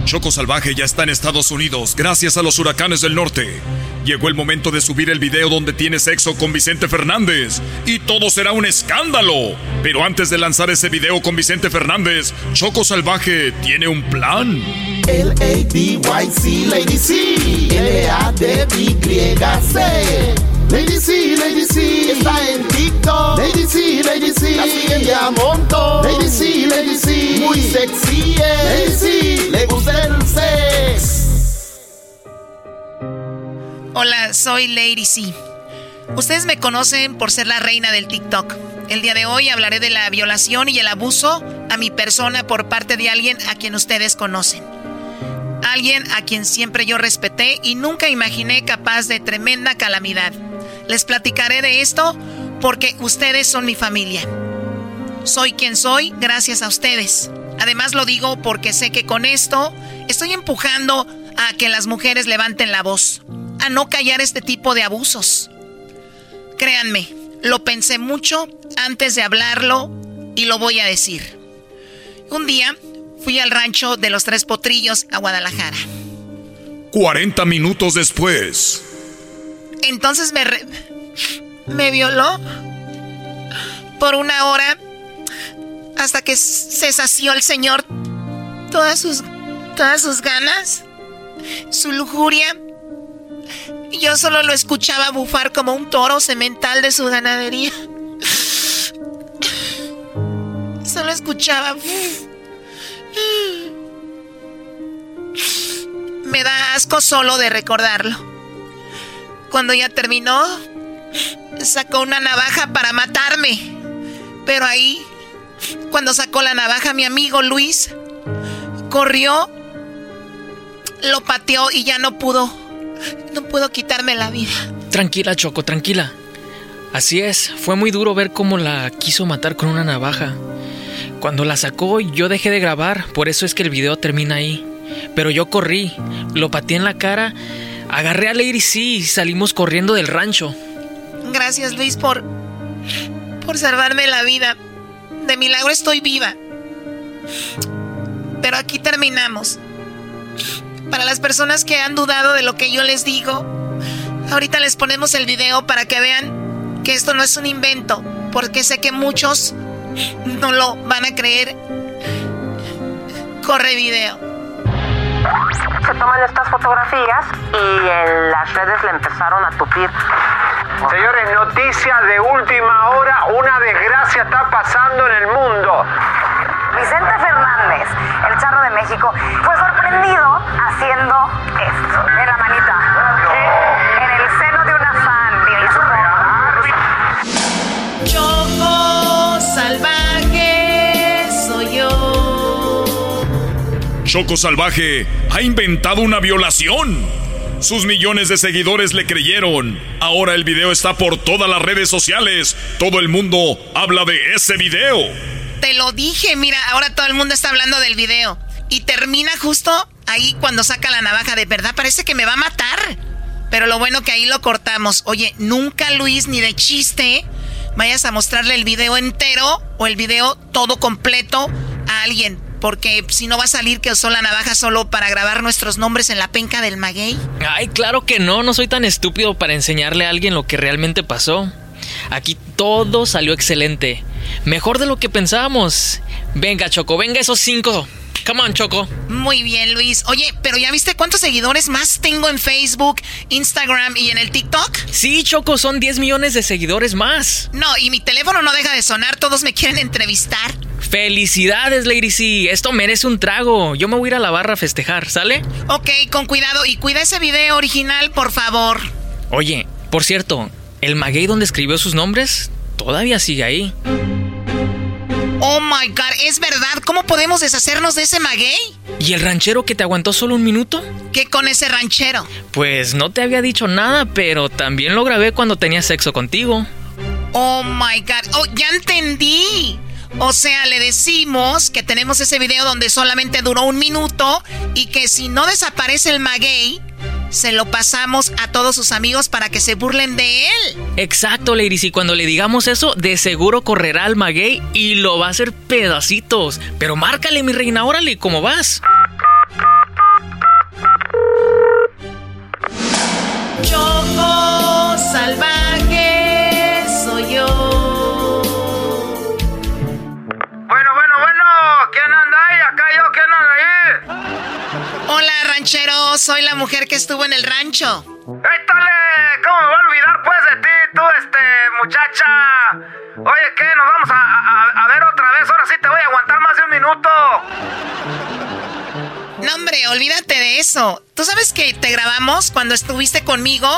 Choco Salvaje ya está en Estados Unidos gracias a los huracanes del norte. Llegó el momento de subir el video donde tiene sexo con Vicente Fernández y todo será un escándalo. Pero antes de lanzar ese video con Vicente Fernández, Choco Salvaje tiene un plan. L-A-D-Y-C, Lady C, L-A-D-Y-C. Lady C, Lady C, está en TikTok. Lady C, Lady C, la siguen de a montón. Lady C, Lady C, muy sexy es. Lady C, le gusta el sex. Hola, soy Lady C. Ustedes me conocen por ser la reina del TikTok. El día de hoy hablaré de la violación y el abuso a mi persona por parte de alguien a quien ustedes conocen. Alguien a quien siempre yo respeté y nunca imaginé capaz de tremenda calamidad. Les platicaré de esto porque ustedes son mi familia. Soy quien soy gracias a ustedes. Además lo digo porque sé que con esto estoy empujando a que las mujeres levanten la voz, a no callar este tipo de abusos. Créanme, lo pensé mucho antes de hablarlo y lo voy a decir. Un día fui al rancho de los Tres Potrillos a Guadalajara. 40 minutos después. Entonces me me violó por una hora hasta que se sació el señor todas sus todas sus ganas, su lujuria. Yo solo lo escuchaba bufar como un toro semental de su ganadería. Solo escuchaba. Me da asco solo de recordarlo. Cuando ya terminó, sacó una navaja para matarme. Pero ahí, cuando sacó la navaja, mi amigo Luis corrió, lo pateó y ya no pudo. No pudo quitarme la vida. Tranquila, Choco, tranquila. Así es, fue muy duro ver cómo la quiso matar con una navaja. Cuando la sacó, yo dejé de grabar, por eso es que el video termina ahí. Pero yo corrí, lo pateé en la cara, agarré a Lady C y salimos corriendo del rancho. Gracias Luis por por salvarme la vida. De milagro estoy viva. Pero aquí terminamos. Para las personas que han dudado de lo que yo les digo, ahorita les ponemos el video para que vean que esto no es un invento, porque sé que muchos no lo van a creer. Corre video. Se toman estas fotografías y en las redes le empezaron a tupir. Señores, noticia de última hora, una desgracia está pasando en el mundo. Vicente Fernández, el charro de México, fue sorprendido haciendo esto. En la manita. En el seno de una fan. Choco salvaje Choco Salvaje ha inventado una violación. Sus millones de seguidores le creyeron. Ahora el video está por todas las redes sociales. Todo el mundo habla de ese video. Te lo dije, mira, ahora todo el mundo está hablando del video. Y termina justo ahí cuando saca la navaja. De verdad, parece que me va a matar. Pero lo bueno que ahí lo cortamos. Oye, nunca Luis, ni de chiste, vayas a mostrarle el video entero o el video todo completo a alguien. Porque si no va a salir que usó la navaja solo para grabar nuestros nombres en la penca del maguey. Ay, claro que no, no soy tan estúpido para enseñarle a alguien lo que realmente pasó. Aquí todo salió excelente. Mejor de lo que pensábamos. Venga, Choco, venga esos cinco Come on, Choco. Muy bien, Luis. Oye, pero ¿ya viste cuántos seguidores más tengo en Facebook, Instagram y en el TikTok? Sí, Choco, son 10 millones de seguidores más. No, y mi teléfono no deja de sonar, todos me quieren entrevistar. Felicidades, Lady C. Esto merece un trago. Yo me voy a ir a la barra a festejar, ¿sale? Ok, con cuidado y cuida ese video original, por favor. Oye, por cierto, el maguey donde escribió sus nombres todavía sigue ahí. Oh my god, ¿es verdad? ¿Cómo podemos deshacernos de ese maguey? ¿Y el ranchero que te aguantó solo un minuto? ¿Qué con ese ranchero? Pues no te había dicho nada, pero también lo grabé cuando tenía sexo contigo. Oh my god, oh, ya entendí. O sea, le decimos que tenemos ese video donde solamente duró un minuto y que si no desaparece el maguey, se lo pasamos a todos sus amigos para que se burlen de él. Exacto, ladies. Y cuando le digamos eso, de seguro correrá al maguey y lo va a hacer pedacitos. Pero márcale, mi reina, órale, ¿cómo vas? Choco salvaje soy yo. Bueno, bueno, bueno. ¿Quién anda ahí? Acá yo, ¿quién anda ahí? Hola, ranchero. Soy la mujer que estuvo en el rancho. ¡Étale! ¿Cómo me voy a olvidar pues de ti, tú, este, muchacha? Oye, ¿qué? ¿Nos vamos a, a- a ver otra vez? Ahora sí te voy a aguantar más de un minuto. No, hombre, olvídate de eso. ¿Tú sabes que te grabamos cuando estuviste conmigo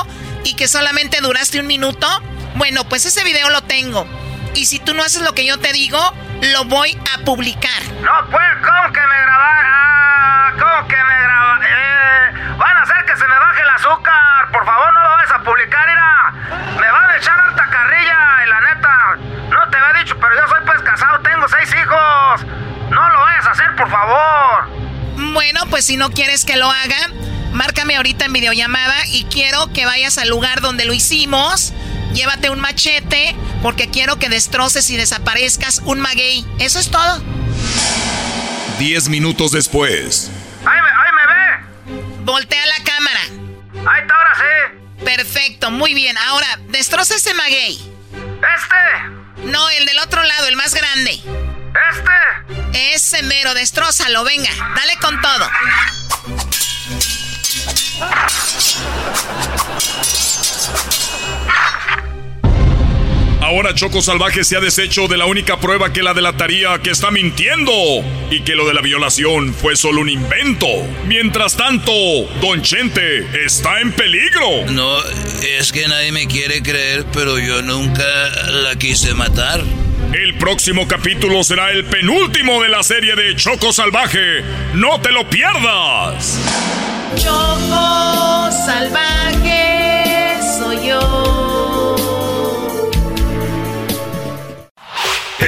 y que solamente duraste un minuto? Bueno, pues ese video lo tengo. Y si tú no haces lo que yo te digo, lo voy a publicar. No, pues, ¿cómo que me grabar? Ah, ¿cómo que me graba? Eh, van a hacer que se me baje el azúcar. Por favor, no lo vayas a publicar, mira. Me van a echar alta carrilla y la neta, no te había dicho, pero yo soy pues casado, tengo seis hijos. No lo vayas a hacer, por favor. Bueno, pues si no quieres que lo haga, márcame ahorita en videollamada y quiero que vayas al lugar donde lo hicimos. Llévate un machete porque quiero que destroces y desaparezcas un maguey. Eso es todo. Diez minutos después. Ahí me, ahí me ve. Voltea la cámara. Ahí está, ahora sí. Perfecto, muy bien. Ahora, destroza ese maguey. ¿Este? No, el del otro lado, el más grande. ¿Este? Ese mero, destrózalo, venga. Dale con todo. Ahora Choco Salvaje se ha deshecho de la única prueba que la delataría que está mintiendo y que lo de la violación fue solo un invento. Mientras tanto, Don Chente está en peligro. No, es que nadie me quiere creer, pero yo nunca la quise matar. El próximo capítulo será el penúltimo de la serie de Choco Salvaje. ¡No te lo pierdas! Choco salvaje soy yo.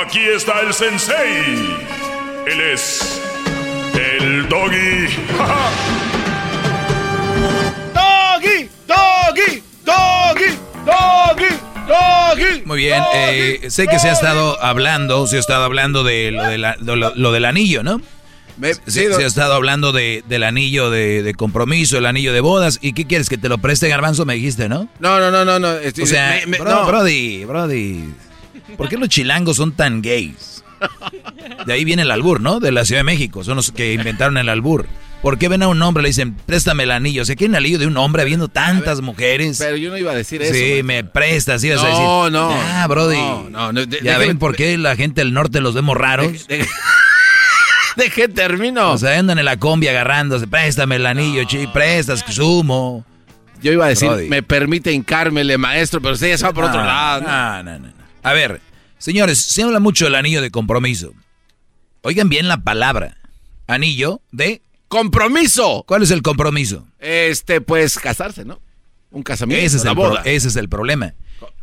Aquí está el sensei. Él es el doggy. ¡Doggy! ¡Doggy! ¡Doggy! ¡Doggy! ¡Doggy! Muy bien, eh, sé que se ha estado hablando, se ha estado hablando de lo, de la- de lo- lo del anillo, ¿no? Se, sí, se ha estado hablando de, del anillo de, de compromiso, el anillo de bodas. ¿Y qué quieres? ¿Que te lo preste Garbanzo? Me dijiste, ¿no? No, no, no, no. no. este, O sea, me- me- bro- no. Brody, Brody. ¿Por qué los chilangos son tan gays? De ahí viene el albur, ¿no? De la Ciudad de México. Son los que inventaron el albur. ¿Por qué ven a un hombre y le dicen, préstame el anillo? O sea, ¿quieren el anillo de un hombre habiendo tantas mujeres? Pero yo no iba a decir eso. Sí, me prestas, ibas a decir. No, no. Ah, Brody. No, no, no, de- ya ven por qué la gente del norte los vemos raros. Deje termino. O sea, andan en la combi agarrándose. Préstame el anillo, chi, prestas, sumo. Yo iba a decir, Brody. me permite hincármele, maestro, pero usted ya se va por otro No, lado. no, no, no, no. A ver, señores, se habla mucho del anillo de compromiso. Oigan bien la palabra. Anillo de ¡Compromiso! ¿Cuál es el compromiso? Este, pues, casarse, ¿no? Un casamiento, Ese es, una el pro- boda. ese es el problema.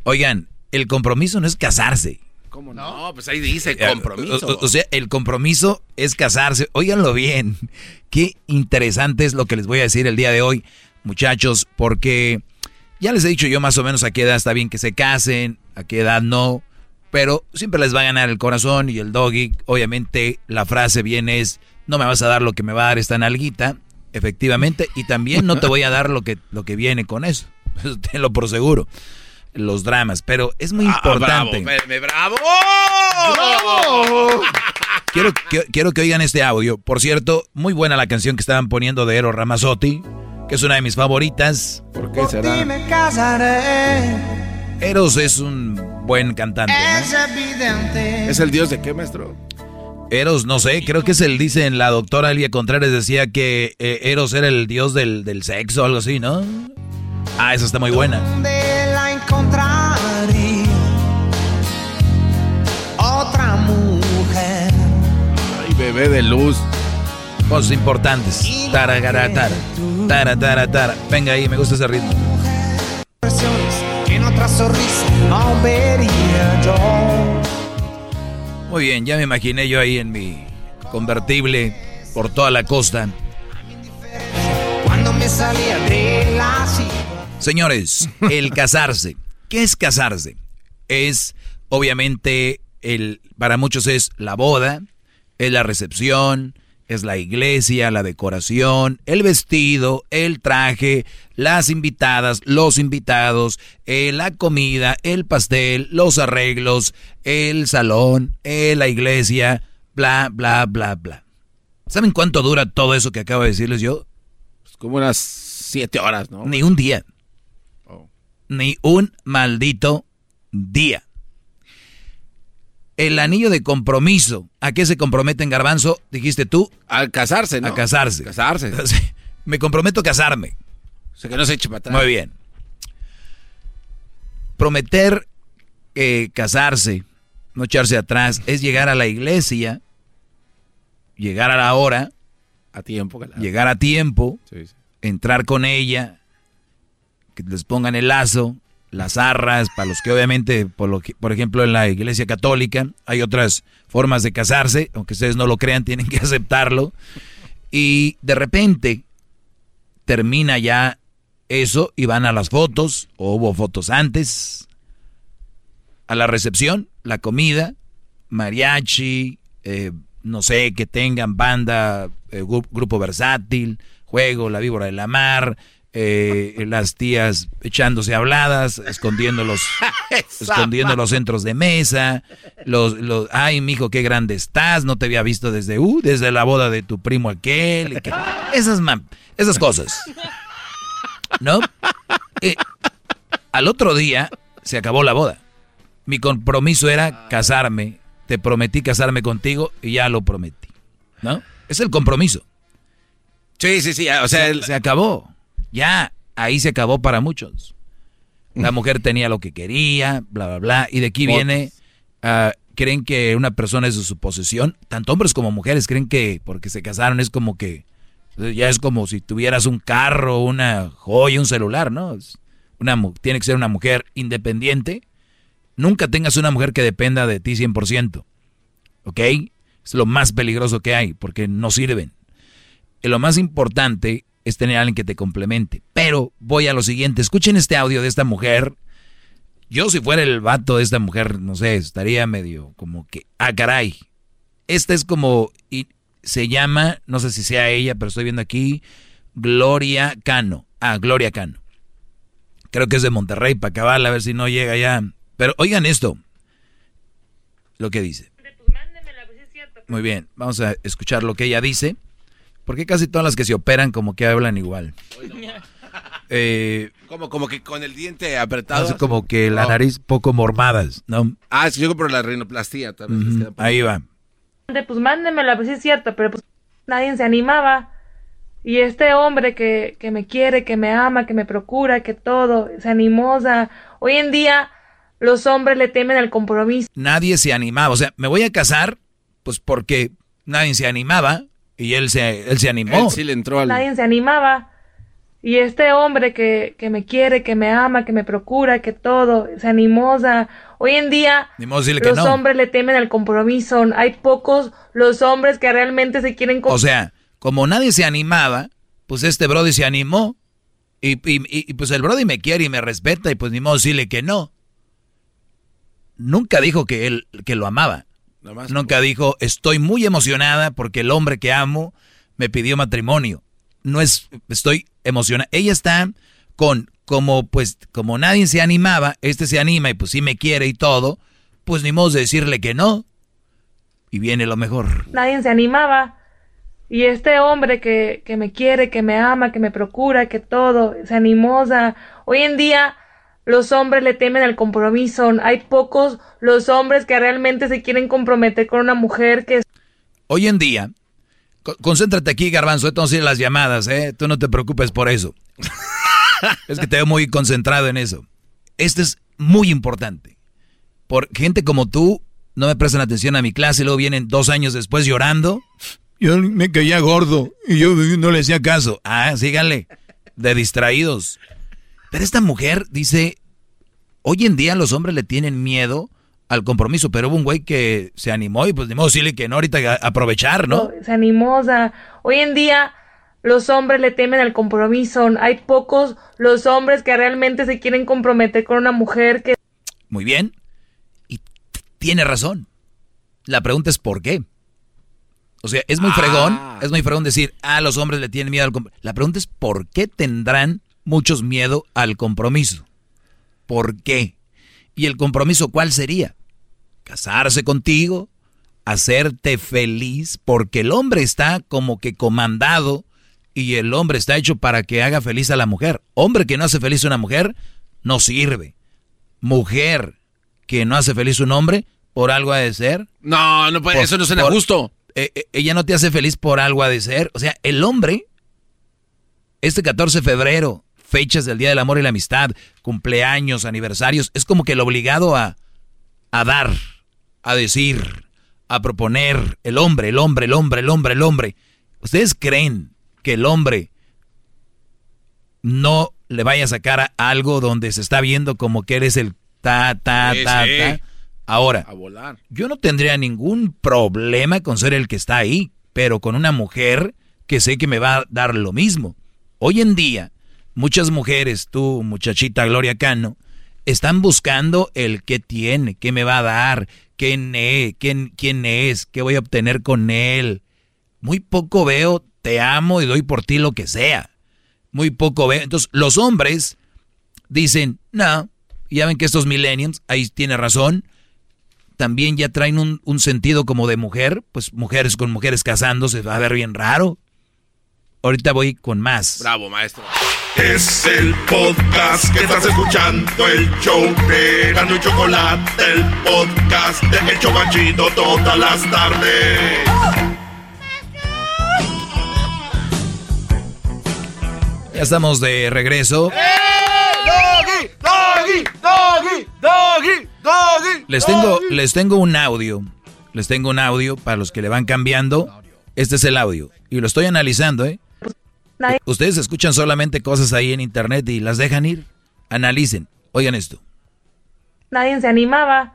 Oigan, el compromiso no es casarse. ¿Cómo no? Pues ahí dice compromiso. O, o, sea, el compromiso es casarse. Óiganlo bien. Qué interesante es lo que les voy a decir el día de hoy, muchachos, porque ya les he dicho yo más o menos a qué edad está bien que se casen, a qué edad no, pero siempre les va a ganar el corazón y el doggy. Obviamente la frase bien es, no me vas a dar lo que me va a dar esta nalguita, efectivamente, y también no te voy a dar lo que, lo que viene con eso. Eso tenlo por seguro los dramas, pero es muy Ah, importante. bravo, bravo. Quiero, que- quiero que oigan este audio. Por cierto, muy buena la canción que estaban poniendo de Eros Ramazzotti, que es una de mis favoritas. ¿Por qué será? me casaré. Eros es un buen cantante. ¿no? Es evidente. ¿Es el dios de qué, maestro? Eros, no sé, creo que es el, dicen, la doctora Elia Contreras decía que eh, Eros era el dios del, del sexo o algo así, ¿no? Ah, esa está muy buena. Donde la encontraría otra mujer. Ay, bebé de luz. Cosas importantes. Taragaratara. Tara, tara, tara. Venga ahí, me gusta ese ritmo. Muy bien, ya me imaginé yo ahí en mi convertible por toda la costa. Cuando me salía de la silla. Señores, el casarse. ¿Qué es casarse? Es, obviamente, el, para muchos es la boda, es la recepción, es la iglesia, la decoración, el vestido, el traje, las invitadas, los invitados, eh, la comida, el pastel, los arreglos, el salón, eh, la iglesia, bla, bla, bla, bla. ¿Saben cuánto dura todo eso que acabo de decirles yo? Pues como unas siete horas, ¿no? Ni un día. Ni un maldito día. El anillo de compromiso. ¿A qué se comprometen, Garbanzo? Dijiste tú. A casarse, ¿no? A casarse. Casarse. Me comprometo a casarme. O sea, que no se eche para atrás. Muy bien. Prometer eh, casarse, no echarse atrás, es llegar a la iglesia, llegar a la hora, A tiempo. claro. llegar a tiempo, Sí, sí. entrar con ella, que les pongan el lazo, las arras, para los que obviamente, por, lo que- por ejemplo, en la iglesia católica hay otras formas de casarse, aunque ustedes no lo crean, tienen que aceptarlo. Y de repente termina ya eso y van a las fotos, o hubo fotos antes, a la recepción, la comida, mariachi, eh, no sé, que tengan banda, eh, gru- grupo versátil, juego, la víbora de la mar, eh, las tías echándose habladas, escondiendo los, escondiendo los centros de mesa, los, los, ay, mijo, qué grande estás, no te había visto desde, uh, desde la boda de tu primo aquel, y que- esas, esas cosas, ¿no? Eh, al otro día se acabó la boda. Mi compromiso era casarme, te prometí casarme contigo y ya lo prometí, ¿no? Es el compromiso. Sí, sí, sí. O sea, el- se acabó. Ya, ahí se acabó para muchos. La mujer tenía lo que quería, bla, bla, bla. Y de aquí viene, ah, creen que una persona es de su posesión. Tanto hombres como mujeres creen que porque se casaron es como que, ya es como si tuvieras un carro, una joya, un celular, ¿no? Una, tiene que ser una mujer independiente. Nunca tengas una mujer que dependa de ti 100%. ¿Ok? Es lo más peligroso que hay porque no sirven. Y lo más importante es tener a alguien que te complemente. Pero voy a lo siguiente. Escuchen este audio de esta mujer. Yo si fuera el vato de esta mujer, no sé, estaría medio como que, ah, caray. Esta es como, y se llama, no sé si sea ella, pero estoy viendo aquí, Gloria Cano. Ah, Gloria Cano. Creo que es de Monterrey, para acabarla, a ver si no llega ya. Pero oigan esto, lo que dice. Muy bien, vamos a escuchar lo que ella dice. Porque casi todas las que se operan como que hablan igual. Eh, como, como que con el diente apretado. hace como que la No. nariz poco mormadas, ¿no? Ah, es que yo por la rinoplastía. Tal vez les Ujú, queda poco. Ahí va. pues mándemela, pues sí es cierto, pero pues nadie se animaba. Y este hombre que, que me quiere, que me ama, que me procura, que todo, se animó. o sea, hoy en día los hombres le temen al compromiso. Nadie se animaba. O sea, me voy a casar, pues porque nadie se animaba y él se, él se animó. Él sí le entró al... Nadie se animaba. Y este hombre que, que me quiere, que me ama, que me procura, que todo, se animosa. Hoy en día los no. hombres le temen al compromiso. Hay pocos los hombres que realmente se quieren O sea, como nadie se animaba, pues este Brody se animó. Y, y- y- y, pues el Brody me quiere y me respeta y pues ni modo decirle que no. Nunca dijo que él que lo amaba. Nunca dijo, estoy muy emocionada porque el hombre que amo me pidió matrimonio. No es, estoy emocionada. Ella está con, como pues, como nadie se animaba, este se anima y pues sí me quiere y todo, pues ni modo de decirle que no. Y viene lo mejor. nadie se animaba. Y este hombre que, que me quiere, que me ama, que me procura, que todo, se animosa. Hoy en día los hombres le temen al compromiso. Hay pocos los hombres que realmente se quieren comprometer con una mujer que Hoy en día, co- concéntrate aquí, Garbanzo, entonces las llamadas, ¿eh? Tú no te preocupes por eso. es que te veo muy concentrado en eso. Esto es muy importante. Por gente como tú, no me prestan atención a mi clase, luego vienen dos años después llorando. Yo me caía gordo y yo no le hacía caso. Ah, síganle. De distraídos. Pero esta mujer dice, hoy en día los hombres le tienen miedo al compromiso, pero hubo un güey que se animó y pues ni modo decirle que no, ahorita a- aprovechar, ¿no? se animosa. Hoy en día los hombres le temen al compromiso. Hay pocos los hombres que realmente se quieren comprometer con una mujer que Muy bien. Y tiene razón. La pregunta es ¿por qué? O sea, es muy fregón, es muy fregón decir, ah, los hombres le tienen miedo al compromiso. La pregunta es ¿por qué tendrán muchos miedo al compromiso? ¿Por qué? ¿Y el compromiso cuál sería? Casarse contigo, hacerte feliz, porque el hombre está como que comandado y el hombre está hecho para que haga feliz a la mujer. Hombre que no hace feliz a una mujer, no sirve. Mujer que no hace feliz a un hombre, por algo ha de ser. No, no puede, Por- eso no suena por- justo. eh, eh, ella no te hace feliz por algo ha de ser. O sea, el hombre, este 14 de febrero, fechas del Día del Amor y la Amistad, cumpleaños, aniversarios, es como que el obligado a, a dar, a decir, a proponer, el hombre, el hombre, el hombre, el hombre, el hombre. ¿Ustedes creen que el hombre no le vaya a sacar a algo donde se está viendo como que eres el ta, ta, Sí, ta, sí. ta? Ahora, A volar. yo no tendría ningún problema con ser el que está ahí, pero con una mujer que sé que me va a dar lo mismo. Hoy en día, muchas mujeres, tú, muchachita Gloria Cano, están buscando el que tiene, qué me va a dar, quién es, quién, quién es, qué voy a obtener con él. Muy poco veo, te amo y doy por ti lo que sea. Muy poco veo. Entonces, los hombres dicen, no, ya ven que estos millennials, ahí tiene razón, también ya traen un, un sentido como de mujer, pues mujeres con mujeres casándose, va a ver bien raro. Ahorita voy con más. Bravo, maestro. Es el podcast que estás escuchando, el show de Gano y Chocolate, el podcast de El Chocachito todas las tardes. Ya estamos de regreso. Doggy, doggy, doggy, doggy, doggy. Les tengo, les tengo un audio. Les tengo un audio para los que le van cambiando. Este es el audio. Y lo estoy analizando, ¿eh? Nadie, Ustedes escuchan solamente cosas ahí en internet y las dejan ir. Analicen. Oigan esto. nadie se animaba.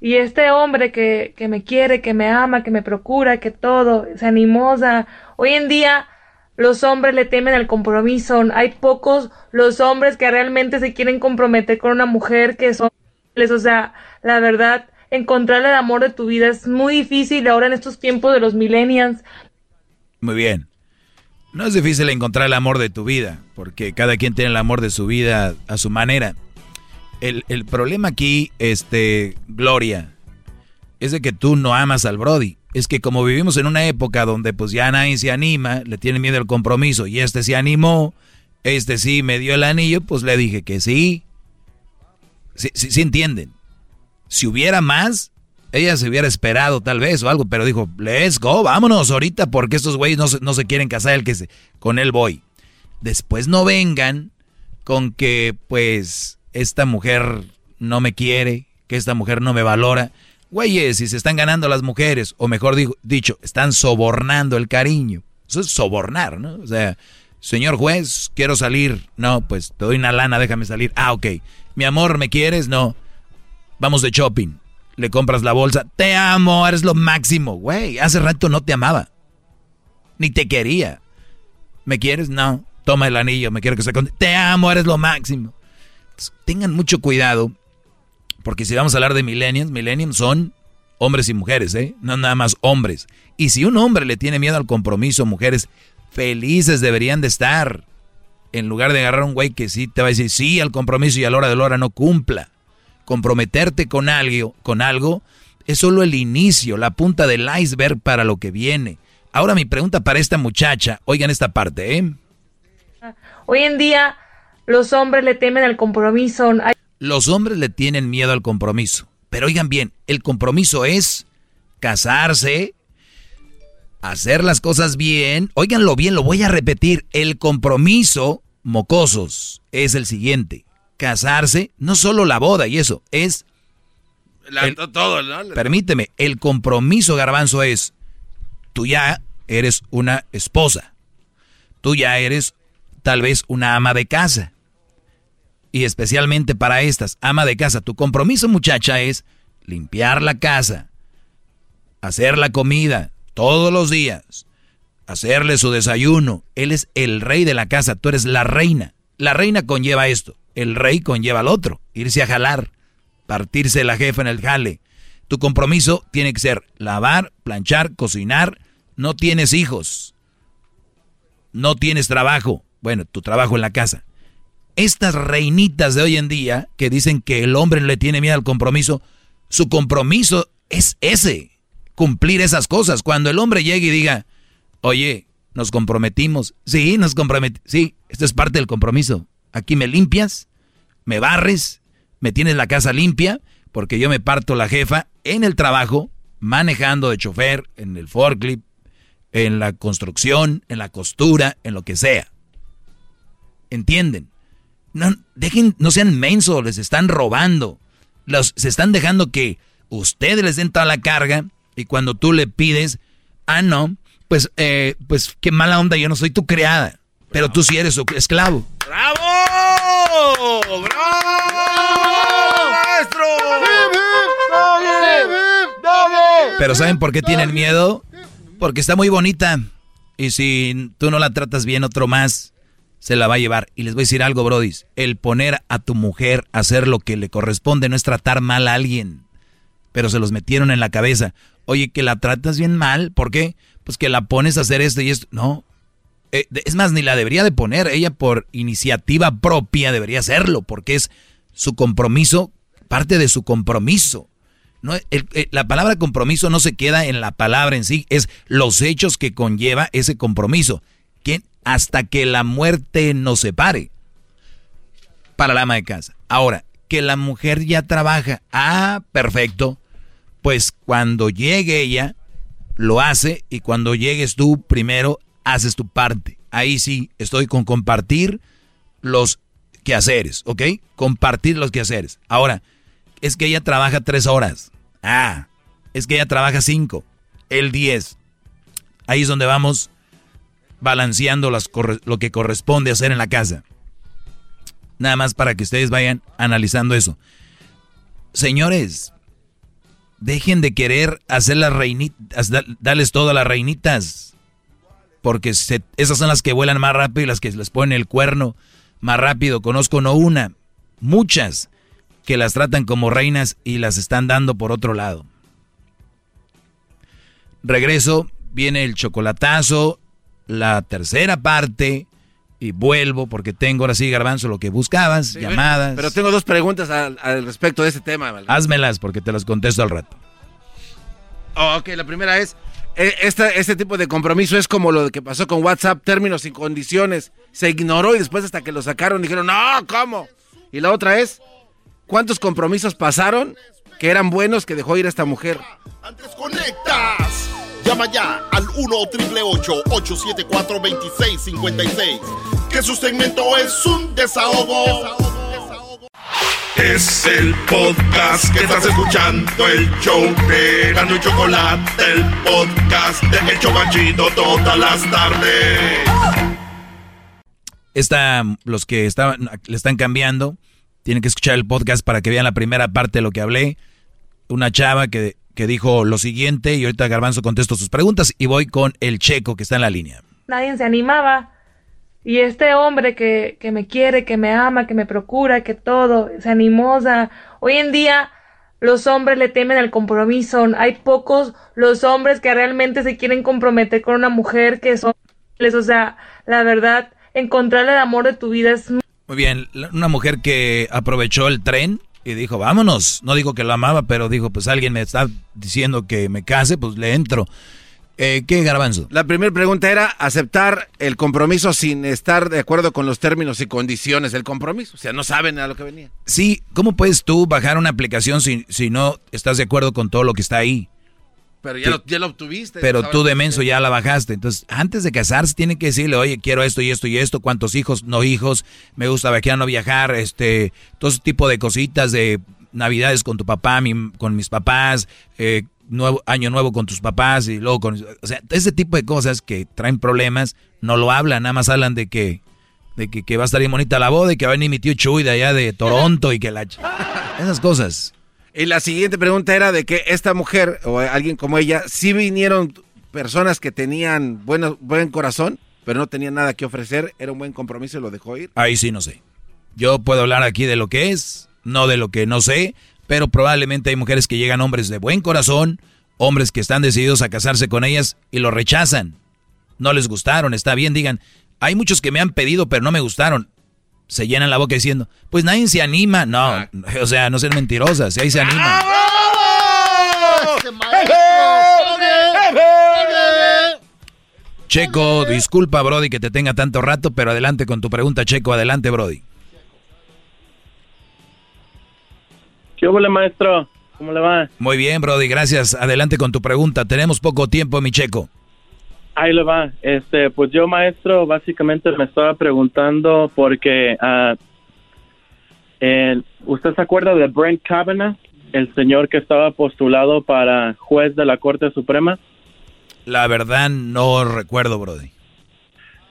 Y este hombre que, que me quiere, que me ama, que me procura, que todo, se animosa. Hoy en día los hombres le temen al compromiso. Hay pocos los hombres que realmente se quieren comprometer con una mujer que son o sea, la verdad, encontrar el amor de tu vida es muy difícil ahora en estos tiempos de los millennials. Muy bien. No es difícil encontrar el amor de tu vida, porque cada quien tiene el amor de su vida a su manera. El, el problema aquí, este, Gloria, es de que tú no amas al Brody. Es que como vivimos en una época donde pues ya nadie se anima, le tiene miedo al compromiso, y este se animó, este sí me dio el anillo, pues le dije que sí. Sí, sí, sí entienden. Si hubiera más, ella se hubiera esperado tal vez o algo, pero dijo, let's go, vámonos ahorita porque estos güeyes no no se quieren casar, el que se, con él voy. Después no vengan con que pues esta mujer no me quiere, que esta mujer no me valora. Güeyes, si se están ganando las mujeres, o mejor dicho, están sobornando el cariño. Eso es sobornar, ¿no? O sea, Señor juez, quiero salir. No, pues te doy una lana, déjame salir. Ah, ok. Mi amor, ¿me quieres? No. Vamos de shopping. Le compras la bolsa. Te amo, eres lo máximo. Güey, hace rato no te amaba. Ni te quería. ¿Me quieres? No. Toma el anillo, me quiero que se con... Te amo, eres lo máximo. tengan mucho cuidado. Porque si vamos a hablar de millennials, millennials son hombres y mujeres, ¿eh? No nada más hombres. Y si un hombre le tiene miedo al compromiso, mujeres felices deberían de estar. En lugar de agarrar a un güey que sí te va a decir sí al compromiso y a la hora de la hora no cumpla. Comprometerte con algo, con algo es solo el inicio, la punta del iceberg para lo que viene. Ahora mi pregunta para esta muchacha, oigan esta parte, ¿eh? Hoy en día los hombres le temen al compromiso. Los hombres le tienen miedo al compromiso. Pero oigan bien, el compromiso es casarse, hacer las cosas bien. Óiganlo bien, lo voy a repetir. El compromiso, mocosos, es el siguiente. Casarse, no solo la boda y eso, es... todo, ¿no? Permíteme, el compromiso, garbanzo, es... Tú ya eres una esposa. Tú ya eres tal vez una ama de casa. Y especialmente para estas, ama de casa, tu compromiso muchacha es limpiar la casa, hacer la comida todos los días, hacerle su desayuno. Él es el rey de la casa, tú eres la reina. La reina conlleva esto, el rey conlleva al otro, irse a jalar, partirse la jefa en el jale. Tu compromiso tiene que ser lavar, planchar, cocinar. No tienes hijos, no tienes trabajo. Bueno, tu trabajo en la casa estas reinitas de hoy en día que dicen que el hombre le tiene miedo al compromiso, su compromiso es ese, cumplir esas cosas. Cuando el hombre llegue y diga, oye, nos comprometimos, sí, nos comprometimos, sí, esto es parte del compromiso. Aquí me limpias, me barres, me tienes la casa limpia, porque yo me parto la jefa en el trabajo, manejando de chofer, en el forklift, en la construcción, en la costura, en lo que sea. ¿Entienden? No, dejen, no sean mensos, les están robando. Los, se están dejando que ustedes les den toda la carga y cuando tú le pides, ah, no, pues, eh, pues qué mala onda, yo no soy tu criada, pero tú sí eres su esclavo. ¡Bravo! ¡Bravo! Pero ¿saben por qué tienen miedo? Porque está muy bonita. Y si tú no la tratas bien, otro más se la va a llevar. Y les voy a decir algo, Brody. El poner a tu mujer a hacer lo que le corresponde no es tratar mal a alguien. Pero se los metieron en la cabeza. Oye, que la tratas bien mal. ¿Por qué? Pues que la pones a hacer esto y esto. No. Eh, es más, ni la debería de poner. Ella por iniciativa propia debería hacerlo. Porque es su compromiso, parte de su compromiso. No, la palabra compromiso no se queda en la palabra en sí, es los hechos que conlleva ese compromiso. ¿Quién? hasta que la muerte nos separe. Para la ama de casa. Ahora, que la mujer ya trabaja. Ah, perfecto. Pues cuando llegue ella, lo hace y cuando llegues tú, primero haces tu parte. Ahí sí, estoy con compartir los quehaceres, ¿ok? Compartir los quehaceres. Ahora, es que ella trabaja tres horas. Ah, es que ella trabaja cinco. El diez. Ahí es donde vamos balanceando las, lo que corresponde hacer en la casa. Nada más para que ustedes vayan analizando eso. Señores, dejen de querer hacer las reinitas, darles todo a las reinitas. Porque esas son las que vuelan más rápido y las que les ponen el cuerno más rápido. Conozco no una, muchas que las tratan como reinas y las están dando por otro lado. Regreso, viene el chocolatazo, la tercera parte y vuelvo porque tengo ahora sí, Garbanzo, lo que buscabas, llamadas. Pero tengo dos preguntas al, respecto de ese tema. Házmelas porque te las contesto al rato. Oh, ok, la primera es, e, este tipo de compromiso es como lo que pasó con WhatsApp, términos y condiciones. Se ignoró y después hasta que lo sacaron dijeron, no, ¿cómo? Y la otra es, ¿cuántos compromisos pasaron que eran buenos que dejó ir a esta mujer? Antes conectas. Llama ya al 1-888-874-2656. Que su segmento es un desahogo. Es el podcast que estás escuchando, el show de Gano y Chocolate, el podcast de El Chocachito todas las tardes. Esta, los que estaban, le están cambiando, tienen que escuchar el podcast para que vean la primera parte de lo que hablé. Una chava que, que dijo lo siguiente y ahorita Garbanzo contesto sus preguntas y voy con el checo que está en la línea. Nadie se animaba. Y este hombre que, que me quiere, que me ama, que me procura, que todo, se animosa. Hoy en día los hombres le temen al compromiso. Hay pocos los hombres que realmente se quieren comprometer con una mujer que son... O sea, la verdad, encontrar el amor de tu vida es... Muy bien, una mujer que aprovechó el tren y dijo, vámonos. No dijo que lo amaba, pero dijo, pues alguien me está diciendo que me case, pues le entro. Eh, ¿Qué, Garbanzo? La primera pregunta era aceptar el compromiso sin estar de acuerdo con los términos y condiciones del compromiso. O sea, no saben a lo que venía. Sí, ¿cómo puedes tú bajar una aplicación si, si no estás de acuerdo con todo lo que está ahí? Pero ya, lo, ya lo obtuviste. Pero tú de menso ya la bajaste. Entonces, antes de casarse, tiene que decirle, oye, quiero esto y esto y esto, cuántos hijos, no hijos, me gusta viajar, no viajar, este, todo ese tipo de cositas de navidades con tu papá, con mis papás, eh, nuevo, año nuevo con tus papás y luego con... O sea, ese tipo de cosas que traen problemas, no lo hablan, nada más hablan de que, de que, va a estar bien bonita la boda y que va a venir mi tío Chuy de allá de Toronto y que la... Esas cosas. Y la siguiente pregunta era de que esta mujer o alguien como ella, sí vinieron personas que tenían bueno, buen corazón, pero no tenían nada que ofrecer, era un buen compromiso y lo dejó ir. Ahí sí no sé. Yo puedo hablar aquí de lo que es, no de lo que no sé, pero probablemente hay mujeres que llegan hombres de buen corazón, hombres que están decididos a casarse con ellas y lo rechazan. No les gustaron, está bien, digan, hay muchos que me han pedido pero no me gustaron. Se llenan la boca diciendo, pues nadie se anima. No, o sea, no ser mentirosas, si ahí se anima. Checo, disculpa Brody que te tenga tanto rato, pero adelante con tu pregunta, Checo, adelante Brody. ¿Qué hola, maestro? ¿Cómo le va? Muy bien, Brody, gracias. Adelante con tu pregunta. Tenemos poco tiempo, mi checo. Ahí le va. Este, pues yo, maestro, básicamente me estaba preguntando porque uh, ¿usted se acuerda de Brent Kavanaugh, el señor que estaba postulado para juez de la Corte Suprema? La verdad no recuerdo, Brody.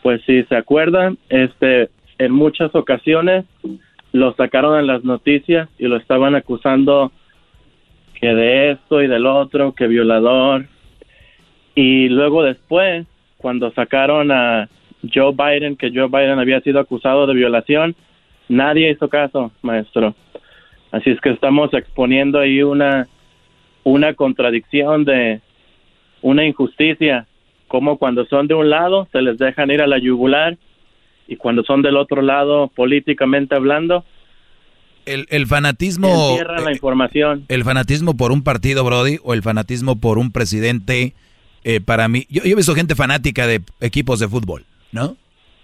Pues sí, se acuerda, este, en muchas ocasiones lo sacaron en las noticias y lo estaban acusando que de esto y del otro, que violador. Y luego después, cuando sacaron a Joe Biden, que Joe Biden había sido acusado de violación, nadie hizo caso, maestro. Así es que estamos exponiendo ahí una, una contradicción de una injusticia, como cuando son de un lado se les dejan ir a la yugular y cuando son del otro lado, políticamente hablando, el, fanatismo... la información. El fanatismo por un partido, Brody, o el fanatismo por un presidente, eh, para mí... Yo, yo, he visto gente fanática de equipos de fútbol, ¿no?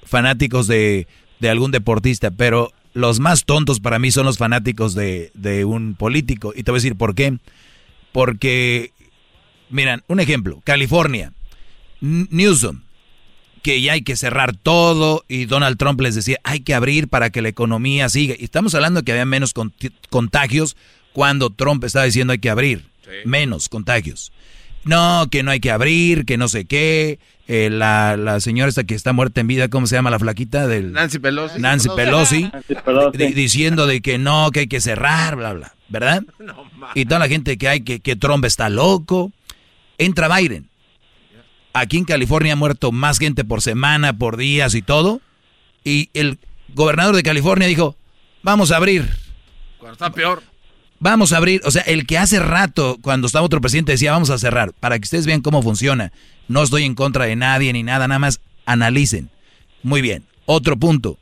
Fanáticos de, de algún deportista, pero los más tontos para mí son los fanáticos de, de un político. Y te voy a decir por qué. Porque, miran, un ejemplo, California, Newsom, que ya hay que cerrar todo y Donald Trump les decía, hay que abrir para que la economía siga. Y estamos hablando de que había menos contagios cuando Trump estaba diciendo hay que abrir, menos contagios. No, que no hay que abrir, que no sé qué. Eh, la, la, señora esta que está muerta en vida, ¿cómo se llama la flaquita? Del, Nancy Pelosi. Nancy Pelosi. diciendo de que no, que hay que cerrar, bla, bla. ¿Verdad? y toda la gente que hay, que, que Trump está loco. Entra Biden Aquí en California ha muerto más gente por semana, por días y todo. Y el gobernador de California dijo, vamos a abrir. Cuando está peor. Vamos a abrir. O sea, el que hace rato, cuando estaba otro presidente, decía, vamos a cerrar. Para que ustedes vean cómo funciona. No estoy en contra de nadie ni nada, nada más analicen. Muy bien. Otro punto.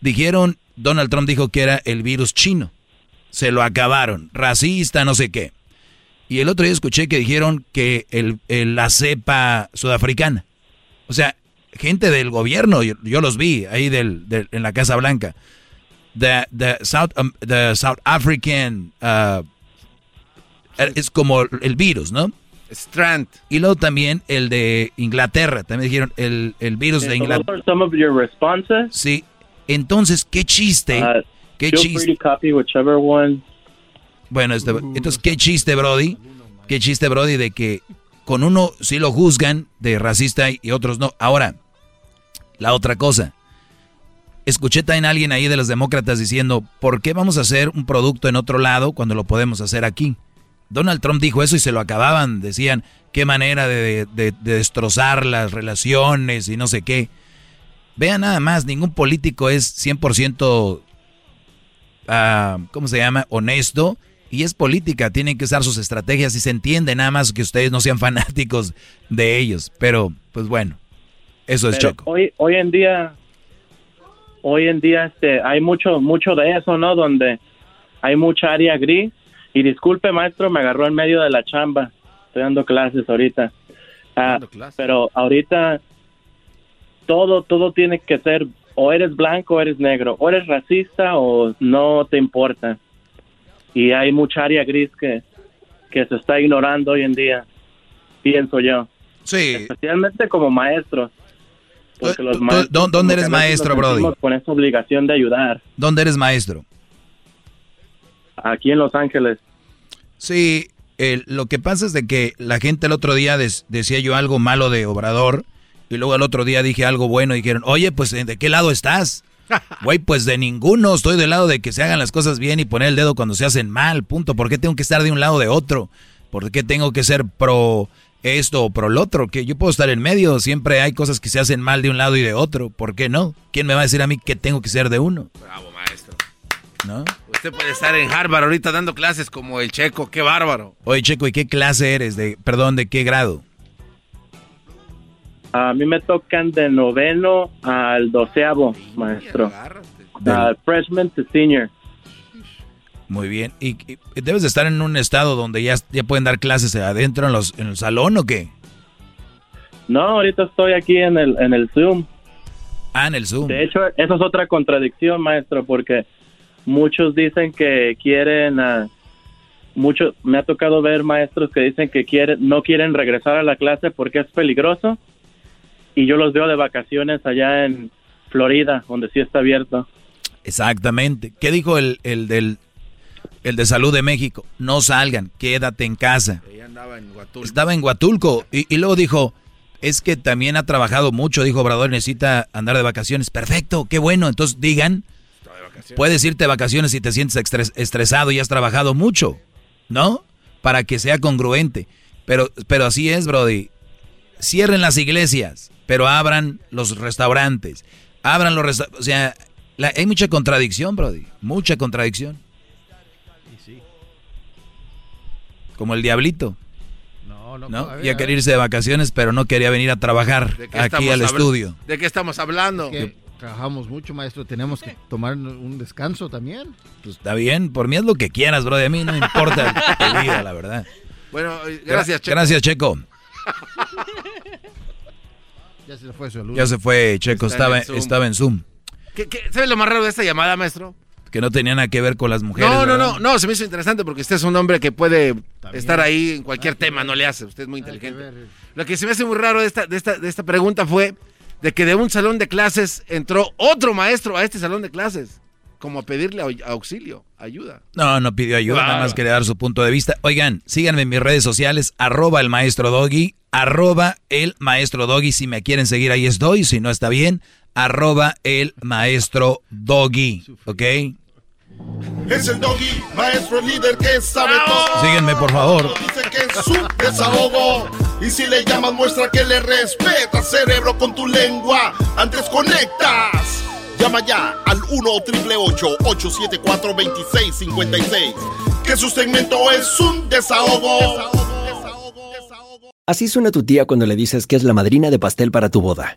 Dijeron, Donald Trump dijo que era el virus chino. Se lo acabaron. Racista, no sé qué. Y el otro día escuché que dijeron que el, la cepa sudafricana. O sea, gente del gobierno, yo, los vi ahí del, en la Casa Blanca. The, the, South, um, the South African uh, es como el virus, ¿no? Strand. Y luego también el de Inglaterra, también dijeron el, el virus de Inglaterra. Some of your responses? Sí. Entonces, qué chiste. Uh, qué chiste. Bueno, este, entonces, qué chiste, Brody. Qué chiste, Brody, de que con uno sí lo juzgan de racista y otros no. Ahora, la otra cosa. escuché también a alguien ahí de los demócratas diciendo, ¿por qué vamos a hacer un producto en otro lado cuando lo podemos hacer aquí? Donald Trump dijo eso y se lo acababan, decían, qué manera de, destrozar las relaciones y no sé qué. Vean nada más, ningún político es 100%, ah, ¿cómo se llama?, honesto. Y es política, tienen que usar sus estrategias y se entiende nada más que ustedes no sean fanáticos de ellos. Pero, pues bueno, eso es Choco. Hoy, hoy en día, hoy en día este, hay mucho, mucho de eso, ¿no? Donde hay mucha área gris. Y disculpe, maestro, me agarró en medio de la chamba. Estoy dando clases ahorita. Ah, pero ahorita todo, todo tiene que ser o eres blanco o eres negro, o eres racista o no te importa. Y hay mucha área gris que, que se está ignorando hoy en día, pienso yo. Sí. Especialmente como maestros. Porque los maestros ¿Dónde eres maestro, Brody? Con esa obligación de ayudar. ¿Dónde eres maestro? Aquí en Los Ángeles. Sí, lo que pasa es de que la gente el otro día decía yo algo malo de Obrador y luego el otro día dije algo bueno y dijeron, oye, pues ¿de qué lado estás? Güey, pues de ninguno, estoy del lado de que se hagan las cosas bien y poner el dedo cuando se hacen mal, punto. ¿Por qué tengo que estar de un lado o de otro? ¿Por qué tengo que ser pro esto o pro lo otro? Que yo puedo estar en medio, siempre hay cosas que se hacen mal de un lado y de otro, ¿por qué no? ¿Quién me va a decir a mí que tengo que ser de uno? Bravo, maestro. ¿No? Usted puede estar en Harvard ahorita dando clases como el Checo, qué bárbaro. Oye, Checo, ¿y qué clase eres? De, perdón, ¿de qué grado? A mí me tocan de noveno al doceavo, maestro. freshman to senior. Muy bien. ¿Y, debes de estar en un estado donde ya, ya pueden dar clases adentro en, los, en el salón o qué? No, ahorita estoy aquí en el, en el Zoom. Ah, en el Zoom. De hecho, eso es otra contradicción, maestro, porque muchos dicen que quieren... Uh, mucho, me ha tocado ver maestros que dicen que quieren, no quieren regresar a la clase porque es peligroso y yo los veo de vacaciones allá en Florida, donde sí está abierto. Exactamente. ¿Qué dijo el, el del el de Salud de México? No salgan, quédate en casa. andaba en Huatulco. Estaba en Huatulco y, luego dijo, es que también ha trabajado mucho, dijo Obrador, necesita andar de vacaciones. Perfecto, qué bueno. Entonces digan, puedes irte de vacaciones si te sientes estresado y has trabajado mucho, ¿no? Para que sea congruente. Pero, pero así es, Brody. Cierren las iglesias pero abran los restaurantes. Abran los restaurantes. O sea, hay mucha contradicción, Brody. Mucha contradicción. Como el diablito. No, no. ¿no? ya quería irse de vacaciones, pero no quería venir a trabajar aquí al estudio. ¿De qué estamos hablando? trabajamos mucho, maestro. Tenemos que tomar un descanso también. Pues está bien. Por mí es lo que quieras, Brody. A mí no me importa tu vida, la verdad. Bueno, gracias, Checo. Gracias, Checo. Ya se fue su Ya se fue, Checo, estaba, en estaba en Zoom. ¿Qué, sabes lo más raro de esta llamada, maestro? Que no tenía nada que ver con las mujeres. No, no, no, no, se me hizo interesante porque usted es un hombre que puede estar ahí en cualquier tema, no le hace, usted es muy inteligente. Lo que se me hace muy raro de esta, de, esta, de esta pregunta fue de que de un salón de clases entró otro maestro a este salón de clases, como a pedirle auxilio, ayuda. No, no pidió ayuda, nada más quería dar su punto de vista. Oigan, síganme en mis redes sociales, arroba el maestro Doggy, arroba el maestro Doggy. Si me quieren seguir, ahí estoy. Si no está bien, arroba el maestro Doggy. ¿Ok? Es el Doggy, maestro líder que sabe todo. Síguenme, por favor. Dice que es su desahogo. Y si le llamas, muestra que le respeta, cerebro, con tu lengua. Antes conectas. Llama ya al 1-888-874-2656. Que su segmento es un desahogo. Así suena tu tía cuando le dices que es la madrina de pastel para tu boda.